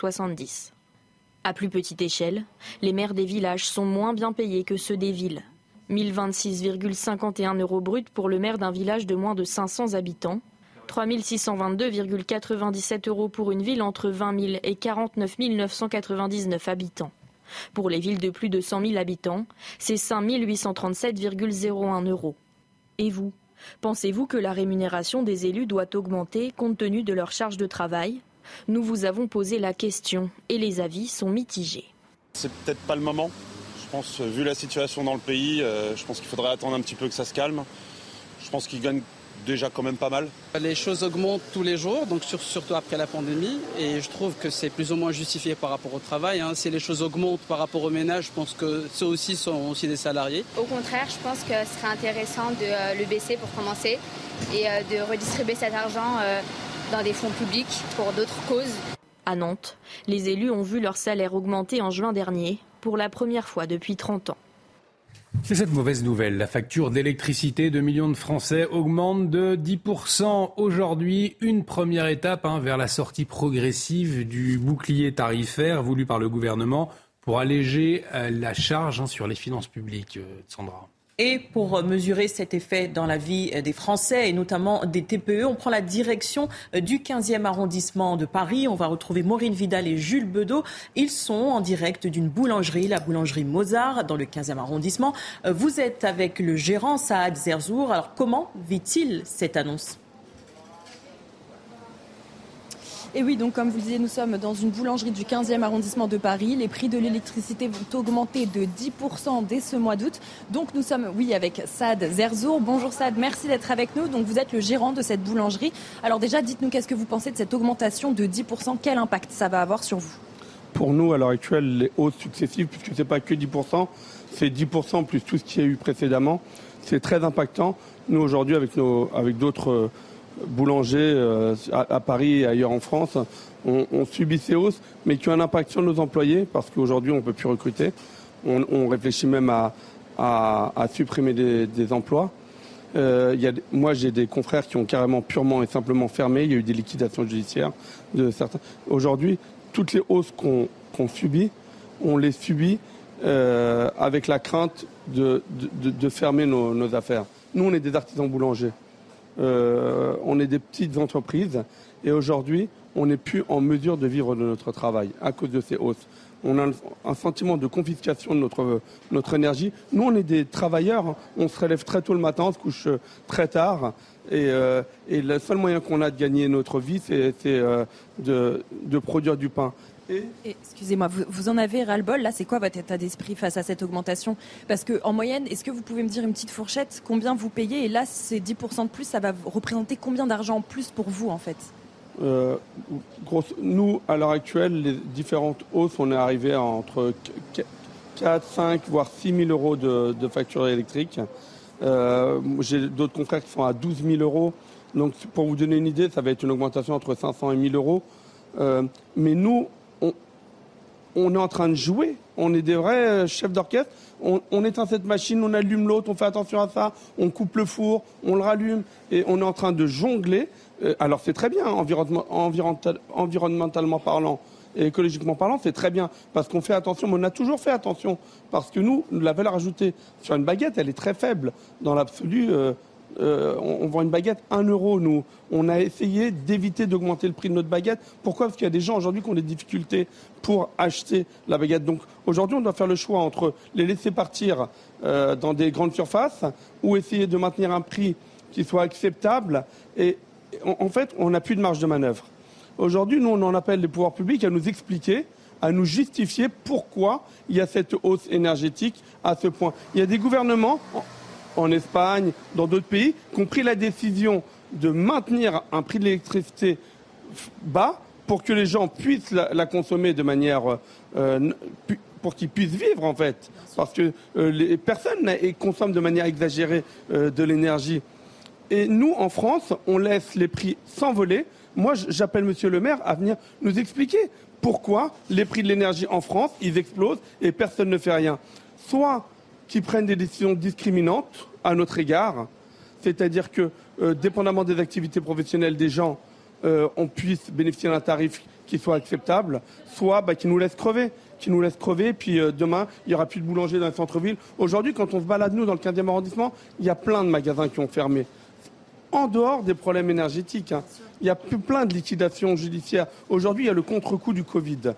À plus petite échelle, les maires des villages sont moins bien payés que ceux des villes. 1026,51 euros bruts pour le maire d'un village de moins de 500 habitants 3 622,97 euros pour une ville entre 20 000 et 49 999 habitants. Pour les villes de plus de 100 000 habitants, c'est 5 837,01 euros. Et vous Pensez-vous que la rémunération des élus doit augmenter compte tenu de leur charge de travail? Nous vous avons posé la question et les avis sont mitigés. C'est peut-être pas le moment. Je pense, vu la situation dans le pays, euh, je pense qu'il faudrait attendre un petit peu que ça se calme. Je pense qu'ils gagnent déjà quand même pas mal. Les choses augmentent tous les jours, donc surtout après la pandémie, et je trouve que c'est plus ou moins justifié par rapport au travail. Hein. Si les choses augmentent par rapport aux ménages, je pense que ceux aussi sont aussi des salariés. Au contraire, je pense que ce serait intéressant de euh, le baisser pour commencer et euh, de redistribuer cet argent euh, dans des fonds publics pour d'autres causes. À Nantes, les élus ont vu leur salaire augmenter en juin dernier pour la première fois depuis 30 ans. C'est cette mauvaise nouvelle. La facture d'électricité de millions de Français augmente de 10% aujourd'hui. Une première étape hein, vers la sortie progressive du bouclier tarifaire voulu par le gouvernement pour alléger euh, la charge hein, sur les finances publiques, euh, Sandra. Et pour mesurer cet effet dans la vie des Français et notamment des TPE, on prend la direction du 15e arrondissement de Paris. On va retrouver Maureen Vidal et Jules Bedeau. Ils sont en direct d'une boulangerie, la boulangerie Mozart, dans le 15e arrondissement. Vous êtes avec le gérant Saad Zerzour. Alors comment vit-il cette annonce? Et oui, donc comme vous le disiez, nous sommes dans une boulangerie du 15e arrondissement de Paris. Les prix de l'électricité vont augmenter de 10% dès ce mois d'août. Donc nous sommes, oui, avec Sad Zerzour. Bonjour Sad, merci d'être avec nous. Donc vous êtes le gérant de cette boulangerie. Alors déjà, dites-nous qu'est-ce que vous pensez de cette augmentation de 10% Quel impact ça va avoir sur vous? Pour nous, à l'heure actuelle, les hausses successives, puisque ce n'est pas que 10%, c'est 10% plus tout ce qui a eu précédemment. C'est très impactant. Nous, aujourd'hui, avec, avec d'autres boulangers euh, à, Paris et ailleurs en France ont, subi ces hausses, mais qui ont un impact sur nos employés parce qu'aujourd'hui on ne peut plus recruter. On, réfléchit même à, supprimer des, emplois. Euh, moi, j'ai des confrères qui ont carrément purement et simplement fermé. Il y a eu des liquidations judiciaires de certains. Aujourd'hui, toutes les hausses qu'on subit, on les subit euh, avec la crainte de, fermer nos affaires. Nous, on est des artisans boulangers. Euh, on est des petites entreprises et aujourd'hui, on n'est plus en mesure de vivre de notre travail à cause de ces hausses. On a un sentiment de confiscation de notre, notre énergie. Nous, on est des travailleurs. On se relève très tôt le matin, on se couche très tard. Et, euh, le seul moyen qu'on a de gagner notre vie, c'est euh, de produire du pain. Excusez-moi, vous, en avez ras-le-bol. Là, c'est quoi votre état d'esprit face à cette augmentation? Parce qu'en moyenne, est-ce que vous pouvez me dire une petite fourchette Combien vous payez? Et là, ces 10% de plus, ça va représenter combien d'argent en plus pour vous, en fait? Euh, Nous, à l'heure actuelle, les différentes hausses, on est arrivé à entre 4, 5, voire 6 000 euros de, de factures électriques. Euh, j'ai d'autres confrères qui sont à 12 000 euros. Donc, pour vous donner une idée, ça va être une augmentation entre 500 et 1000 euros. Euh, mais nous, on est en train de jouer. On est des vrais euh, chefs d'orchestre. On, éteint cette machine, on allume l'autre, on fait attention à ça, on coupe le four, on le rallume et on est en train de jongler. Euh, alors c'est très bien, environnementalement parlant. et écologiquement parlant, c'est très bien parce qu'on fait attention, mais on a toujours fait attention parce que nous, la valeur ajoutée sur une baguette, elle est très faible dans l'absolu. Euh, euh, on, vend une baguette 1 euro, nous. On a essayé d'éviter d'augmenter le prix de notre baguette. Pourquoi? Parce qu'il y a des gens aujourd'hui qui ont des difficultés pour acheter la baguette. Donc aujourd'hui, on doit faire le choix entre les laisser partir euh, dans des grandes surfaces ou essayer de maintenir un prix qui soit acceptable. Et en fait, on n'a plus de marge de manœuvre. Aujourd'hui, nous, on en appelle les pouvoirs publics à nous expliquer à nous justifier pourquoi il y a cette hausse énergétique à ce point. Il y a des gouvernements en Espagne, dans d'autres pays, qui ont pris la décision de maintenir un prix de l'électricité bas pour que les gens puissent la, consommer de manière euh, pour qu'ils puissent vivre en fait, parce que euh, les personnes consomment de manière exagérée euh, de l'énergie. Et nous, en France, on laisse les prix s'envoler. Moi, j'appelle Monsieur le Maire à venir nous expliquer pourquoi les prix de l'énergie en France, ils explosent et personne ne fait rien. Soit qui prennent des décisions discriminantes à notre égard, c'est-à-dire que, euh, dépendamment des activités professionnelles des gens, euh, on puisse bénéficier d'un tarif qui soit acceptable, soit bah, qui nous laisse crever qui nous laisse crever, puis euh, demain, il n'y aura plus de boulanger dans le centre-ville. Aujourd'hui, quand on se balade, nous, dans le 15e arrondissement, il y a plein de magasins qui ont fermé. En dehors des problèmes énergétiques, hein. il y a plein de liquidations judiciaires. Aujourd'hui, il y a le contre-coup du Covid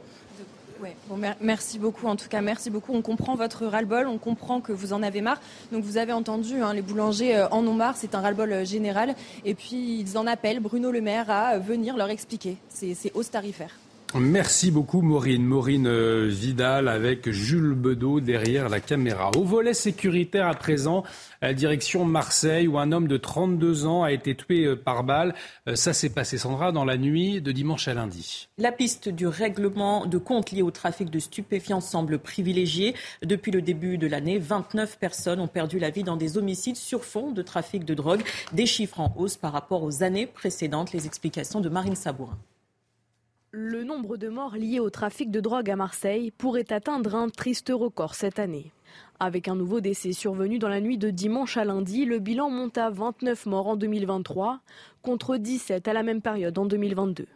merci beaucoup. En tout cas, merci beaucoup. On comprend votre ras-le-bol, on comprend que vous en avez marre. Donc, vous avez entendu, hein, les boulangers euh, en ont marre. C'est un ras-le-bol euh, général. Et puis, ils en appellent Bruno Le Maire à venir leur expliquer ces, ces hausses tarifaires. Merci beaucoup Maureen. Maureen euh, Vidal avec Jules Bedeau derrière la caméra. Au volet sécuritaire à présent, direction Marseille où un homme de 32 ans a été tué euh, par balle. Euh, ça s'est passé Sandra dans la nuit de dimanche à lundi. La piste du règlement de compte lié au trafic de stupéfiants semble privilégiée. Depuis le début de l'année, 29 personnes ont perdu la vie dans des homicides sur fond de trafic de drogue, des chiffres en hausse par rapport aux années précédentes. Les explications de Marine Sabourin. Le nombre de morts liés au trafic de drogue à Marseille pourrait atteindre un triste record cette année. Avec un nouveau décès survenu dans la nuit de dimanche à lundi, le bilan monte à 29 morts en 2023 contre 17 à la même période en 2022.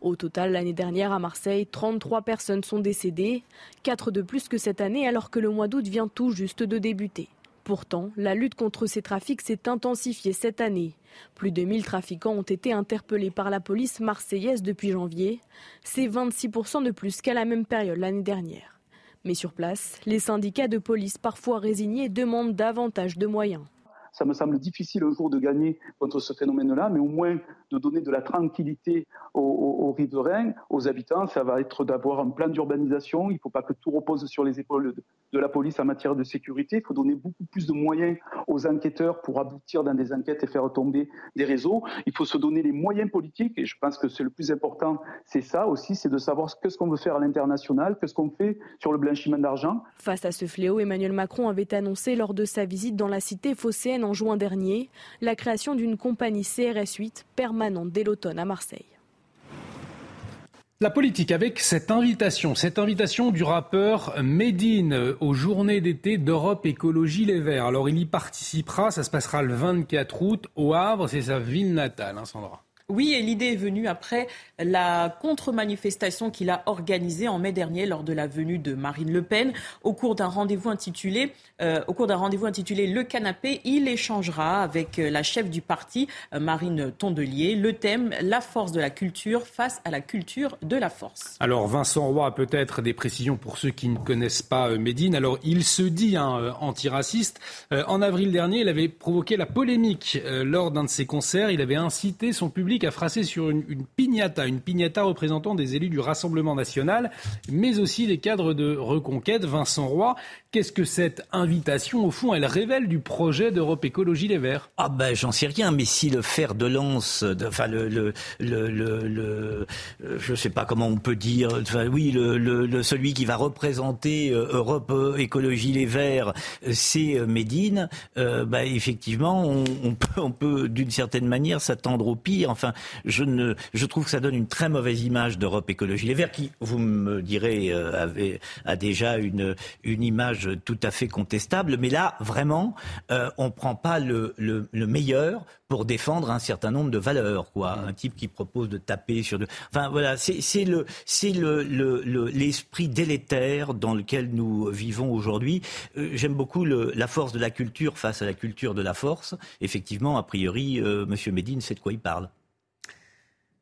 Au total, l'année dernière à Marseille, 33 personnes sont décédées, 4 de plus que cette année alors que le mois d'août vient tout juste de débuter. Pourtant, la lutte contre ces trafics s'est intensifiée cette année. Plus de 1000 trafiquants ont été interpellés par la police marseillaise depuis janvier. C'est 26% de plus qu'à la même période l'année dernière. Mais sur place, les syndicats de police, parfois résignés, demandent davantage de moyens. Ça me semble difficile un jour de gagner contre ce phénomène-là, mais au moins de donner de la tranquillité aux, riverains, aux habitants. Ça va être d'avoir un plan d'urbanisation. Il ne faut pas que tout repose sur les épaules de, la police en matière de sécurité. Il faut donner beaucoup plus de moyens aux enquêteurs pour aboutir dans des enquêtes et faire tomber des réseaux. Il faut se donner les moyens politiques. Et je pense que c'est le plus important, c'est ça aussi, c'est de savoir ce qu'on veut faire à l'international, qu'est-ce qu'on fait sur le blanchiment d'argent. Face à ce fléau, Emmanuel Macron avait annoncé lors de sa visite dans la cité phocéenne en juin dernier la création d'une compagnie CRS 8 permanente dès l'automne à Marseille. La politique avec cette invitation, cette invitation du rappeur Medine aux journées d'été d'Europe Écologie Les Verts. Alors il y participera, ça se passera le 24 août au Havre, c'est sa ville natale, hein, Sandra. Oui, et l'idée est venue après la contre-manifestation qu'il a organisée en mai dernier lors de la venue de Marine Le Pen. Au cours d'un rendez-vous intitulé, euh, Le Canapé, il échangera avec euh, la chef du parti, euh, Marine Tondelier, le thème La force de la culture face à la culture de la force. Alors Vincent Roy a peut-être des précisions pour ceux qui ne connaissent pas Médine. Alors il se dit hein, antiraciste. en avril dernier, il avait provoqué la polémique lors d'un de ses concerts. Il avait incité son public a frappé sur une, piñata, une piñata représentant des élus du Rassemblement national, mais aussi des cadres de reconquête. Vincent Roy, Qu'est-ce que cette invitation, au fond, elle révèle du projet d'Europe Écologie Les Verts? Ah ben, j'en sais rien, mais si le fer de lance, enfin le, le, le, euh, sais pas comment on peut dire, enfin oui, le, celui qui va représenter euh, Europe Écologie Les Verts, euh, c'est Médine. Euh, bah, effectivement, on, on, peut, on peut d'une certaine manière s'attendre au pire. Enfin, Je, trouve que ça donne une très mauvaise image d'Europe Écologie Les Verts, qui, vous me direz, euh, avait, a déjà une, image tout à fait contestable. Mais là, vraiment, euh, on ne prend pas le, le, le meilleur pour défendre un certain nombre de valeurs. Un type qui propose de taper sur de. Enfin voilà, c'est le c'est le l'esprit délétère dans lequel nous vivons aujourd'hui. Euh, j'aime beaucoup la force de la culture face à la culture de la force. Effectivement, a priori, euh, Monsieur Médine sait de quoi il parle.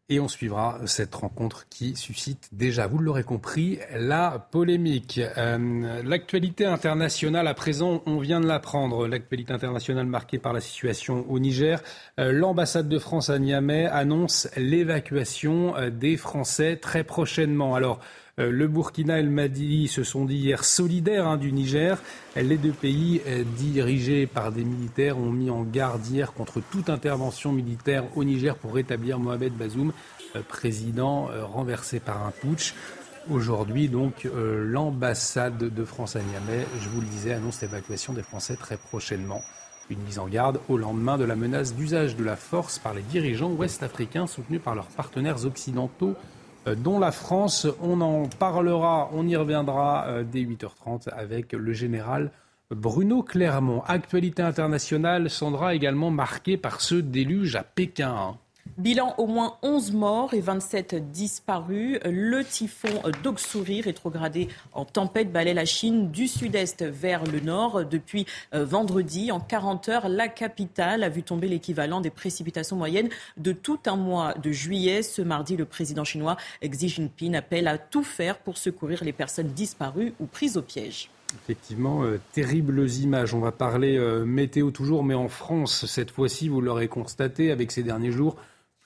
Et on suivra cette rencontre qui suscite déjà, vous l'aurez compris, la polémique. Euh, l'actualité internationale, à présent, on vient de l'apprendre. L'actualité internationale marquée par la situation au Niger. Euh, l'ambassade de France à Niamey annonce l'évacuation euh, des Français très prochainement. Alors, le Burkina et le Mali se sont dit hier solidaires hein, du Niger. Les deux pays euh, dirigés par des militaires ont mis en garde hier contre toute intervention militaire au Niger pour rétablir Mohamed Bazoum, euh, président renversé par un putsch. Aujourd'hui, donc, l'ambassade de France à Niamey, je vous le disais, annonce l'évacuation des Français très prochainement. Une mise en garde au lendemain de la menace d'usage de la force par les dirigeants ouest-africains soutenus par leurs partenaires occidentaux euh, dont la France. On en parlera, on y reviendra euh, dès 8h30 avec le général Bruno Clermont. Actualité internationale, Sandra, également marquée par ce déluge à Pékin. Bilan au moins 11 morts et 27 disparus. Le typhon Doksuri, rétrogradé en tempête, balaie la Chine du sud-est vers le nord. Depuis euh, vendredi, en 40 heures, la capitale a vu tomber l'équivalent des précipitations moyennes de tout un mois de juillet. Ce mardi, le président chinois Xi Jinping appelle à tout faire pour secourir les personnes disparues ou prises au piège. Effectivement, euh, terribles images. On va parler euh, météo toujours, mais en France, cette fois-ci, vous l'aurez constaté avec ces derniers jours,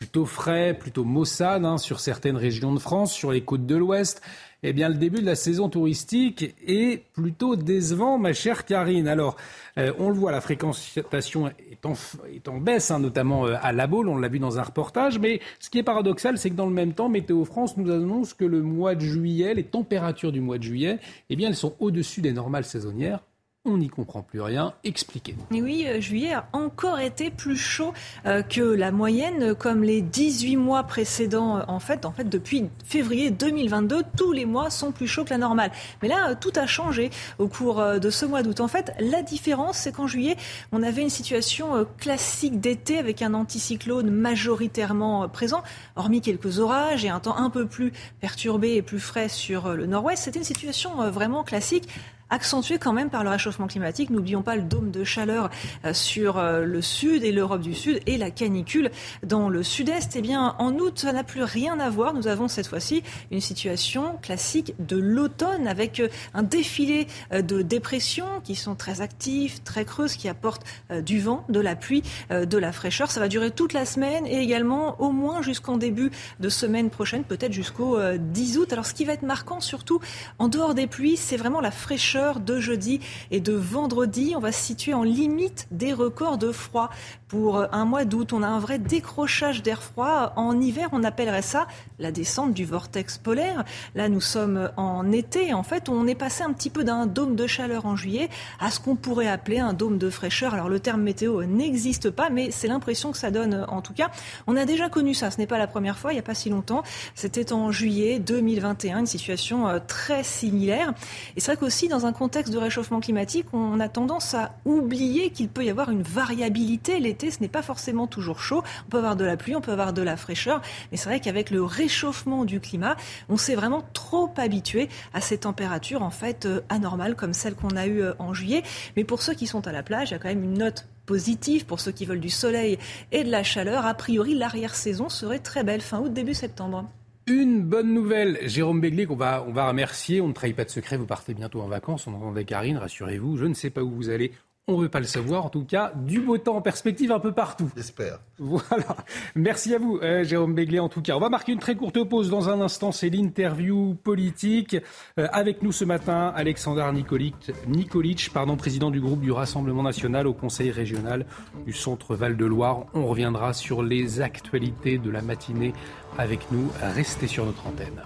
plutôt frais, plutôt maussade hein, sur certaines régions de France, sur les côtes de l'Ouest. Eh bien, le début de la saison touristique est plutôt décevant, ma chère Karine. Alors, euh, on le voit, la fréquentation est en, baisse, hein, notamment euh, à La Baule, on l'a vu dans un reportage. Mais ce qui est paradoxal, c'est que dans le même temps, Météo France nous annonce que le mois de juillet, les températures du mois de juillet, eh bien, elles sont au-dessus des normales saisonnières on n'y comprend plus rien. Expliquez-nous. Oui, euh, juillet a encore été plus chaud euh, que la moyenne, comme les 18 mois précédents. Euh, en fait, en fait, depuis février 2022, tous les mois sont plus chauds que la normale. Mais là, tout a changé au cours de ce mois d'août. En fait, la différence, c'est qu'en juillet, on avait une situation classique d'été avec un anticyclone majoritairement présent, hormis quelques orages et un temps un peu plus perturbé et plus frais sur le nord-ouest. C'était une situation vraiment classique accentué quand même par le réchauffement climatique. N'oublions pas le dôme de chaleur euh, sur euh, le sud et l'Europe du Sud et la canicule dans le sud-est. Eh bien, en août, ça n'a plus rien à voir. Nous avons cette fois-ci une situation classique de l'automne avec euh, un défilé de dépressions qui sont très actives, très creuses, qui apportent du vent, de la pluie, de la fraîcheur. Ça va durer toute la semaine et également au moins jusqu'en début de semaine prochaine, peut-être jusqu'au 10 août. Alors, ce qui va être marquant surtout en dehors des pluies, c'est vraiment la fraîcheur de jeudi et de vendredi. On va se situer en limite des records de froid. Pour un mois d'août, on a un vrai décrochage d'air froid. En hiver, on appellerait ça la descente du vortex polaire. Là, nous sommes en été. En fait, on est passé un petit peu d'un dôme de chaleur en juillet à ce qu'on pourrait appeler un dôme de fraîcheur. Alors, le terme météo n'existe pas, mais c'est l'impression que ça donne en tout cas. On a déjà connu ça. Ce n'est pas la première fois, il n'y a pas si longtemps. C'était en juillet 2021, une situation euh, très similaire. Et c'est vrai qu'aussi, dans un contexte de réchauffement climatique, on a tendance à oublier qu'il peut y avoir une variabilité. Ce n'est pas forcément toujours chaud. On peut avoir de la pluie, on peut avoir de la fraîcheur. Mais c'est vrai qu'avec le réchauffement du climat, on s'est vraiment trop habitué à ces températures en fait euh, anormales comme celles qu'on a eues euh, en juillet. Mais pour ceux qui sont à la plage, il y a quand même une note positive pour ceux qui veulent du soleil et de la chaleur. A priori, l'arrière-saison serait très belle fin août, début septembre. Une bonne nouvelle, Jérôme Béglé, qu'on va, on va remercier. On ne trahit pas de secret, vous partez bientôt en vacances. On entendait Karine, rassurez-vous. Je ne sais pas où vous allez. On ne veut pas le savoir. En tout cas, du beau temps en perspective un peu partout. J'espère. Voilà. Merci à vous, euh, Jérôme Béglé, en tout cas. On va marquer une très courte pause dans un instant. C'est l'interview politique. Euh, avec nous ce matin, Alexandre Nikolic, pardon, président du groupe du Rassemblement national au Conseil régional du Centre Val-de-Loire. On reviendra sur les actualités de la matinée avec nous. Restez sur notre antenne.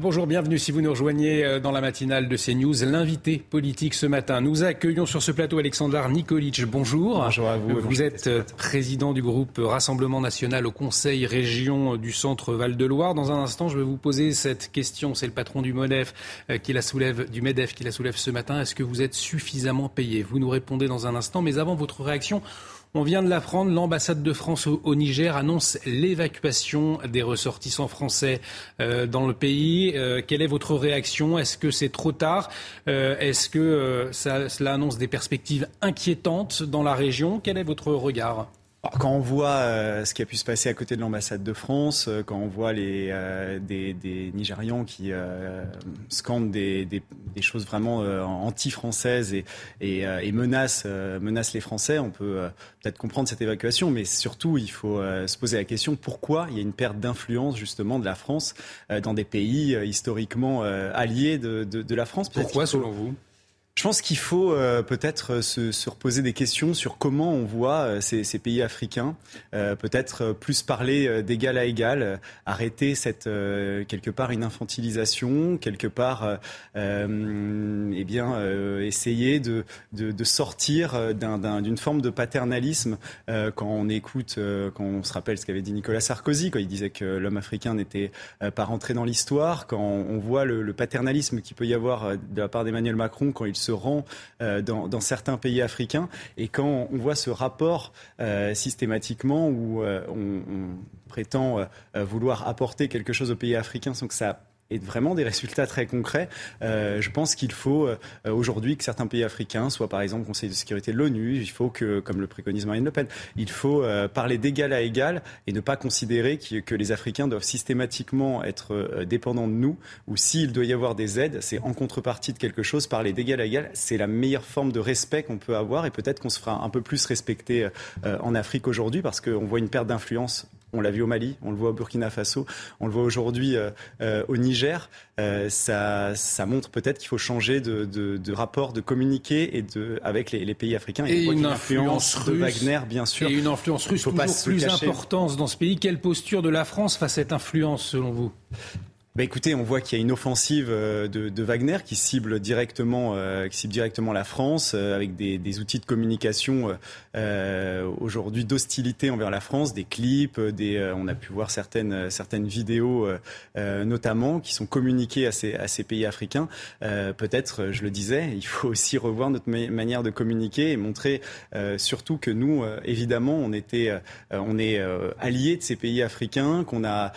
Bonjour, bienvenue si vous nous rejoignez euh, dans la matinale de CNews. L'invité politique ce matin. Nous accueillons sur ce plateau Alexandre Nikolic. Bonjour. Bonjour à vous. Vous êtes euh, président du groupe Rassemblement national au Conseil région du centre Val-de-Loire. Dans un instant, je vais vous poser cette question. C'est le patron du MEDEF qui la soulève, du MEDEF qui la soulève ce matin. Est-ce que vous êtes suffisamment payé? Vous nous répondez dans un instant. Mais avant votre réaction, on vient de l'apprendre, l'ambassade de France au, Niger annonce l'évacuation des ressortissants français euh, dans le pays. Euh, quelle est votre réaction? Est-ce que c'est trop tard? Euh, Est-ce que cela annonce des perspectives inquiétantes dans la région? Quel est votre regard? Quand on voit euh, ce qui a pu se passer à côté de l'ambassade de France, euh, quand on voit les, euh, des, des, Nigérians qui scandent des, des, des, choses vraiment anti-françaises et, et, et menacent, menacent, les Français, on peut peut-être comprendre cette évacuation, mais surtout il faut se poser la question pourquoi il y a une perte d'influence justement de la France dans des pays historiquement alliés de, de, de la France? Pourquoi selon vous? Je pense qu'il faut euh, peut-être se, se, reposer des questions sur comment on voit euh, ces, pays africains, euh, peut-être plus parler d'égal à égal, arrêter cette quelque part une infantilisation, quelque part, eh bien, essayer de, de, sortir d'une forme de paternalisme quand on écoute, quand on se rappelle ce qu'avait dit Nicolas Sarkozy, quand il disait que l'homme africain n'était pas rentré dans l'histoire, quand on, voit le, le paternalisme qu'il peut y avoir de la part d'Emmanuel Macron quand il se rend euh, dans, certains pays africains. Et quand on voit ce rapport euh, systématiquement où euh, on, prétend vouloir apporter quelque chose aux pays africains sans que ça et vraiment des résultats très concrets. Euh, je pense qu'il faut euh, aujourd'hui que certains pays africains soient par exemple Conseil de sécurité de l'ONU. Il faut que, comme le préconise Marine Le Pen, il faut euh, parler d'égal à égal et ne pas considérer que, que les Africains doivent systématiquement être dépendants de nous ou s'il doit y avoir des aides, c'est en contrepartie de quelque chose. Parler d'égal à égal, c'est la meilleure forme de respect qu'on peut avoir et peut-être qu'on se fera un peu plus respecter en Afrique aujourd'hui parce qu'on voit une perte d'influence on l'a vu au Mali, on le voit au Burkina Faso, on le voit aujourd'hui euh, euh, au Niger. Euh, ça, ça, montre peut-être qu'il faut changer de, de, de, rapport, de communiquer et de, avec les, les pays africains. Et, une, influence, russe, de Wagner, bien sûr. Et une influence russe toujours plus importante dans ce pays. Quelle posture de la France face à cette influence, selon vous? Bah écoutez, on voit qu'il y a une offensive euh, de, Wagner qui cible directement, euh, qui cible directement la France euh, avec des, des, outils de communication aujourd'hui d'hostilité envers la France, des clips, des, on a pu voir certaines certaines vidéos notamment qui sont communiquées à ces, pays africains. Peut-être, je le disais, il faut aussi revoir notre manière de communiquer et montrer surtout que nous, évidemment, on était, on est alliés de ces pays africains, qu'on a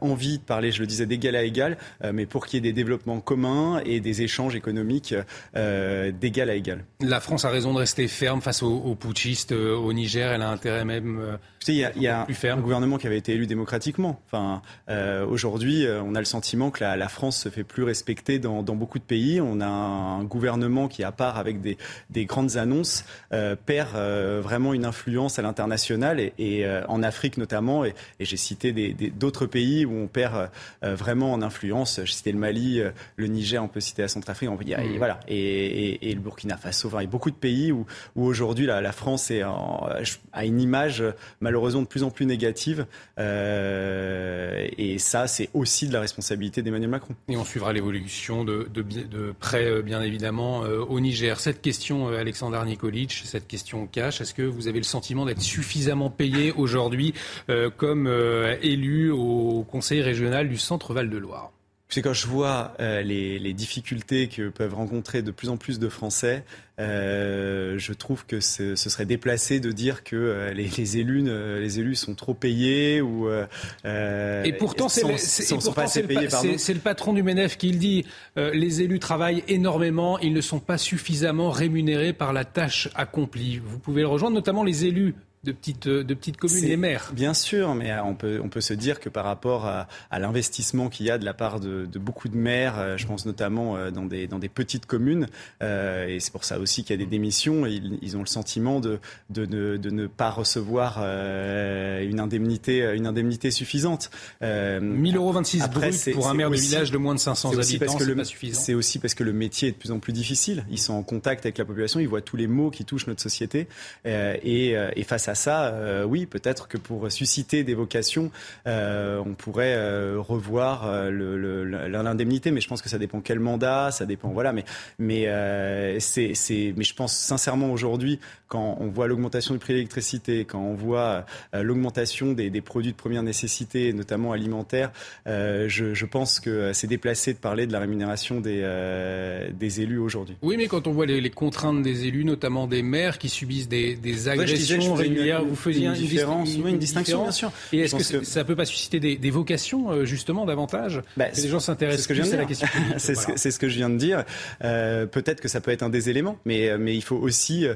envie de parler, je le disais, égal, euh, mais pour qu'il y ait des développements communs et des échanges économiques euh, d'égal à égal. La France a raison de rester ferme face aux, putschistes euh, au Niger. Elle a intérêt même. Il y a, y a un gouvernement qui avait été élu démocratiquement. Enfin, aujourd'hui, on a le sentiment que la, France se fait plus respecter dans, beaucoup de pays. On a un gouvernement qui, à part avec des, grandes annonces, perd vraiment une influence à l'international et, en Afrique notamment. Et, j'ai cité d'autres pays où on perd vraiment en influence. Je citais le Mali, euh, le Niger, on peut citer la Centrafrique, on, a, et, mm. voilà, et, le Burkina Faso. il y a beaucoup de pays où, aujourd'hui la, France est a une image malheureusement de plus en plus négative. Euh, et ça, c'est aussi de la responsabilité d'Emmanuel Macron. Et on suivra l'évolution de, près, euh, bien évidemment, au Niger. Cette question, Alexandre Nikolic, cette question cash, est-ce que vous avez le sentiment d'être suffisamment payé aujourd'hui comme élu au Conseil régional du Centre-Val de Loire. C'est quand je vois euh, les, difficultés que peuvent rencontrer de plus en plus de Français, euh, je trouve que ce, serait déplacé de dire que euh, les, élus, les élus sont trop payés ou. et pourtant, c'est le, patron du MENEF qui le dit. les élus travaillent énormément, ils ne sont pas suffisamment rémunérés par la tâche accomplie. Vous pouvez le rejoindre, notamment les élus de petites, euh, de petites communes et maires. Bien sûr, mais euh, on peut, on peut se dire que par rapport à, à l'investissement qu'il y a de la part de, de, beaucoup de maires, euh, je pense notamment dans des, dans des petites communes, euh, et c'est pour ça aussi qu'il y a des démissions, ils, ils, ont le sentiment de, de, ne, de ne pas recevoir euh, une, indemnité, une indemnité suffisante. Euh, 1000 euros 26 après, brut pour un maire de village de moins de 500 habitants, c'est pas suffisant. C'est aussi parce que le métier est de plus en plus difficile. Ils sont en contact avec la population, ils voient tous les maux qui touchent notre société, et, et face à à ça, oui, peut-être que pour susciter des vocations, on pourrait revoir l'indemnité, mais je pense que ça dépend quel mandat, ça dépend, voilà. Mais, mais, c'est, mais je pense sincèrement aujourd'hui, quand on voit l'augmentation du prix de l'électricité, quand on voit l'augmentation des, des, produits de première nécessité, notamment alimentaires, je, je, pense que c'est déplacé de parler de la rémunération des, des élus aujourd'hui. Oui, mais quand on voit les, contraintes des élus, notamment des maires qui subissent des, des agressions vous faisiez une, différence, une, distinction, bien sûr. Et est-ce que, ça ne peut pas susciter des, vocations, euh, justement, davantage bah, que les gens s'intéressent plus à la question C'est ce, que je viens de dire. Euh, peut-être que ça peut être un des éléments, mais, mais il faut aussi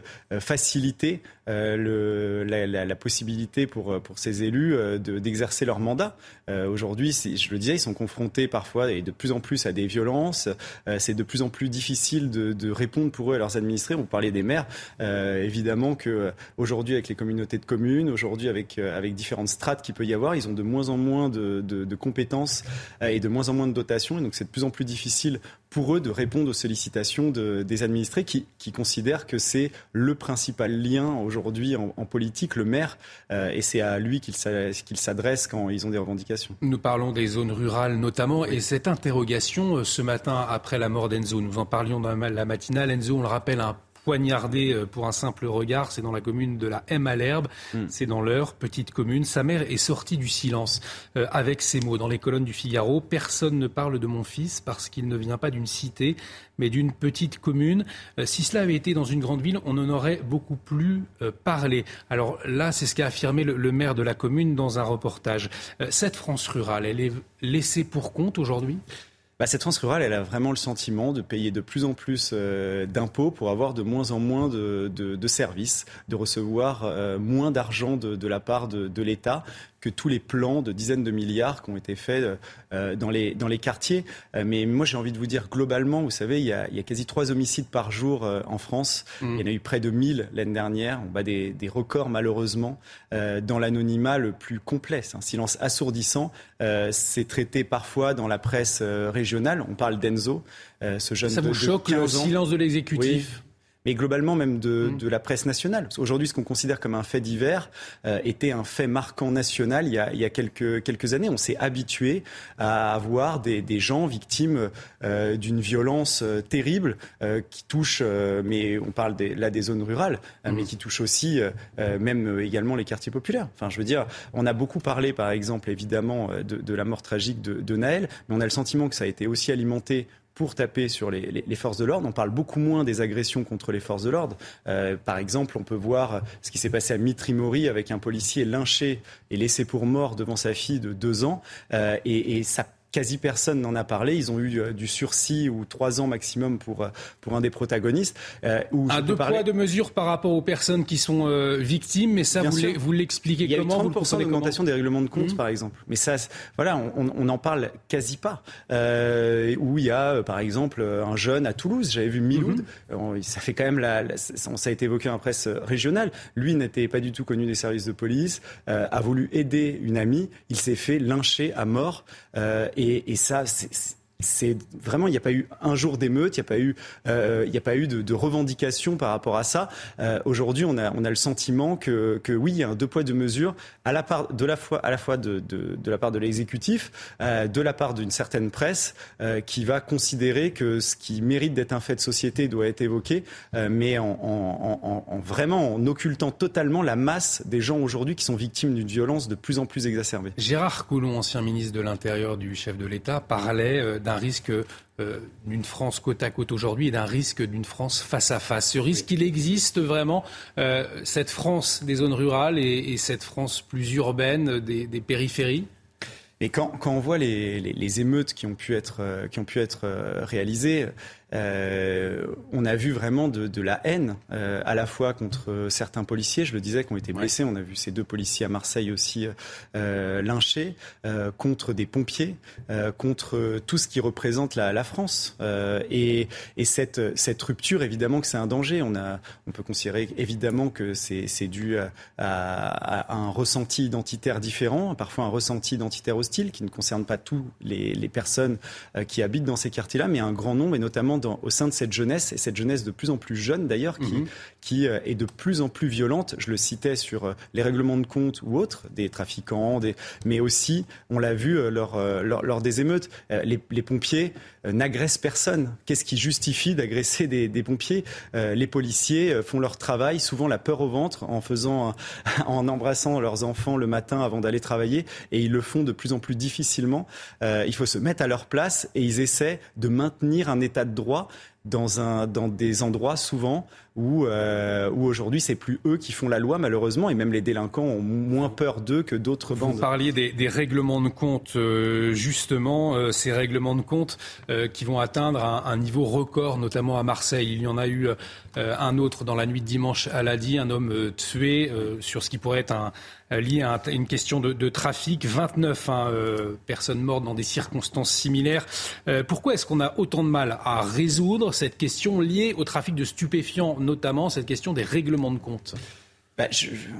euh, la, possibilité pour, pour ces élus d'exercer leur mandat. Aujourd'hui, je le disais, ils sont confrontés parfois et de plus en plus à des violences. c'est de plus en plus difficile de, de, répondre pour eux et leurs administrés. On parlait des maires. Euh, évidemment que euh, aujourd'hui, avec les communautés de communes, aujourd'hui avec euh, avec différentes strates qu'il peut y avoir, ils ont de moins en moins de, de, compétences et de moins en moins de dotations. Et donc, c'est de plus en plus difficile pour eux de répondre aux sollicitations de, des administrés qui, qui considèrent que c'est le principal lien aujourd'hui en, en, politique, le maire, et c'est à lui qu'ils s'adressent quand ils ont des revendications. Nous parlons des zones rurales notamment, et cette interrogation ce matin après la mort d'Enzo, nous en parlions dans la matinale, Enzo, on le rappelle, un poignardé euh, pour un simple regard. C'est dans la commune de la M à l'Herbe. Hmm. C'est dans l'heure, petite commune. Sa mère est sortie du silence euh, avec ces mots dans les colonnes du Figaro. Personne ne parle de mon fils parce qu'il ne vient pas d'une cité, mais d'une petite commune. Euh, si cela avait été dans une grande ville, on en aurait beaucoup plus parlé. Alors là, c'est ce qu'a affirmé le, maire de la commune dans un reportage. cette France rurale, elle est laissée pour compte aujourd'hui? Bah, cette France rurale, elle a vraiment le sentiment de payer de plus en plus euh, d'impôts pour avoir de moins en moins de, de, de services, de recevoir euh, moins d'argent de, de, la part de, l'État que tous les plans de dizaines de milliards qui ont été faits euh, dans, les, dans les quartiers. Euh, mais moi, j'ai envie de vous dire, globalement, vous savez, il y a, il y a quasi trois homicides par jour euh, en France. Mmh. Il y en a eu près de 1000 l'année dernière. On bat des, des records, malheureusement, dans l'anonymat le plus complet. un silence assourdissant. C'est traité parfois dans la presse régionale. On parle d'Enzo, ce jeune Ça vous choque, le silence de l'exécutif? Mais globalement même de, mm. de la presse nationale. Aujourd'hui, ce qu'on considère comme un fait divers euh, était un fait marquant national il y a, il y a quelques, quelques années. On s'est habitué à avoir des, des gens victimes euh, d'une violence euh, terrible euh, qui touche, mais on parle des, là des zones rurales, mm. mais qui touche aussi même également les quartiers populaires. Enfin, je veux dire, on a beaucoup parlé, par exemple, évidemment, de, de la mort tragique de, de Naël, mais on a le sentiment que ça a été aussi alimenté pour taper sur les, les, forces de l'ordre. On parle beaucoup moins des agressions contre les forces de l'ordre. Euh, par exemple, on peut voir ce qui s'est passé à Mitrimori avec un policier lynché et laissé pour mort devant sa fille de deux ans. Euh, et, et ça quasi personne n'en a parlé. Ils ont eu euh, du sursis ou trois ans maximum pour, euh, pour un des protagonistes. Euh, où un deux poids, deux mesures par rapport aux personnes qui sont victimes, mais ça, vous l'expliquez comment Il y a eu 30% d'augmentation des règlements de compte, mmh. par exemple. Mais ça, voilà, on n'en parle quasi pas. où il y a, par exemple, un jeune à Toulouse, j'avais vu Miloud, mmh. ça fait quand même la, ça a été évoqué en presse régionale. Lui n'était pas du tout connu des services de police, a voulu aider une amie, il s'est fait lyncher à mort. et et, ça, c'est vraiment il n'y a pas eu un jour d'émeute, il n'y a pas eu euh, a pas eu de, de, revendication par rapport à ça. Euh, Aujourd'hui, on a on a le sentiment que que oui, il y a un deux poids deux mesures à la part de la fois à la fois de de, de la part de l'exécutif, euh, de la part d'une certaine presse euh, qui va considérer que ce qui mérite d'être un fait de société doit être évoqué, euh, mais en, en, en, en, vraiment en occultant totalement la masse des gens aujourd'hui qui sont victimes d'une violence de plus en plus exacerbée. Gérard Collomb, ancien ministre de l'Intérieur du chef de l'État, parlait euh, d'un risque d'une France côte à côte aujourd'hui et d'un risque d'une France face à face. Ce risque, il existe vraiment, euh, cette France des zones rurales et, cette France plus urbaine des, périphéries? Et quand, quand, on voit les, les, émeutes qui ont pu être, qui ont pu être réalisées, euh, on a vu vraiment de, de la haine euh, à la fois contre certains policiers, je le disais, qui ont été blessés. On a vu ces deux policiers à Marseille aussi euh, lynchés, contre des pompiers, contre tout ce qui représente la, la France. et, et cette, cette rupture, évidemment que c'est un danger. On, a, on peut considérer évidemment que c'est dû à, à, à, un ressenti identitaire différent, parfois un ressenti identitaire aussi hostiles qui ne concernent pas tous les, personnes qui habitent dans ces quartiers-là, mais un grand nombre, et notamment au sein de cette jeunesse, et cette jeunesse de plus en plus jeune d'ailleurs, qui, mhm. qui est de plus en plus violente. Je le citais sur les règlements de compte ou autres, des trafiquants, des... mais aussi, on l'a vu lors, lors, des émeutes, les, les pompiers n'agressent personne. Qu'est-ce qui justifie d'agresser des, des, pompiers? Les policiers font leur travail, souvent la peur au ventre, en faisant, en embrassant leurs enfants le matin avant d'aller travailler, et ils le font de plus en plus difficilement. Euh, il faut se mettre à leur place et ils essaient de maintenir un état de droit dans, un, dans des endroits souvent où, euh, où aujourd'hui c'est plus eux qui font la loi malheureusement et même les délinquants ont moins peur d'eux que d'autres bandes. Vous parliez des, des règlements de compte euh, justement, euh, ces règlements de compte euh, qui vont atteindre un, un, niveau record notamment à Marseille. Il y en a eu un autre dans la nuit de dimanche à Ladi, un homme tué sur ce qui pourrait être un, lié à une question de, de trafic. 29 hein, personnes mortes dans des circonstances similaires. pourquoi est-ce qu'on a autant de mal à résoudre cette question liée au trafic de stupéfiants notamment cette question des règlements de compte. Bah,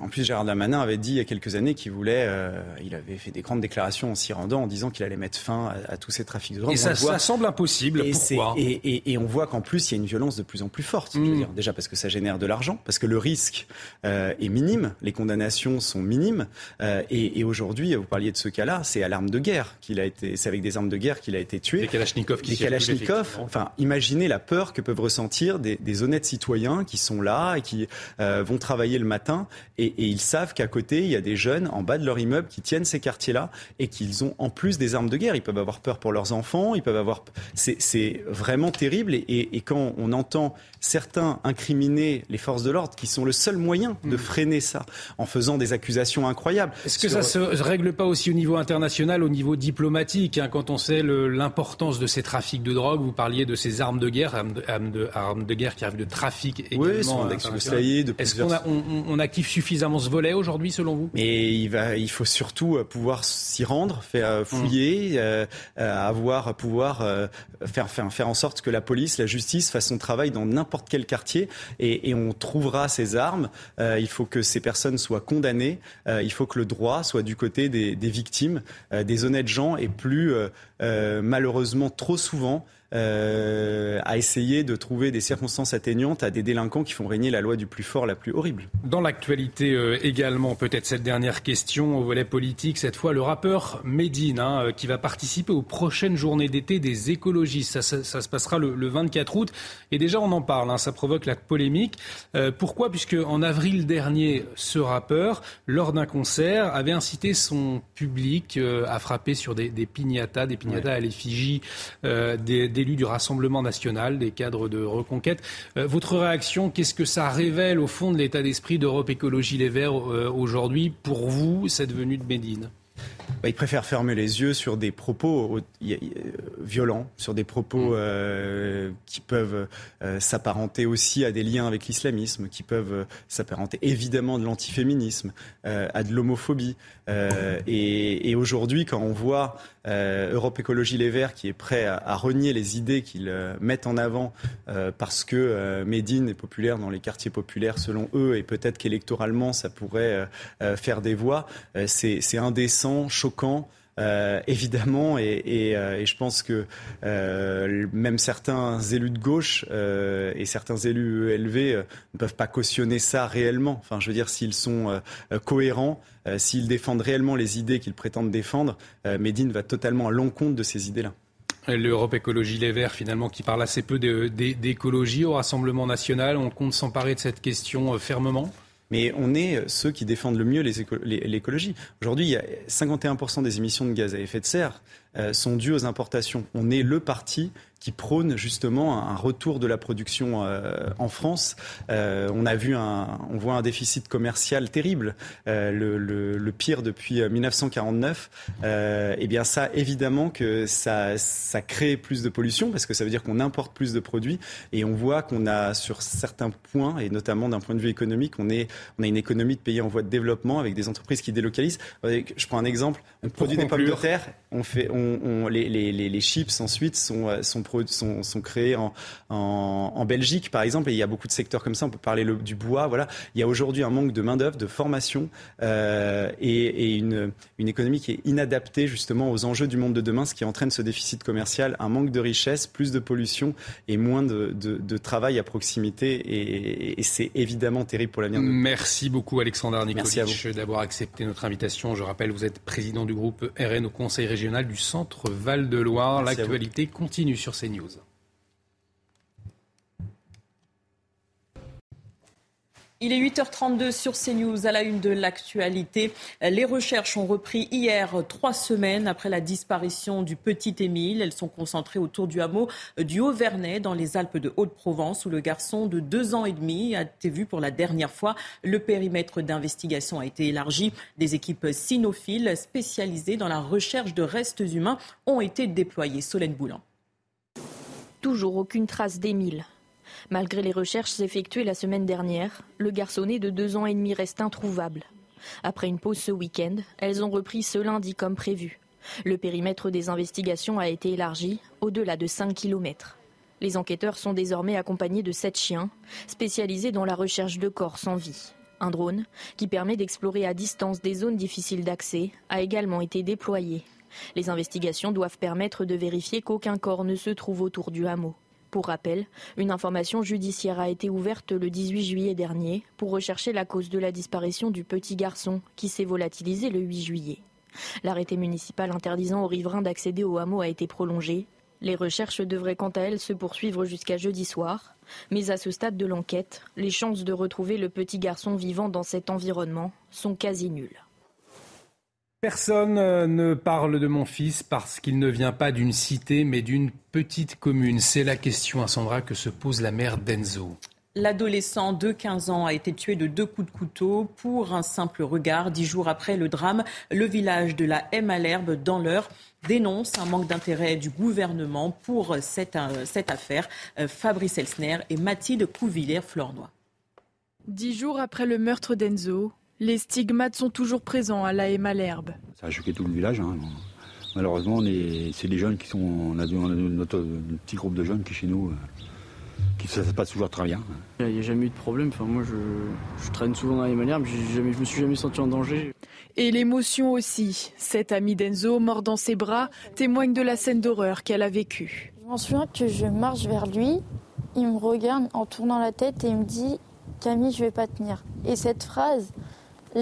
en plus, Gérard Damanin avait dit il y a quelques années qu'il voulait, euh, il avait fait des grandes déclarations en s'y rendant en disant qu'il allait mettre fin à, tous ces trafics de drogue. Et ça, semble impossible. Et, Pourquoi? et, on voit qu'en plus, il y a une violence de plus en plus forte. Je veux mm. dire, déjà parce que ça génère de l'argent, parce que le risque euh, est minime, les condamnations sont minimes. Euh, et, aujourd'hui, vous parliez de ce cas-là, c'est à l'arme de guerre qu'il a été, c'est avec des armes de guerre qu'il a été tué. Des Kalachnikov qui Des Kalachnikov. Enfin, imaginez la peur que peuvent ressentir des, des honnêtes citoyens qui sont là et qui vont travailler le matin et, ils savent qu'à côté, il y a des jeunes en bas de leur immeuble qui tiennent ces quartiers-là et qu'ils ont en plus des armes de guerre. Ils peuvent avoir peur pour leurs enfants, ils peuvent avoir. C'est vraiment terrible. Et, quand on entend certains incriminer les forces de l'ordre, qui sont le seul moyen de mm. freiner ça, en faisant des accusations incroyables. Est-ce que ça se règle pas aussi au niveau international, au niveau diplomatique, hein, quand on sait l'importance de ces trafics de drogue? Vous parliez de ces armes de guerre, armes de, armes de, guerre qui arrivent de trafic également. Oui, sont de Est-ce qu'on on, on active suffisamment ce volet aujourd'hui, selon vous? Mais il, va, il faut surtout euh, pouvoir s'y rendre, faire euh, fouiller, mm. euh, avoir pouvoir faire, faire, faire en sorte que la police, la justice fasse son travail dans n'importe quel quartier et, et, on trouvera ces armes. il faut que ces personnes soient condamnées. il faut que le droit soit du côté des, des victimes, des honnêtes gens et plus malheureusement trop souvent euh, à essayer de trouver des circonstances atteignantes à des délinquants qui font régner la loi du plus fort, la plus horrible. Dans l'actualité euh, également, peut-être cette dernière question au volet politique, cette fois le rappeur Medine, hein, euh, qui va participer aux prochaines journées d'été des écologistes. Ça, se passera le, 24 août. Et déjà, on en parle, hein, ça provoque la polémique. pourquoi? Puisque en avril dernier, ce rappeur, lors d'un concert, avait incité son public à frapper sur des, des piñatas, des piñatas à l'effigie des du Rassemblement national, des cadres de reconquête. Euh, votre réaction, qu'est-ce que ça révèle au fond de l'état d'esprit d'Europe Écologie Les Verts euh, aujourd'hui pour vous, cette venue de Médine? Bah, il préfère fermer les yeux sur des propos euh, violents, sur des propos mm. euh, qui peuvent euh, s'apparenter aussi à des liens avec l'islamisme, qui peuvent s'apparenter évidemment de l'antiféminisme, à de l'homophobie. et, aujourd'hui, quand on voit Europe Écologie Les Verts qui est prêt à, à renier les idées qu'ils mettent en avant parce que Médine est populaire dans les quartiers populaires selon eux et peut-être qu'électoralement ça pourrait faire des voix, c'est indécent, choquant. Euh, évidemment, et, euh, et, je pense que euh, même certains élus de gauche et certains élus élevés ne peuvent pas cautionner ça réellement. Enfin, je veux dire, s'ils sont cohérents, s'ils défendent réellement les idées qu'ils prétendent défendre, Médine va totalement à l'encontre de ces idées-là. L'Europe Écologie Les Verts, finalement, qui parle assez peu d'écologie au Rassemblement national, on compte s'emparer de cette question fermement? Mais on est ceux qui défendent le mieux l'écologie. Aujourd'hui, il y a 51% des émissions de gaz à effet de serre euh, sont dues aux importations. On est le parti qui prône justement un retour de la production euh, en France. Euh, on a vu un, on voit un déficit commercial terrible, euh, le, le, le, pire depuis 1949. eh bien, ça, évidemment que ça, ça crée plus de pollution parce que ça veut dire qu'on importe plus de produits et on voit qu'on a sur certains points et notamment d'un point de vue économique, on est, on a une économie de pays en voie de développement avec des entreprises qui délocalisent. Je prends un exemple. On produit des pommes de terre, on fait, on les, chips ensuite sont, sont, sont, sont créés en, en, Belgique, par exemple, et il y a beaucoup de secteurs comme ça. On peut parler du bois. Voilà, il y a aujourd'hui un manque de main d'œuvre, de formation et, et une, une économie qui est inadaptée justement aux enjeux du monde de demain, ce qui entraîne ce déficit commercial, un manque de richesse, plus de pollution et moins de, de, travail à proximité. Et, et c'est évidemment terrible pour l'avenir. Merci beaucoup Alexandre Nikolic d'avoir accepté notre invitation. Je rappelle, vous êtes président du groupe RN au Conseil régional du Centre Val-de-Loire. L'actualité continue sur CNews. Il est 8h32 sur CNews à la une de l'actualité. Les recherches ont repris hier, trois semaines après la disparition du petit Émile. Elles sont concentrées autour du hameau du Haut-Vernay dans les Alpes de Haute-Provence où le garçon de deux ans et demi a été vu pour la dernière fois. Le périmètre d'investigation a été élargi. Des équipes cynophiles spécialisées dans la recherche de restes humains ont été déployées. Solène Boulan. Toujours aucune trace d'Émile. Malgré les recherches effectuées la semaine dernière, le garçonnet de deux ans et demi reste introuvable. Après une pause ce week-end, elles ont repris ce lundi comme prévu. Le périmètre des investigations a été élargi au-delà de 5 km. Les enquêteurs sont désormais accompagnés de sept chiens, spécialisés dans la recherche de corps sans vie. Un drone, qui permet d'explorer à distance des zones difficiles d'accès, a également été déployé. Les investigations doivent permettre de vérifier qu'aucun corps ne se trouve autour du hameau. Pour rappel, une information judiciaire a été ouverte le 18 juillet dernier pour rechercher la cause de la disparition du petit garçon qui s'est volatilisé le 8 juillet. L'arrêté municipal interdisant aux riverains d'accéder au hameau a été prolongé. Les recherches devraient quant à elles se poursuivre jusqu'à jeudi soir. Mais à ce stade de l'enquête, les chances de retrouver le petit garçon vivant dans cet environnement sont quasi nulles. Personne euh, ne parle de mon fils parce qu'il ne vient pas d'une cité mais d'une petite commune. C'est la question à Sandra que se pose la mère d'Enzo. L'adolescent de 15 ans a été tué de deux coups de couteau pour un simple regard. Dix jours après le drame, le village de la M à l'herbe dans l'heure dénonce un manque d'intérêt du gouvernement pour cette, euh, cette affaire. Euh, Fabrice Elsner et Mathilde Couvillère-Flornois. Dix jours après le meurtre d'Enzo, les stigmates sont toujours présents à la Malherbe. Ça a choqué tout le village. Hein. Malheureusement, c'est des jeunes qui sont. On a, notre, petit groupe de jeunes qui, chez nous, euh, qui ça se passe toujours très bien. Il n'y a, jamais eu de problème. Enfin, moi, je, traîne souvent dans les Malherbe. Je ne me suis jamais senti en danger. Et l'émotion aussi. Cet ami d'Enzo, mort dans ses bras, témoigne de la scène d'horreur qu'elle a vécue. Je m'en souviens que je marche vers lui. Il me regarde en tournant la tête et il me dit Camille, je vais pas tenir. Et cette phrase,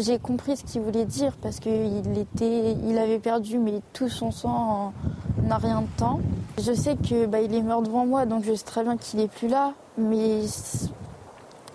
j'ai compris ce qu'il voulait dire parce qu'il était, il avait perdu mais tout son sang n'a rien de temps. Je sais que bah, il est mort devant moi, donc je sais très bien qu'il est plus là, mais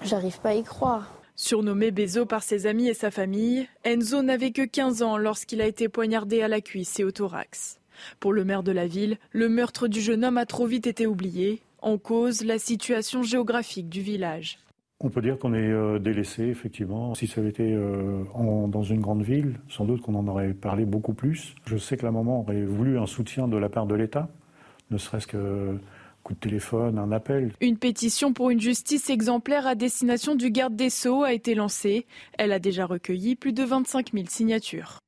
j'arrive pas à y croire. Surnommé Bezo par ses amis et sa famille, Enzo n'avait que 15 ans lorsqu'il a été poignardé à la cuisse et au thorax. Pour le maire de la ville, le meurtre du jeune homme a trop vite été oublié, en cause la situation géographique du village. On peut dire qu'on est euh, délaissé, effectivement. Si ça avait été euh, dans une grande ville, sans doute qu'on en aurait parlé beaucoup plus. Je sais que la maman aurait voulu un soutien de la part de l'État, ne serait-ce que coup de téléphone, un appel. Une pétition pour une justice exemplaire à destination du garde des Sceaux a été lancée. Elle a déjà recueilli plus de 25 000 signatures.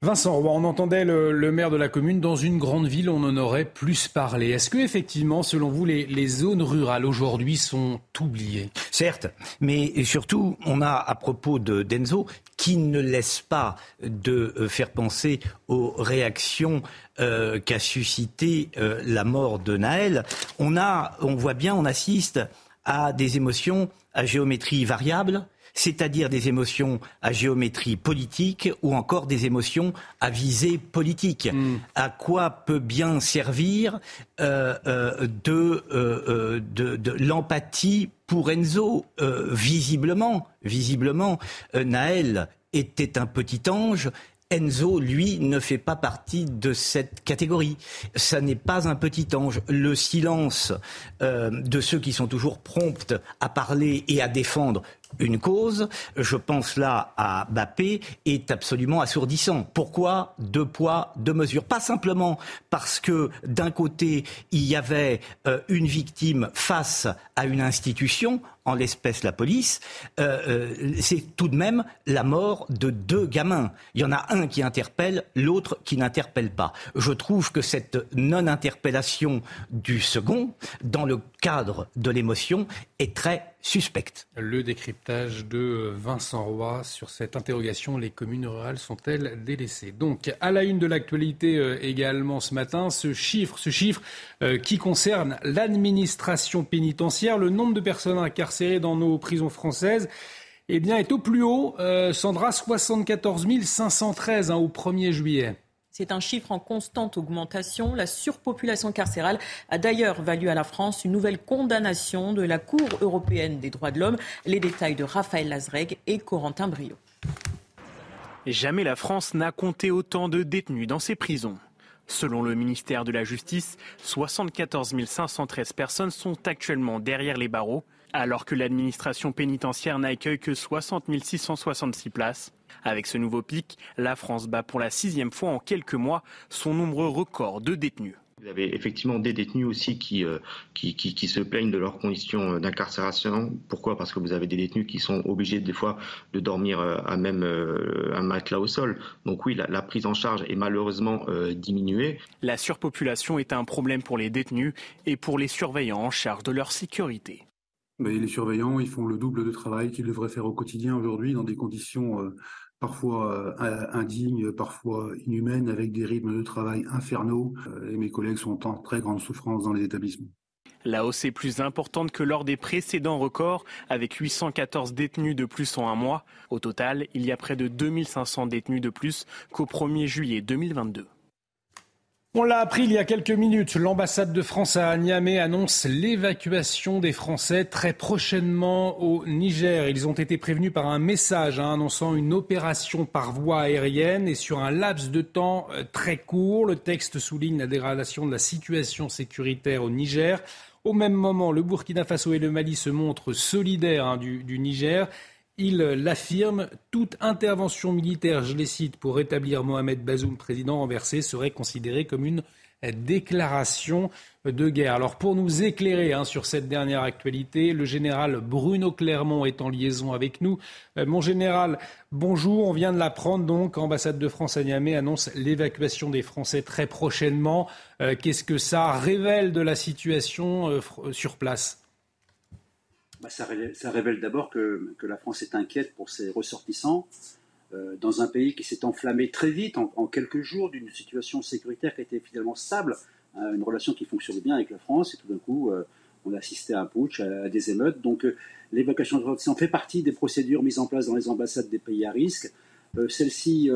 Vincent, on entendait le, maire de la commune, dans une grande ville, on en aurait plus parlé. Est-ce que effectivement, selon vous, les, zones rurales aujourd'hui sont oubliées? Certes, mais surtout, on a à propos de Denzo qui ne laisse pas de euh, faire penser aux réactions euh, qu'a suscité euh, la mort de Naël. On a, on voit bien, on assiste à des émotions à géométrie variable c'est-à-dire des émotions à géométrie politique ou encore des émotions à visée politique. Hmm. À quoi peut bien servir euh, euh, euh, de, de, l'empathie pour Enzo? Visiblement, visiblement, Naël était un petit ange Enzo, lui, ne fait pas partie de cette catégorie. Ça n'est pas un petit ange. Le silence de ceux qui sont toujours prompts à parler et à défendre une cause, je pense là à Bappé, est absolument assourdissant. Pourquoi deux poids, deux mesures? Pas simplement parce que d'un côté, il y avait euh, une victime face à une institution, en l'espèce la police, c'est tout de même la mort de deux gamins. Il y en a un qui interpelle, l'autre qui n'interpelle pas. Je trouve que cette non-interpellation du second, dans le cadre de l'émotion, est très suspecte. Le décryptage de Vincent Roy sur cette interrogation, les communes rurales sont-elles délaissées? Donc, à la une de l'actualité euh, également ce matin, ce chiffre, ce chiffre euh, qui concerne l'administration pénitentiaire, le nombre de personnes incarcérées dans nos prisons françaises eh bien, est au plus haut. Euh, Sandra, 74 513 hein, au 1er juillet. C'est un chiffre en constante augmentation. La surpopulation carcérale a d'ailleurs valu à la France une nouvelle condamnation de la Cour européenne des droits de l'homme. Les détails de Raphaël Lazreg et Corentin Brio. Jamais la France n'a compté autant de détenus dans ses prisons. Selon le ministère de la Justice, 74 513 personnes sont actuellement derrière les barreaux, alors que l'administration pénitentiaire n'accueille que 60 666 places. Avec ce nouveau pic, la France bat pour la sixième fois en quelques mois son nombre record de détenus. Vous avez effectivement des détenus aussi qui, euh, qui, qui, se plaignent de leurs conditions d'incarcération. Pourquoi? Parce que vous avez des détenus qui sont obligés des fois de dormir euh, à même euh, un matelas au sol. Donc oui, la, la prise en charge est malheureusement diminuée. La surpopulation est un problème pour les détenus et pour les surveillants en charge de leur sécurité. Les surveillants, ils font le double de travail qu'ils devraient faire au quotidien aujourd'hui dans des conditions parfois euh, indignes, parfois inhumaines, avec des rythmes de travail infernaux. Euh, et mes collègues sont en très grande souffrance dans les établissements. La hausse est plus importante que lors des précédents records, avec 814 détenus de plus en un mois. Au total, il y a près de 2500 détenus de plus qu'au 1er juillet 2022. On l'a appris il y a quelques minutes. L'ambassade de France à Niamey annonce l'évacuation des Français très prochainement au Niger. Ils ont été prévenus par un message hein, annonçant une opération par voie aérienne et sur un laps de temps euh, très court. Le texte souligne la dégradation de la situation sécuritaire au Niger. Au même moment, le Burkina Faso et le Mali se montrent solidaires hein, du, du Niger. Il l'affirme, toute intervention militaire, je les cite, pour rétablir Mohamed Bazoum président renversé serait considérée comme une déclaration de guerre. Alors pour nous éclairer hein, sur cette dernière actualité, le général Bruno Clermont est en liaison avec nous. Euh, mon général, bonjour, on vient de l'apprendre donc, ambassade de France à Niamey annonce l'évacuation des Français très prochainement. Euh, qu'est-ce que ça révèle de la situation euh, sur place? Ça, révèle, d'abord que, la France est inquiète pour ses ressortissants euh, dans un pays qui s'est enflammé très vite, en, quelques jours, d'une situation sécuritaire qui était finalement stable, hein, une relation qui fonctionnait bien avec la France, et tout d'un coup, euh, on a assisté à un putsch, à, des émeutes. Donc euh, l'évacuation de ressortissants fait partie des procédures mises en place dans les ambassades des pays à risque. Celle-ci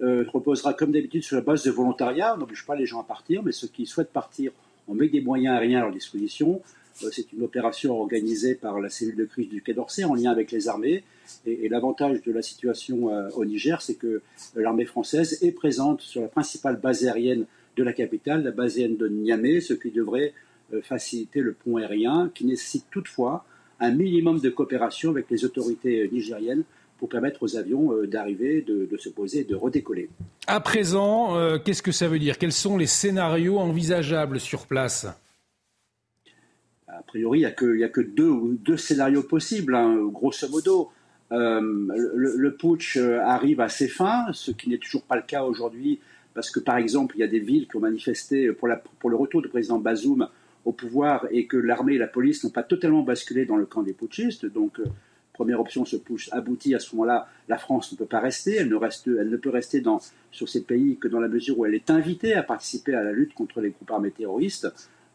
reposera comme d'habitude sur la base de volontariat, on n'oblige pas les gens à partir, mais ceux qui souhaitent partir, on met des moyens aériens à leur disposition. Euh, c'est une opération organisée par la cellule de crise du Quai d'Orsay en lien avec les armées. Et, l'avantage de la situation euh, au Niger, c'est que l'armée française est présente sur la principale base aérienne de la capitale, la base aérienne de Niamey, ce qui devrait euh, faciliter le pont aérien, qui nécessite toutefois un minimum de coopération avec les autorités nigériennes pour permettre aux avions d'arriver, de, se poser et de redécoller. À présent, qu'est-ce que ça veut dire? Quels sont les scénarios envisageables sur place? A priori, il n'y a que, a deux, scénarios possibles, hein, grosso modo. Euh, le, putsch euh, arrive à ses fins, ce qui n'est toujours pas le cas aujourd'hui, parce que par exemple, il y a des villes qui ont manifesté pour, le retour du président Bazoum au pouvoir et que l'armée et la police n'ont pas totalement basculé dans le camp des putschistes. Donc, euh, première option, ce putsch aboutit à ce moment-là, la France ne peut pas rester, elle ne, elle ne peut rester dans, sur ces pays que dans la mesure où elle est invitée à participer à la lutte contre les groupes armés terroristes.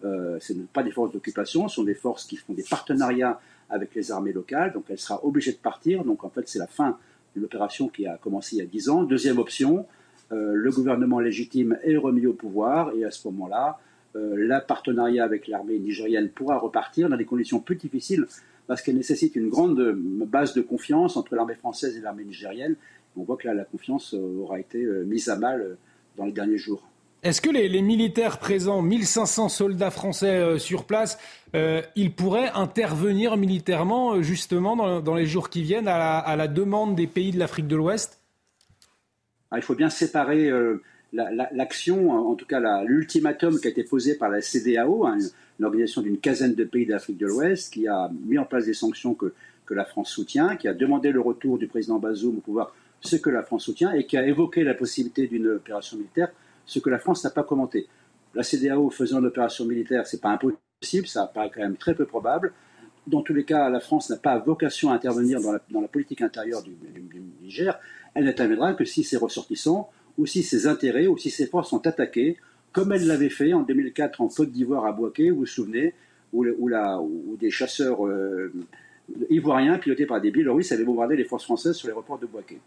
Euh, ce ne sont pas des forces d'occupation, ce sont des forces qui font des partenariats avec les armées locales, donc elle sera obligée de partir. Donc en fait, c'est la fin de l'opération qui a commencé il y a 10 ans. Deuxième option, euh, le gouvernement légitime est remis au pouvoir et à ce moment-là, euh, le partenariat avec l'armée nigérienne pourra repartir dans des conditions plus difficiles parce qu'elle nécessite une grande base de confiance entre l'armée française et l'armée nigérienne. On voit que là, la confiance aura été mise à mal dans les derniers jours. Est-ce que les, militaires présents, 1500 soldats français euh, sur place, euh, ils pourraient intervenir militairement euh, justement dans, les jours qui viennent à la, demande des pays de l'Afrique de l'Ouest? Ah, Il faut bien séparer l'action, en tout cas l'ultimatum qui a été posé par la CDAO, hein, une organisation d'une quinzaine de pays d'Afrique de l'Ouest, qui a mis en place des sanctions que la France soutient, qui a demandé le retour du président Bazoum au pouvoir, ce que la France soutient, et qui a évoqué la possibilité d'une opération militaire, ce que la France n'a pas commenté. La CDAO faisant une opération militaire, c'est pas impossible, ça paraît quand même très peu probable. Dans tous les cas, la France n'a pas vocation à intervenir dans la, politique intérieure du, du Niger. Elle n'interviendra que si ses ressortissants ou si ses intérêts ou si ses forces sont attaquées, comme elle l'avait fait en 2004 en Côte d'Ivoire à Boaké, vous vous souvenez, où, des chasseurs euh, ivoiriens pilotés par des Biélorusses avaient bombardé les forces françaises sur les reports de Boaké.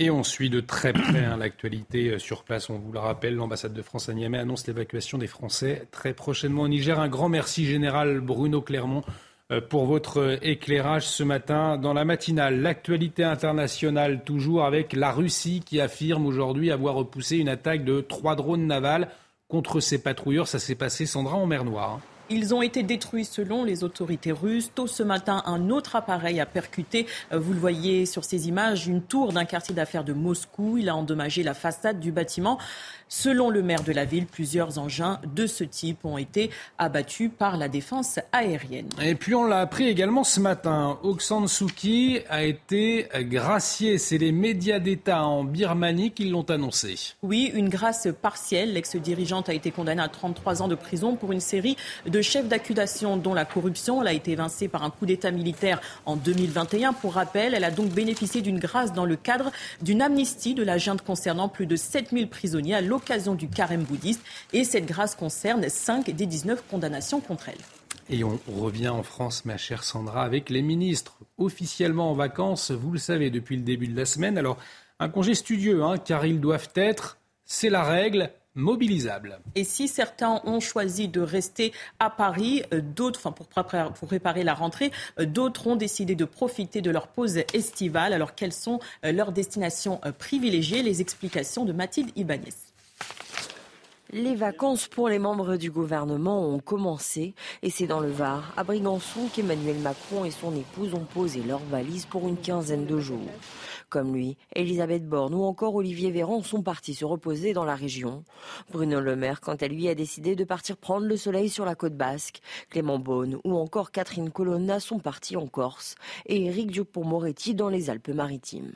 Et on suit de très près hein, l'actualité euh, sur place. On vous le rappelle, l'ambassade de France à Niamey annonce l'évacuation des Français très prochainement au Niger. Un grand merci général Bruno Clermont euh, pour votre éclairage ce matin dans la matinale. L'actualité internationale toujours avec la Russie qui affirme aujourd'hui avoir repoussé une attaque de trois drones navals contre ses patrouilleurs. Ça s'est passé, Sandra, en mer Noire. Ils ont été détruits selon les autorités russes. Tôt ce matin, un autre appareil a percuté, euh, vous le voyez sur ces images, une tour d'un quartier d'affaires de Moscou. Il a endommagé la façade du bâtiment. Selon le maire de la ville, plusieurs engins de ce type ont été abattus par la défense aérienne. Et puis on l'a appris également ce matin, Aung Kyi a été gracié. C'est les médias d'État en Birmanie qui l'ont annoncé. Oui, une grâce partielle. L'ex-dirigeante a été condamnée à 33 ans de prison pour une série de chefs d'accusation dont la corruption. Elle a été évincée par un coup d'État militaire en 2021. Pour rappel, elle a donc bénéficié d'une grâce dans le cadre d'une amnistie de la junte concernant plus de 7000 prisonniers à l'occasion du carême bouddhiste. Et cette grâce concerne 5 des 19 condamnations contre elle. Et on revient en France, ma chère Sandra, avec les ministres officiellement en vacances, vous le savez, depuis le début de la semaine. Alors, un congé studieux, hein, car ils doivent être, c'est la règle, mobilisables. Et si certains ont choisi de rester à Paris, euh, d'autres, enfin pour préparer, pour préparer la rentrée, euh, d'autres ont décidé de profiter de leur pause estivale. Alors quelles sont euh, leurs destinations privilégiées? Les explications de Mathilde Ibanez. Les vacances pour les membres du gouvernement ont commencé et c'est dans le Var, à Brigançon, qu'Emmanuel Macron et son épouse ont posé leurs valises pour une quinzaine de jours. Comme lui, Elisabeth Borne ou encore Olivier Véran sont partis se reposer dans la région. Bruno Le Maire, quant à lui, a décidé de partir prendre le soleil sur la côte basque. Clément Beaune ou encore Catherine Colonna sont partis en Corse et Éric Dupont-Moretti dans les Alpes-Maritimes.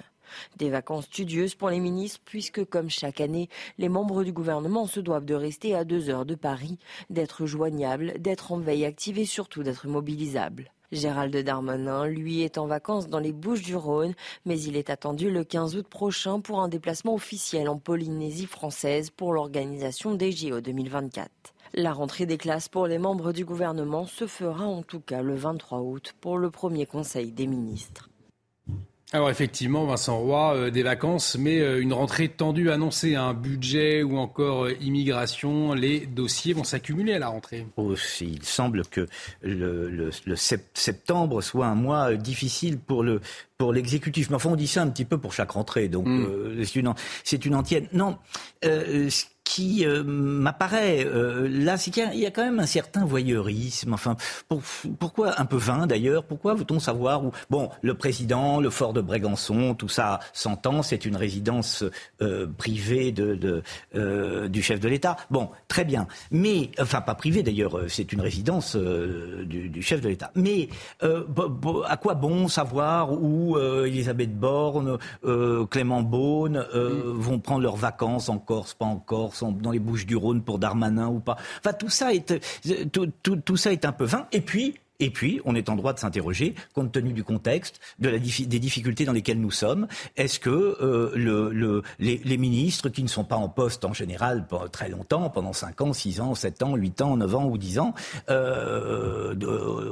Des vacances studieuses pour les ministres puisque, comme chaque année, les membres du gouvernement se doivent de rester à deux heures de Paris, d'être joignables, d'être en veille active et surtout d'être mobilisables. Gérald Darmanin, lui, est en vacances dans les Bouches du Rhône, mais il est attendu le 15 août prochain pour un déplacement officiel en Polynésie française pour l'organisation des JO 2024. La rentrée des classes pour les membres du gouvernement se fera en tout cas le 23 août pour le premier conseil des ministres. Alors effectivement, Vincent Roy, euh, des vacances, mais euh, une rentrée tendue annoncée, un budget ou encore euh, immigration, les dossiers vont s'accumuler à la rentrée. Aussi, il semble que le, septembre soit un mois difficile pour le pour l'exécutif. Mais enfin, on dit ça un petit peu pour chaque rentrée, donc hmm. c'est une c'est une entière. Non, qui euh, m'apparaît euh, là, c'est qu'il y, a quand même un certain voyeurisme. Enfin, pourquoi un peu vain d'ailleurs? Pourquoi veut-on savoir où Bon, le président, le fort de Brégançon, tout ça s'entend. C'est une résidence euh, privée de, de du chef de l'État. Bon, très bien. Mais enfin, pas privée d'ailleurs. C'est une résidence du, du, chef de l'État. Mais à quoi bon savoir où Elisabeth Borne, Clément Beaune vont prendre leurs vacances en Corse, pas en Corse dans les Bouches du Rhône pour Darmanin ou pas. Enfin, tout ça est, tout, tout ça est un peu vain. Et puis, et puis, on est en droit de s'interroger, compte tenu du contexte, de la, des difficultés dans lesquelles nous sommes, est-ce que euh, le, les, ministres qui ne sont pas en poste en général très longtemps, pendant 5 ans, 6 ans, 7 ans, 8 ans, 9 ans ou 10 ans, euh,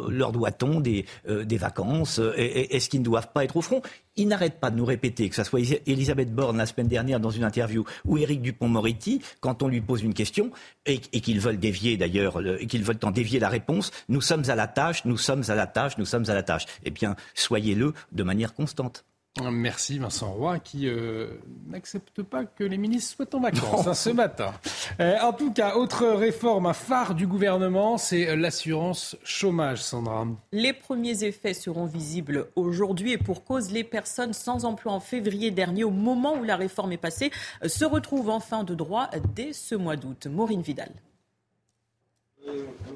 leur doit-on des, euh, des vacances Est-ce qu'ils ne doivent pas être au front? Ils n'arrêtent pas de nous répéter, que ce soit Elisabeth Borne la semaine dernière dans une interview ou Éric Dupont-Moretti, quand on lui pose une question, et, qu'ils veulent dévier d'ailleurs, et qu'ils veulent en dévier la réponse, nous sommes à la tâche, nous sommes à la tâche, nous sommes à la tâche. Eh bien, soyez-le de manière constante. Merci Vincent Roy qui euh, n'accepte pas que les ministres soient en vacances hein, ce matin. Euh, en tout cas, autre réforme, un phare du gouvernement, c'est l'assurance chômage, Sandra. Les premiers effets seront visibles aujourd'hui et pour cause, les personnes sans emploi en février dernier, au moment où la réforme est passée, se retrouvent en fin de droit dès ce mois d'août. Maureen Vidal.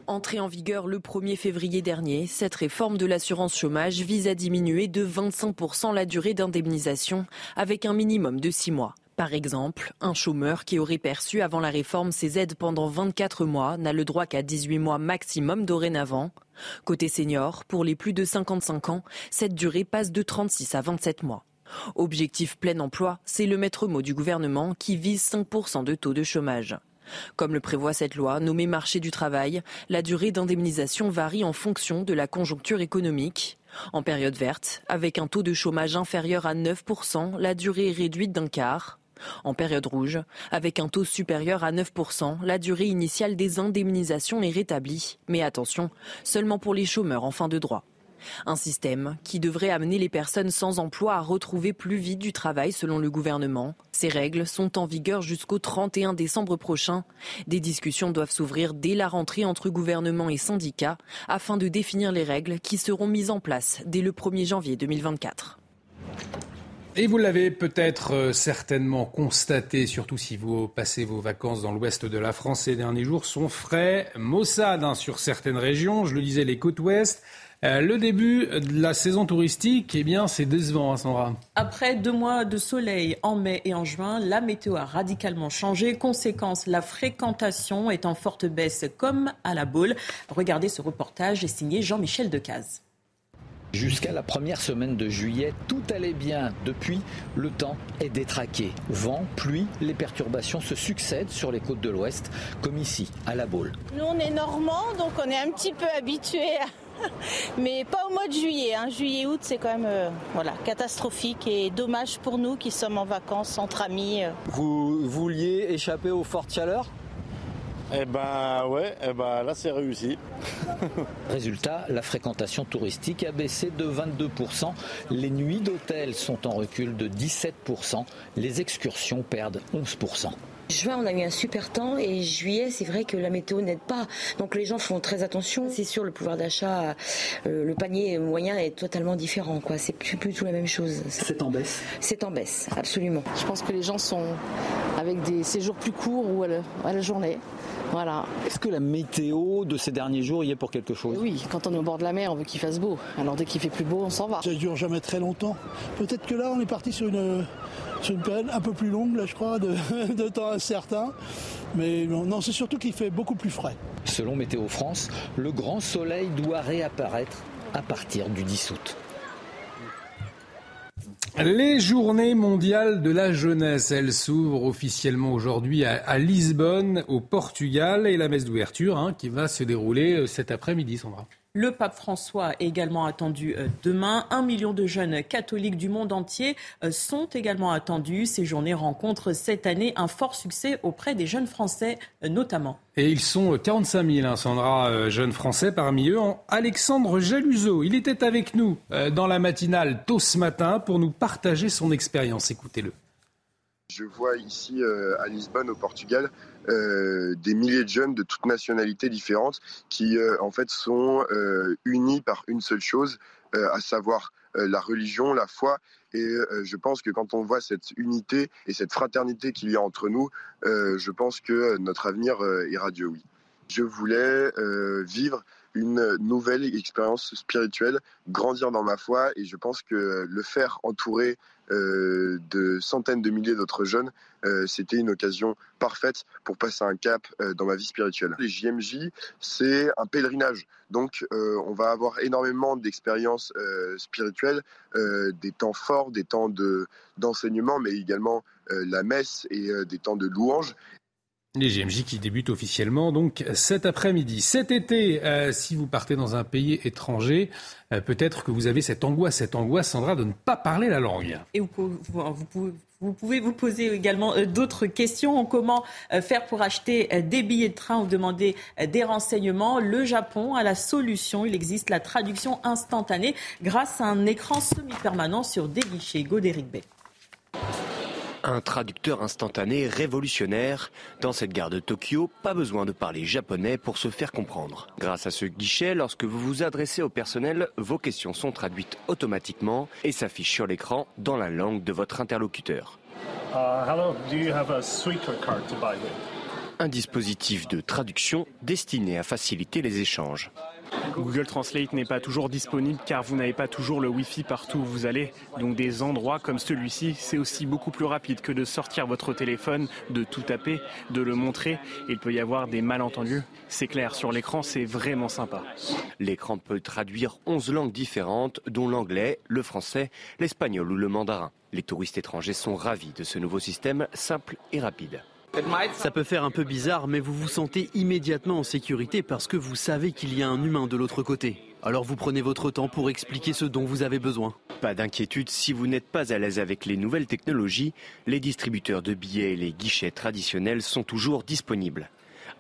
Entrée en vigueur le 1er février dernier, cette réforme de l'assurance chômage vise à diminuer de 25% la durée d'indemnisation avec un minimum de 6 mois. Par exemple, un chômeur qui aurait perçu avant la réforme ses aides pendant 24 mois n'a le droit qu'à 18 mois maximum dorénavant. Côté senior, pour les plus de 55 ans, cette durée passe de 36 à 27 mois. Objectif plein emploi, c'est le maître mot du gouvernement qui vise 5% de taux de chômage. Comme le prévoit cette loi nommée marché du travail, la durée d'indemnisation varie en fonction de la conjoncture économique. En période verte, avec un taux de chômage inférieur à 9%, la durée est réduite d'un quart. En période rouge, avec un taux supérieur à 9%, la durée initiale des indemnisations est rétablie. Mais attention, seulement pour les chômeurs en fin de droit. Un système qui devrait amener les personnes sans emploi à retrouver plus vite du travail selon le gouvernement. Ces règles sont en vigueur jusqu'au 31 décembre prochain. Des discussions doivent s'ouvrir dès la rentrée entre gouvernement et syndicats afin de définir les règles qui seront mises en place dès le 1er janvier 2024. Et vous l'avez peut-être euh, certainement constaté, surtout si vous passez vos vacances dans l'ouest de la France ces derniers jours, sont frais, maussade hein, sur certaines régions. Je le disais, les côtes ouest, euh, le début de la saison touristique, eh bien, c'est décevant, hein, Sandra. Après deux mois de soleil en mai et en juin, la météo a radicalement changé. Conséquence, la fréquentation est en forte baisse comme à la boule. Regardez ce reportage signé Jean-Michel Decaze. Jusqu'à la première semaine de juillet, tout allait bien. Depuis, le temps est détraqué. Vent, pluie, les perturbations se succèdent sur les côtes de l'Ouest, comme ici, à La Baule. Nous, on est normands, donc on est un petit peu habitués à mais pas au mois de juillet. Hein. Juillet-août, c'est quand même euh, voilà, catastrophique et dommage pour nous qui sommes en vacances entre amis. Euh. Vous vouliez échapper aux fortes chaleurs eh ben ouais, eh ben là c'est réussi. Résultat, la fréquentation touristique a baissé de 22%, les nuits d'hôtel sont en recul de 17%, les excursions perdent 11%. Juin, on a eu un super temps et juillet, c'est vrai que la météo n'aide pas. Donc les gens font très attention. C'est sûr, le pouvoir d'achat, euh, le panier moyen est totalement différent. Quoi. C'est plus, plus tout la même chose. C'est en baisse C'est en baisse, absolument. Je pense que les gens sont avec des séjours plus courts ou à la, journée. Voilà. Est-ce que la météo de ces derniers jours y est pour quelque chose? Oui, quand on est au bord de la mer, on veut qu'il fasse beau. Alors dès qu'il fait plus beau, on s'en va. Ça dure jamais très longtemps. Peut-être que là, on est parti sur une c'est une période un peu plus longue, là, je crois, de, temps incertain. Mais non, c'est surtout qu'il fait beaucoup plus frais. Selon Météo France, le grand soleil doit réapparaître à partir du 10 août. Les journées mondiales de la jeunesse, elles s'ouvrent officiellement aujourd'hui à, Lisbonne, au Portugal, et la messe d'ouverture hein, qui va se dérouler euh, cet après-midi, Sandra. Le pape François est également attendu euh, demain. Un million de jeunes catholiques du monde entier euh, sont également attendus. Ces journées rencontrent cette année un fort succès auprès des jeunes Français euh, notamment. Et ils sont 45 000, hein, Sandra, jeunes Français. Parmi eux, Alexandre Jaluso. Il était avec nous dans la matinale tôt ce matin pour nous partager son expérience. Écoutez-le. Je vois ici à Lisbonne, au Portugal, euh, des milliers de jeunes de toutes nationalités différentes qui euh, en fait sont euh, unis par une seule chose, à savoir la religion, la foi. Et je pense que quand on voit cette unité et cette fraternité qu'il y a entre nous, je pense que notre avenir est radieux, oui. Je voulais vivre une nouvelle expérience spirituelle, grandir dans ma foi, et je pense que le faire entourer euh, de centaines de milliers d'autres jeunes, euh, c'était une occasion parfaite pour passer un cap euh, dans ma vie spirituelle. Les JMJ, c'est un pèlerinage. Donc, on va avoir énormément d'expériences spirituelles, des temps forts, des temps d'enseignement, mais également la messe et des temps de louange. Les GMJ qui débutent officiellement donc cet après-midi. Cet été, euh, si vous partez dans un pays étranger, euh, peut-être que vous avez cette angoisse, cette angoisse, Sandra, de ne pas parler la langue. Et vous, vous, vous pouvez vous poser également euh, d'autres questions. Comment faire pour acheter des billets de train ou demander des renseignements Le Japon a la solution. Il existe la traduction instantanée grâce à un écran semi-permanent sur des guichets. Godéric Bay. Un traducteur instantané révolutionnaire. Dans cette gare de Tokyo, pas besoin de parler japonais pour se faire comprendre. Grâce à ce guichet, lorsque vous vous adressez au personnel, vos questions sont traduites automatiquement et s'affichent sur l'écran dans la langue de votre interlocuteur. Un dispositif de traduction destiné à faciliter les échanges. Google Translate n'est pas toujours disponible car vous n'avez pas toujours le Wi-Fi partout où vous allez. Donc des endroits comme celui-ci, c'est aussi beaucoup plus rapide que de sortir votre téléphone, de tout taper, de le montrer. Il peut y avoir des malentendus. C'est clair, sur l'écran, c'est vraiment sympa. L'écran peut traduire 11 langues différentes, dont l'anglais, le français, l'espagnol ou le mandarin. Les touristes étrangers sont ravis de ce nouveau système simple et rapide. Ça peut faire un peu bizarre, mais vous vous sentez immédiatement en sécurité parce que vous savez qu'il y a un humain de l'autre côté. Alors vous prenez votre temps pour expliquer ce dont vous avez besoin. Pas d'inquiétude, si vous n'êtes pas à l'aise avec les nouvelles technologies, les distributeurs de billets et les guichets traditionnels sont toujours disponibles.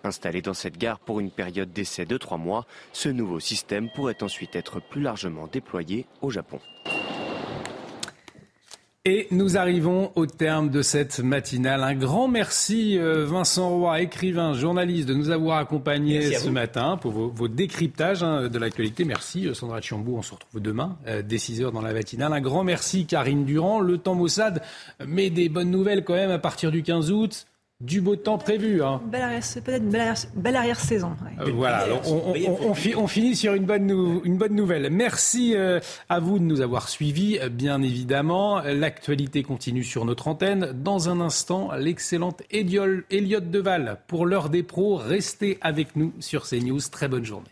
Installé dans cette gare pour une période d'essai de trois mois, ce nouveau système pourrait ensuite être plus largement déployé au Japon. Et nous arrivons au terme de cette matinale. Un grand merci euh, Vincent Roy, écrivain, journaliste, de nous avoir accompagnés ce matin pour vos, décryptages hein, de l'actualité. Merci euh, Sandra Chiambou, on se retrouve demain euh, dès 6 heures dans la matinale. Un grand merci Karine Durand. Le temps Mossad met des bonnes nouvelles quand même à partir du 15 août du beau temps prévu. Hein. peut-être une belle arrière-saison. Euh, voilà, on, finit sur une bonne, une bonne nouvelle. Merci euh, à vous de nous avoir suivis, bien évidemment. L'actualité continue sur notre antenne. Dans un instant, l'excellente Elliot Deval pour l'heure des pros. Restez avec nous sur CNews. Très bonne journée.